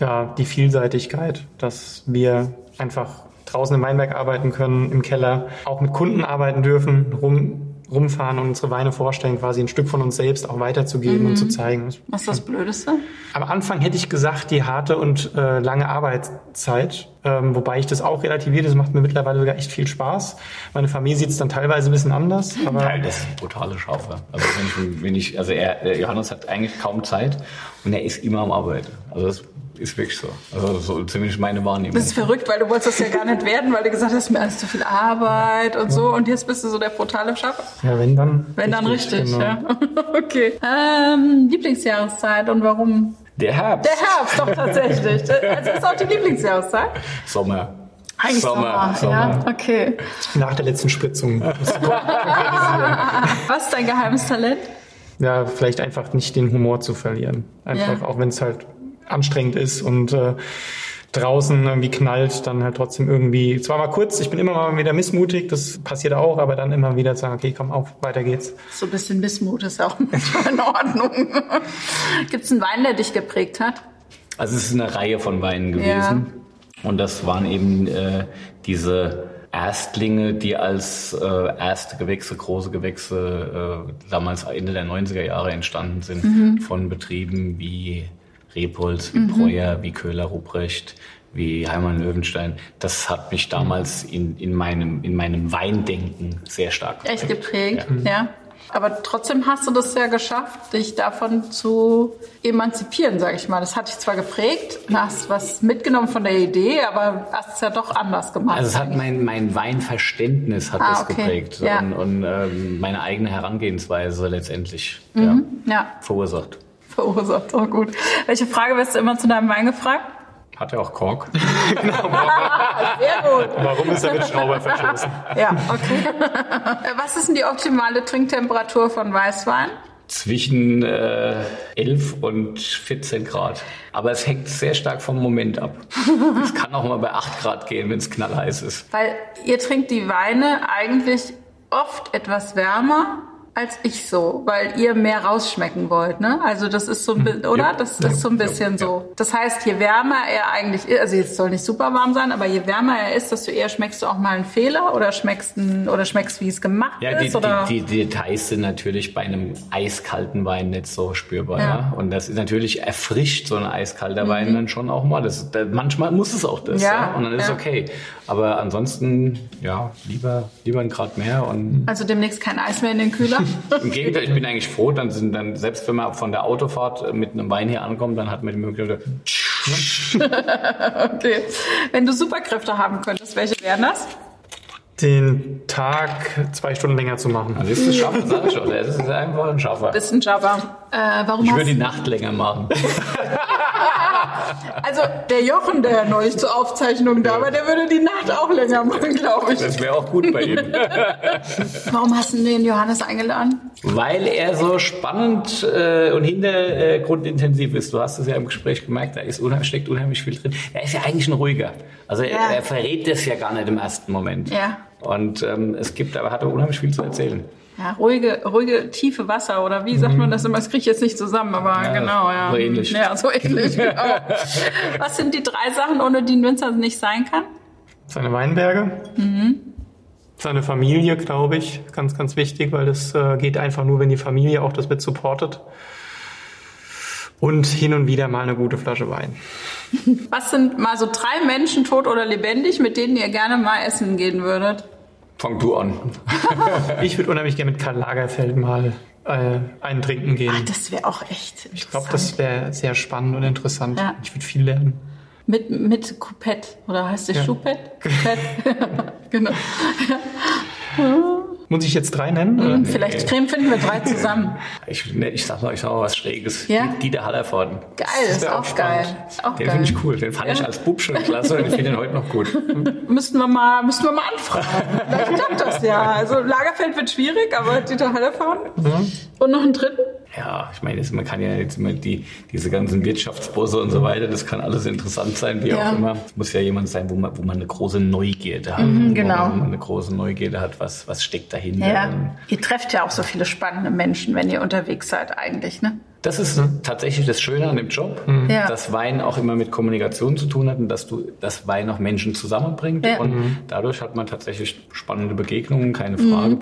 Ja, die Vielseitigkeit, dass wir einfach draußen im Weinberg arbeiten können, im Keller, auch mit Kunden arbeiten dürfen, rum, rumfahren und unsere Weine vorstellen, quasi ein Stück von uns selbst auch weiterzugeben mhm. und zu zeigen. Was ist das Blödeste? Am Anfang hätte ich gesagt, die harte und äh, lange Arbeitszeit, ähm, wobei ich das auch relativiere, das macht mir mittlerweile sogar echt viel Spaß. Meine Familie sieht es dann teilweise ein bisschen anders. Aber Nein, das ist brutale Schaufel. Also wenn ich, wenn ich also er, Johannes hat eigentlich kaum Zeit und er ist immer am Arbeiten. Also das ist wirklich so. Also so ziemlich meine Wahrnehmung. Das ist verrückt, weil du wolltest das ja gar nicht werden, weil du gesagt hast, mir alles zu viel Arbeit und so. Und jetzt bist du so der brutale Schaffer. Ja, wenn dann. Wenn dann richtig, genau. ja. okay. Ähm, Lieblingsjahreszeit und warum? Der Herbst. Der Herbst, doch tatsächlich. Also ist auch die Lieblingsjahreszeit? Sommer. Eigentlich Sommer, Sommer, ja, okay. Nach der letzten Spritzung. Was ist dein geheimes Talent? Ja, vielleicht einfach nicht den Humor zu verlieren. Einfach, ja. auch wenn es halt anstrengend ist und äh, draußen irgendwie knallt, dann halt trotzdem irgendwie, zwar mal kurz, ich bin immer mal wieder missmutig, das passiert auch, aber dann immer wieder sagen, okay, komm auf, weiter geht's. So ein bisschen Missmut ist auch manchmal in Ordnung. Gibt es einen Wein, der dich geprägt hat? Also es ist eine Reihe von Weinen gewesen. Ja. Und das waren eben äh, diese Erstlinge, die als äh, erste Gewächse, große Gewächse, äh, damals Ende der 90er Jahre entstanden sind, mhm. von Betrieben wie Rebholz, wie mhm. Breuer, wie Köhler-Ruprecht, wie Heimann Löwenstein, das hat mich damals in, in, meinem, in meinem Weindenken sehr stark geprägt. Echt geprägt, ja. ja. Aber trotzdem hast du das ja geschafft, dich davon zu emanzipieren, sage ich mal. Das hat dich zwar geprägt, hast was mitgenommen von der Idee, aber hast es ja doch anders gemacht. Also es hat mein, mein Weinverständnis hat ah, das okay. geprägt ja. und, und ähm, meine eigene Herangehensweise letztendlich mhm. ja, ja. verursacht. Verursacht, oh gut. Welche Frage wirst du immer zu deinem Wein gefragt? Hat er auch Kork? genau. Sehr gut. Warum ist er mit Schrauber verschlossen? Ja, okay. Was ist denn die optimale Trinktemperatur von Weißwein? Zwischen äh, 11 und 14 Grad. Aber es hängt sehr stark vom Moment ab. Es kann auch mal bei 8 Grad gehen, wenn es knallheiß ist. Weil ihr trinkt die Weine eigentlich oft etwas wärmer als ich so, weil ihr mehr rausschmecken wollt, ne? Also das ist so ein bisschen, oder? Ja, das ist so ein bisschen ja, so. Das heißt, je wärmer er eigentlich ist, also jetzt soll nicht super warm sein, aber je wärmer er ist, desto eher schmeckst du auch mal einen Fehler oder schmeckst ein, oder schmeckst, wie es gemacht ja, die, ist. Oder? Die, die, Details sind natürlich bei einem eiskalten Wein nicht so spürbar, ja. Und das ist natürlich erfrischt so ein eiskalter mhm. Wein dann schon auch mal. Das, das, manchmal muss es auch das, ja. Und dann ist okay. Aber ansonsten, ja, lieber, lieber ein Grad mehr und. Also demnächst kein Eis mehr in den Kühler? Im Gegenteil, ich bin eigentlich froh, dann sind dann, selbst wenn man von der Autofahrt mit einem Wein hier ankommt, dann hat man die Möglichkeit, okay. Wenn du Superkräfte haben könntest, welche wären das? Den Tag zwei Stunden länger zu machen. Also ist das schaffen, sag ich schon. Das ist einfach ein Schaffer. Bist ein Schaffer. Äh, warum ich würde die Nacht länger machen. Also der Jochen, der neulich zur Aufzeichnung da war, der würde die Nacht auch länger machen, glaube ich. Das wäre auch gut bei ihm. Warum hast du den Johannes eingeladen? Weil er so spannend äh, und hintergrundintensiv ist. Du hast es ja im Gespräch gemerkt, da ist unheimlich, steckt unheimlich viel drin. Er ist ja eigentlich ein ruhiger. Also ja. er, er verrät das ja gar nicht im ersten Moment. Ja. Und ähm, es gibt, aber hat er unheimlich viel zu erzählen. Ja, ruhige, ruhige, tiefe Wasser oder wie sagt man mhm. das immer? Das kriege ich jetzt nicht zusammen, aber ja, genau, ja. So ähnlich. Ja, so ähnlich, genau. Was sind die drei Sachen, ohne die ein Winzer nicht sein kann? Seine Weinberge. Mhm. Seine Familie, glaube ich, ganz, ganz wichtig, weil das äh, geht einfach nur, wenn die Familie auch das mit supportet. Und hin und wieder mal eine gute Flasche Wein. Was sind mal so drei Menschen, tot oder lebendig, mit denen ihr gerne mal essen gehen würdet? Fang du an. ich würde unheimlich gerne mit Karl Lagerfeld mal äh, einen trinken gehen. Ach, das wäre auch echt. Ich glaube, das wäre sehr spannend und interessant. Ja. Ich würde viel lernen. Mit, mit Coupette, oder heißt es ja. Choupette? Coupette. genau. Muss ich jetzt drei nennen? Mhm, vielleicht finden wir drei zusammen. ich, ne, ich sag mal, ich sag mal was Schräges. Ja? Dieter Hallervorden. Geil, das ist auch, auch geil. Auch den finde ich cool. Den fand ja. ich als Bub schon klasse und ich finde den heute noch gut. müssten wir mal, müssten wir mal anfragen. Vielleicht klappt das ja. Also Lagerfeld wird schwierig, aber Dieter Hallervorden. Mhm. Und noch einen dritten? Ja, ich meine, man kann ja jetzt immer die, diese ganzen Wirtschaftsbosse und so weiter, das kann alles interessant sein, wie ja. auch immer. Es muss ja jemand sein, wo man, wo man eine große Neugierde hat. Mhm, genau. Wo man eine große Neugierde hat, was, was steckt dahinter. Ja. Ihr trefft ja auch so viele spannende Menschen, wenn ihr unterwegs seid eigentlich, ne? Das ist tatsächlich das Schöne an dem Job, mhm. ja. dass Wein auch immer mit Kommunikation zu tun hat und dass du das Wein auch Menschen zusammenbringt. Ja. Und mhm. dadurch hat man tatsächlich spannende Begegnungen, keine Frage. Mhm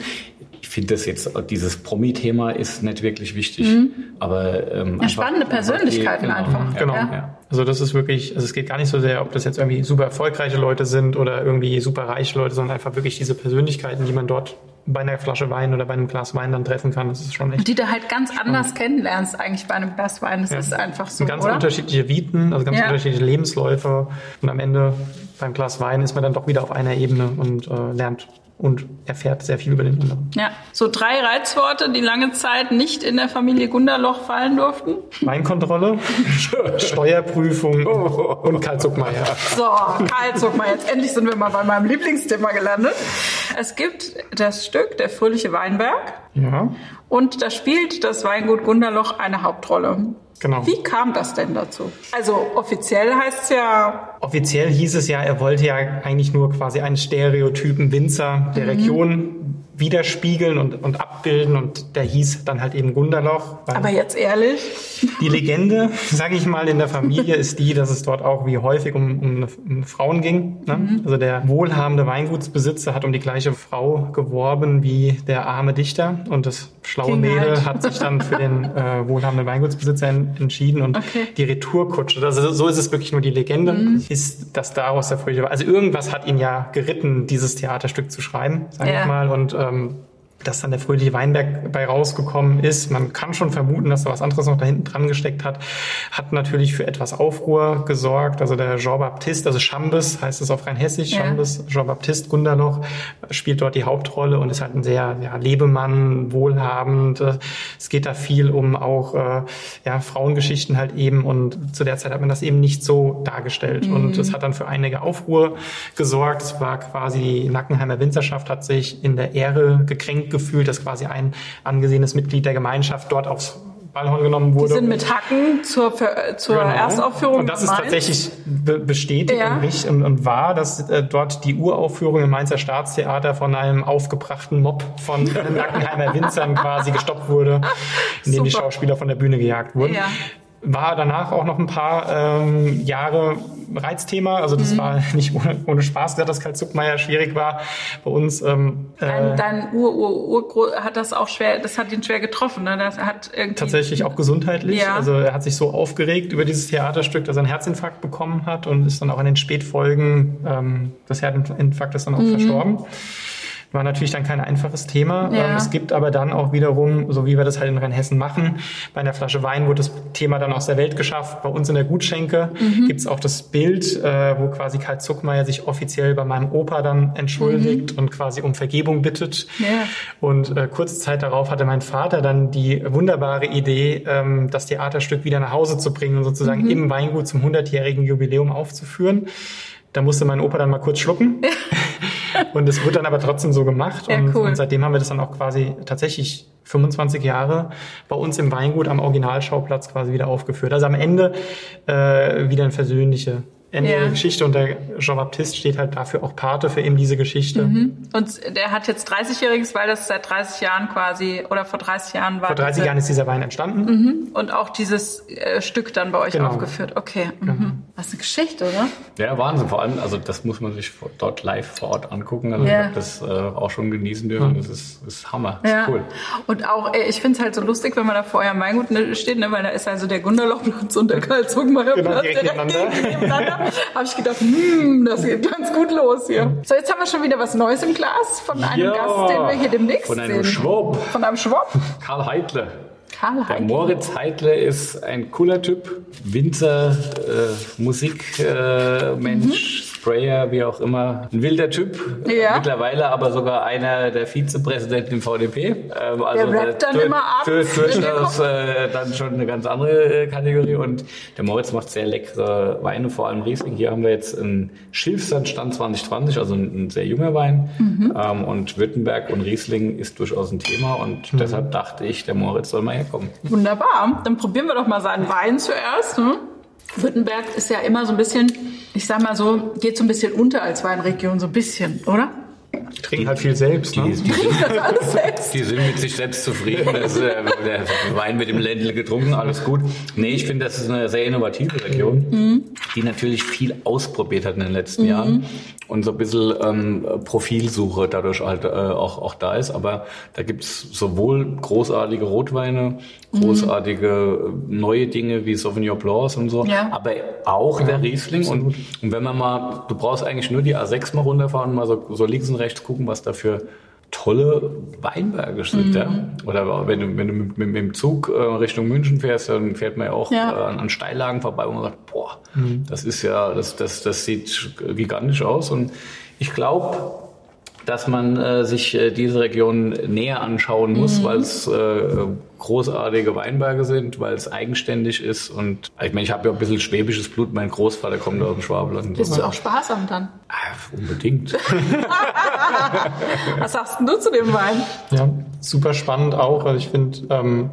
ich finde das jetzt, dieses Promi-Thema ist nicht wirklich wichtig. Mhm. Aber ähm, ja, spannende Persönlichkeiten genau, einfach. Genau. Ja. Also das ist wirklich, also es geht gar nicht so sehr, ob das jetzt irgendwie super erfolgreiche Leute sind oder irgendwie super reiche Leute, sondern einfach wirklich diese Persönlichkeiten, die man dort bei einer Flasche Wein oder bei einem Glas Wein dann treffen kann. Das ist schon echt. Die du halt ganz anders kennenlernst eigentlich bei einem Glas Wein. Das ja. ist einfach so. Und ganz oder? unterschiedliche Viten, also ganz ja. unterschiedliche Lebensläufe. Und am Ende beim Glas Wein ist man dann doch wieder auf einer Ebene und äh, lernt und erfährt sehr viel über den anderen. Ja, so drei Reizworte, die lange Zeit nicht in der Familie Gunderloch fallen durften. Weinkontrolle, Steuerprüfung und Karl Zuckmeier. So, Karl Zuckmeier, jetzt endlich sind wir mal bei meinem Lieblingsthema gelandet. Es gibt das Stück Der fröhliche Weinberg. Ja. Und da spielt das Weingut Gunderloch eine Hauptrolle. Genau. Wie kam das denn dazu? Also offiziell heißt es ja. Offiziell hieß es ja, er wollte ja eigentlich nur quasi einen stereotypen Winzer der mhm. Region widerspiegeln und, und abbilden und der hieß dann halt eben Gunderloch. Aber jetzt ehrlich? Die Legende, sage ich mal, in der Familie ist die, dass es dort auch wie häufig um, um, um Frauen ging. Ne? Mhm. Also der wohlhabende Weingutsbesitzer hat um die gleiche Frau geworben wie der arme Dichter und das schlaue Ging Mädel halt. hat sich dann für den äh, wohlhabenden Weingutsbesitzer entschieden und okay. die Retourkutsche, also so ist es wirklich nur die Legende, mhm. ist, dass daraus der Früchte war. Also irgendwas hat ihn ja geritten, dieses Theaterstück zu schreiben, sage ja. ich mal. Und ähm, dass dann der fröhliche Weinberg bei rausgekommen ist. Man kann schon vermuten, dass da was anderes noch da hinten dran gesteckt hat. Hat natürlich für etwas Aufruhr gesorgt. Also der Jean-Baptiste, also Chambes heißt es auf rein hessisch, ja. Chambes, Jean-Baptiste Gunderloch spielt dort die Hauptrolle und ist halt ein sehr ja, Lebemann, wohlhabend. Es geht da viel um auch äh, ja, Frauengeschichten halt eben und zu der Zeit hat man das eben nicht so dargestellt. Mhm. Und es hat dann für einige Aufruhr gesorgt. Es war quasi die Nackenheimer Winzerschaft hat sich in der Ehre gekränkt gefühlt, dass quasi ein angesehenes Mitglied der Gemeinschaft dort aufs Ballhorn genommen wurde. Die sind mit Hacken zur, zur genau. Erstaufführung. Und das ist tatsächlich be bestätigt ja. und, und, und wahr, dass äh, dort die Uraufführung im Mainzer Staatstheater von einem aufgebrachten Mob von Nackenheimer Winzern quasi gestoppt wurde, indem Super. die Schauspieler von der Bühne gejagt wurden. Ja war danach auch noch ein paar ähm, Jahre Reizthema. Also das mhm. war nicht ohne, ohne Spaß, dass Karl Zuckmeier schwierig war bei uns. Ähm, dein, äh, dein Ur, Ur, Ur hat das auch schwer, das hat ihn schwer getroffen. Ne? Das hat irgendwie tatsächlich auch gesundheitlich. Ja. Also er hat sich so aufgeregt über dieses Theaterstück, dass er einen Herzinfarkt bekommen hat und ist dann auch in den Spätfolgen ähm, des Herzinfarktes dann auch mhm. verstorben. War natürlich dann kein einfaches Thema. Ja. Ähm, es gibt aber dann auch wiederum, so wie wir das halt in Rheinhessen machen, bei einer Flasche Wein wurde das Thema dann aus der Welt geschafft. Bei uns in der Gutschenke mhm. gibt's auch das Bild, äh, wo quasi Karl Zuckmeier sich offiziell bei meinem Opa dann entschuldigt mhm. und quasi um Vergebung bittet. Ja. Und äh, kurze Zeit darauf hatte mein Vater dann die wunderbare Idee, ähm, das Theaterstück wieder nach Hause zu bringen und sozusagen mhm. im Weingut zum 100-jährigen Jubiläum aufzuführen. Da musste mein Opa dann mal kurz schlucken. und es wurde dann aber trotzdem so gemacht. Ja, und, cool. und seitdem haben wir das dann auch quasi tatsächlich 25 Jahre bei uns im Weingut am Originalschauplatz quasi wieder aufgeführt. Also am Ende äh, wieder eine versöhnliche Ende ja. der Geschichte und der Jean-Baptiste steht halt dafür auch Pate für eben diese Geschichte. Mhm. Und der hat jetzt 30-Jähriges, weil das seit 30 Jahren quasi, oder vor 30 Jahren war. Vor 30 Jahren ist dieser Wein entstanden. Mhm. Und auch dieses äh, Stück dann bei euch genau. aufgeführt. Okay. Mhm. Genau. Was eine Geschichte, oder? Ja, Wahnsinn. Vor allem, also das muss man sich dort live vor Ort angucken. Also yeah. ich habe das äh, auch schon genießen dürfen. Das ist, ist Hammer. Das ja. ist cool. Und auch, äh, ich finde es halt so lustig, wenn man da vorher im Weingut ne, steht, ne, weil da ist also der Gunderlochplatz und der Karl Zugmeier genau, direkt, direkt nebeneinander habe ich gedacht, hm, das geht ganz gut los hier. So, jetzt haben wir schon wieder was Neues im Glas von einem ja, Gast, den wir hier demnächst Von einem sehen. Schwab. Von einem Schwab. Karl Heidle. Karl Heidle. Der Moritz Heidle ist ein cooler Typ, Winzer, äh, Musikmensch, äh, mhm. Sprayer, wie auch immer. Ein wilder Typ. Ja. Mittlerweile aber sogar einer der Vizepräsidenten im VDP. Ähm, also der rappt dann immer abends. Durchaus äh, dann schon eine ganz andere äh, Kategorie. Und der Moritz macht sehr leckere Weine, vor allem Riesling. Hier haben wir jetzt einen Schilfsandstand 2020, also ein, ein sehr junger Wein. Mhm. Ähm, und Württemberg und Riesling ist durchaus ein Thema. Und mhm. deshalb dachte ich, der Moritz soll mal herkommen. Wunderbar. Dann probieren wir doch mal seinen Wein zuerst. Ne? Württemberg ist ja immer so ein bisschen, ich sag mal so, geht so ein bisschen unter als Weinregion, so ein bisschen, oder? Die trinken halt viel selbst. Ne? Die, die, sind, selbst. die, sind, mit sich selbst zufrieden. Das, äh, der Wein wird im Ländle getrunken, alles gut. Nee, ich finde, das ist eine sehr innovative Region, mhm. die natürlich viel ausprobiert hat in den letzten mhm. Jahren und so ein bisschen ähm, Profilsuche dadurch halt äh, auch, auch da ist. Aber da gibt's sowohl großartige Rotweine, großartige mhm. neue Dinge wie Sauvignon Blancs und so, ja. aber auch ja, der Riesling. Und, und, wenn man mal, du brauchst eigentlich nur die A6 mal runterfahren und mal so, so links und rechts gucken, was da für tolle Weinberge sind. Mhm. Ja? Oder wenn du, wenn du mit, mit, mit dem Zug äh, Richtung München fährst, dann fährt man ja auch ja. Äh, an, an Steillagen vorbei und man sagt, boah, mhm. das ist ja, das, das, das sieht gigantisch aus. Und ich glaube, dass man äh, sich äh, diese Region näher anschauen muss, mhm. weil es äh, großartige Weinberge sind, weil es eigenständig ist. Und ich meine, ich habe ja ein bisschen schwäbisches Blut. Mein Großvater kommt aus dem Schwabenland. Bist so. du auch sparsam dann? Ah, unbedingt. Was sagst du zu dem Wein? Ja, super spannend auch. Also ich finde, ähm,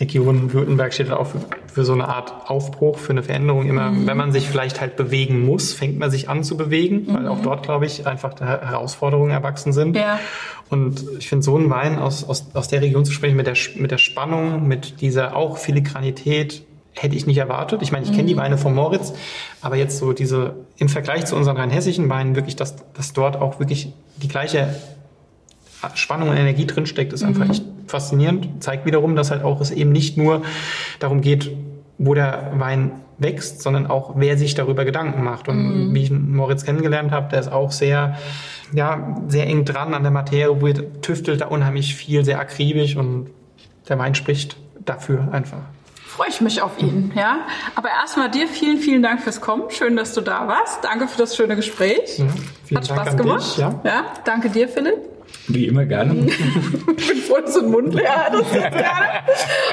Region Württemberg steht auch für, für, so eine Art Aufbruch, für eine Veränderung. Immer, mhm. wenn man sich vielleicht halt bewegen muss, fängt man sich an zu bewegen, mhm. weil auch dort, glaube ich, einfach Herausforderungen erwachsen sind. Ja. Und ich finde, so ein Wein aus, aus, aus der Region zu sprechen, mit der, mit der Spannung, mit dieser auch Filigranität, hätte ich nicht erwartet. Ich meine, ich kenne die mhm. Weine von Moritz, aber jetzt so diese, im Vergleich zu unseren rheinhessischen Weinen, wirklich, dass, dass dort auch wirklich die gleiche Spannung und Energie drinsteckt, ist einfach mhm. echt faszinierend. Zeigt wiederum, dass halt auch es eben nicht nur darum geht, wo der Wein wächst, sondern auch, wer sich darüber Gedanken macht. Und mhm. wie ich Moritz kennengelernt habe, der ist auch sehr, ja, sehr eng dran an der Materie, wo tüftelt da unheimlich viel, sehr akribisch und der Wein spricht dafür einfach freue ich mich auf ihn. Ja? Aber erstmal dir vielen, vielen Dank fürs Kommen. Schön, dass du da warst. Danke für das schöne Gespräch. Ja, Hat Spaß Dank gemacht. Dich, ja. ja. Danke dir, Philipp. Wie immer gerne. ich bin froh, dass du den Mund leer gerne.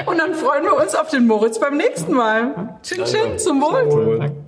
Und dann freuen wir uns auf den Moritz beim nächsten Mal. Tschüss, tschüss, zum Wohl. Zum Wohl.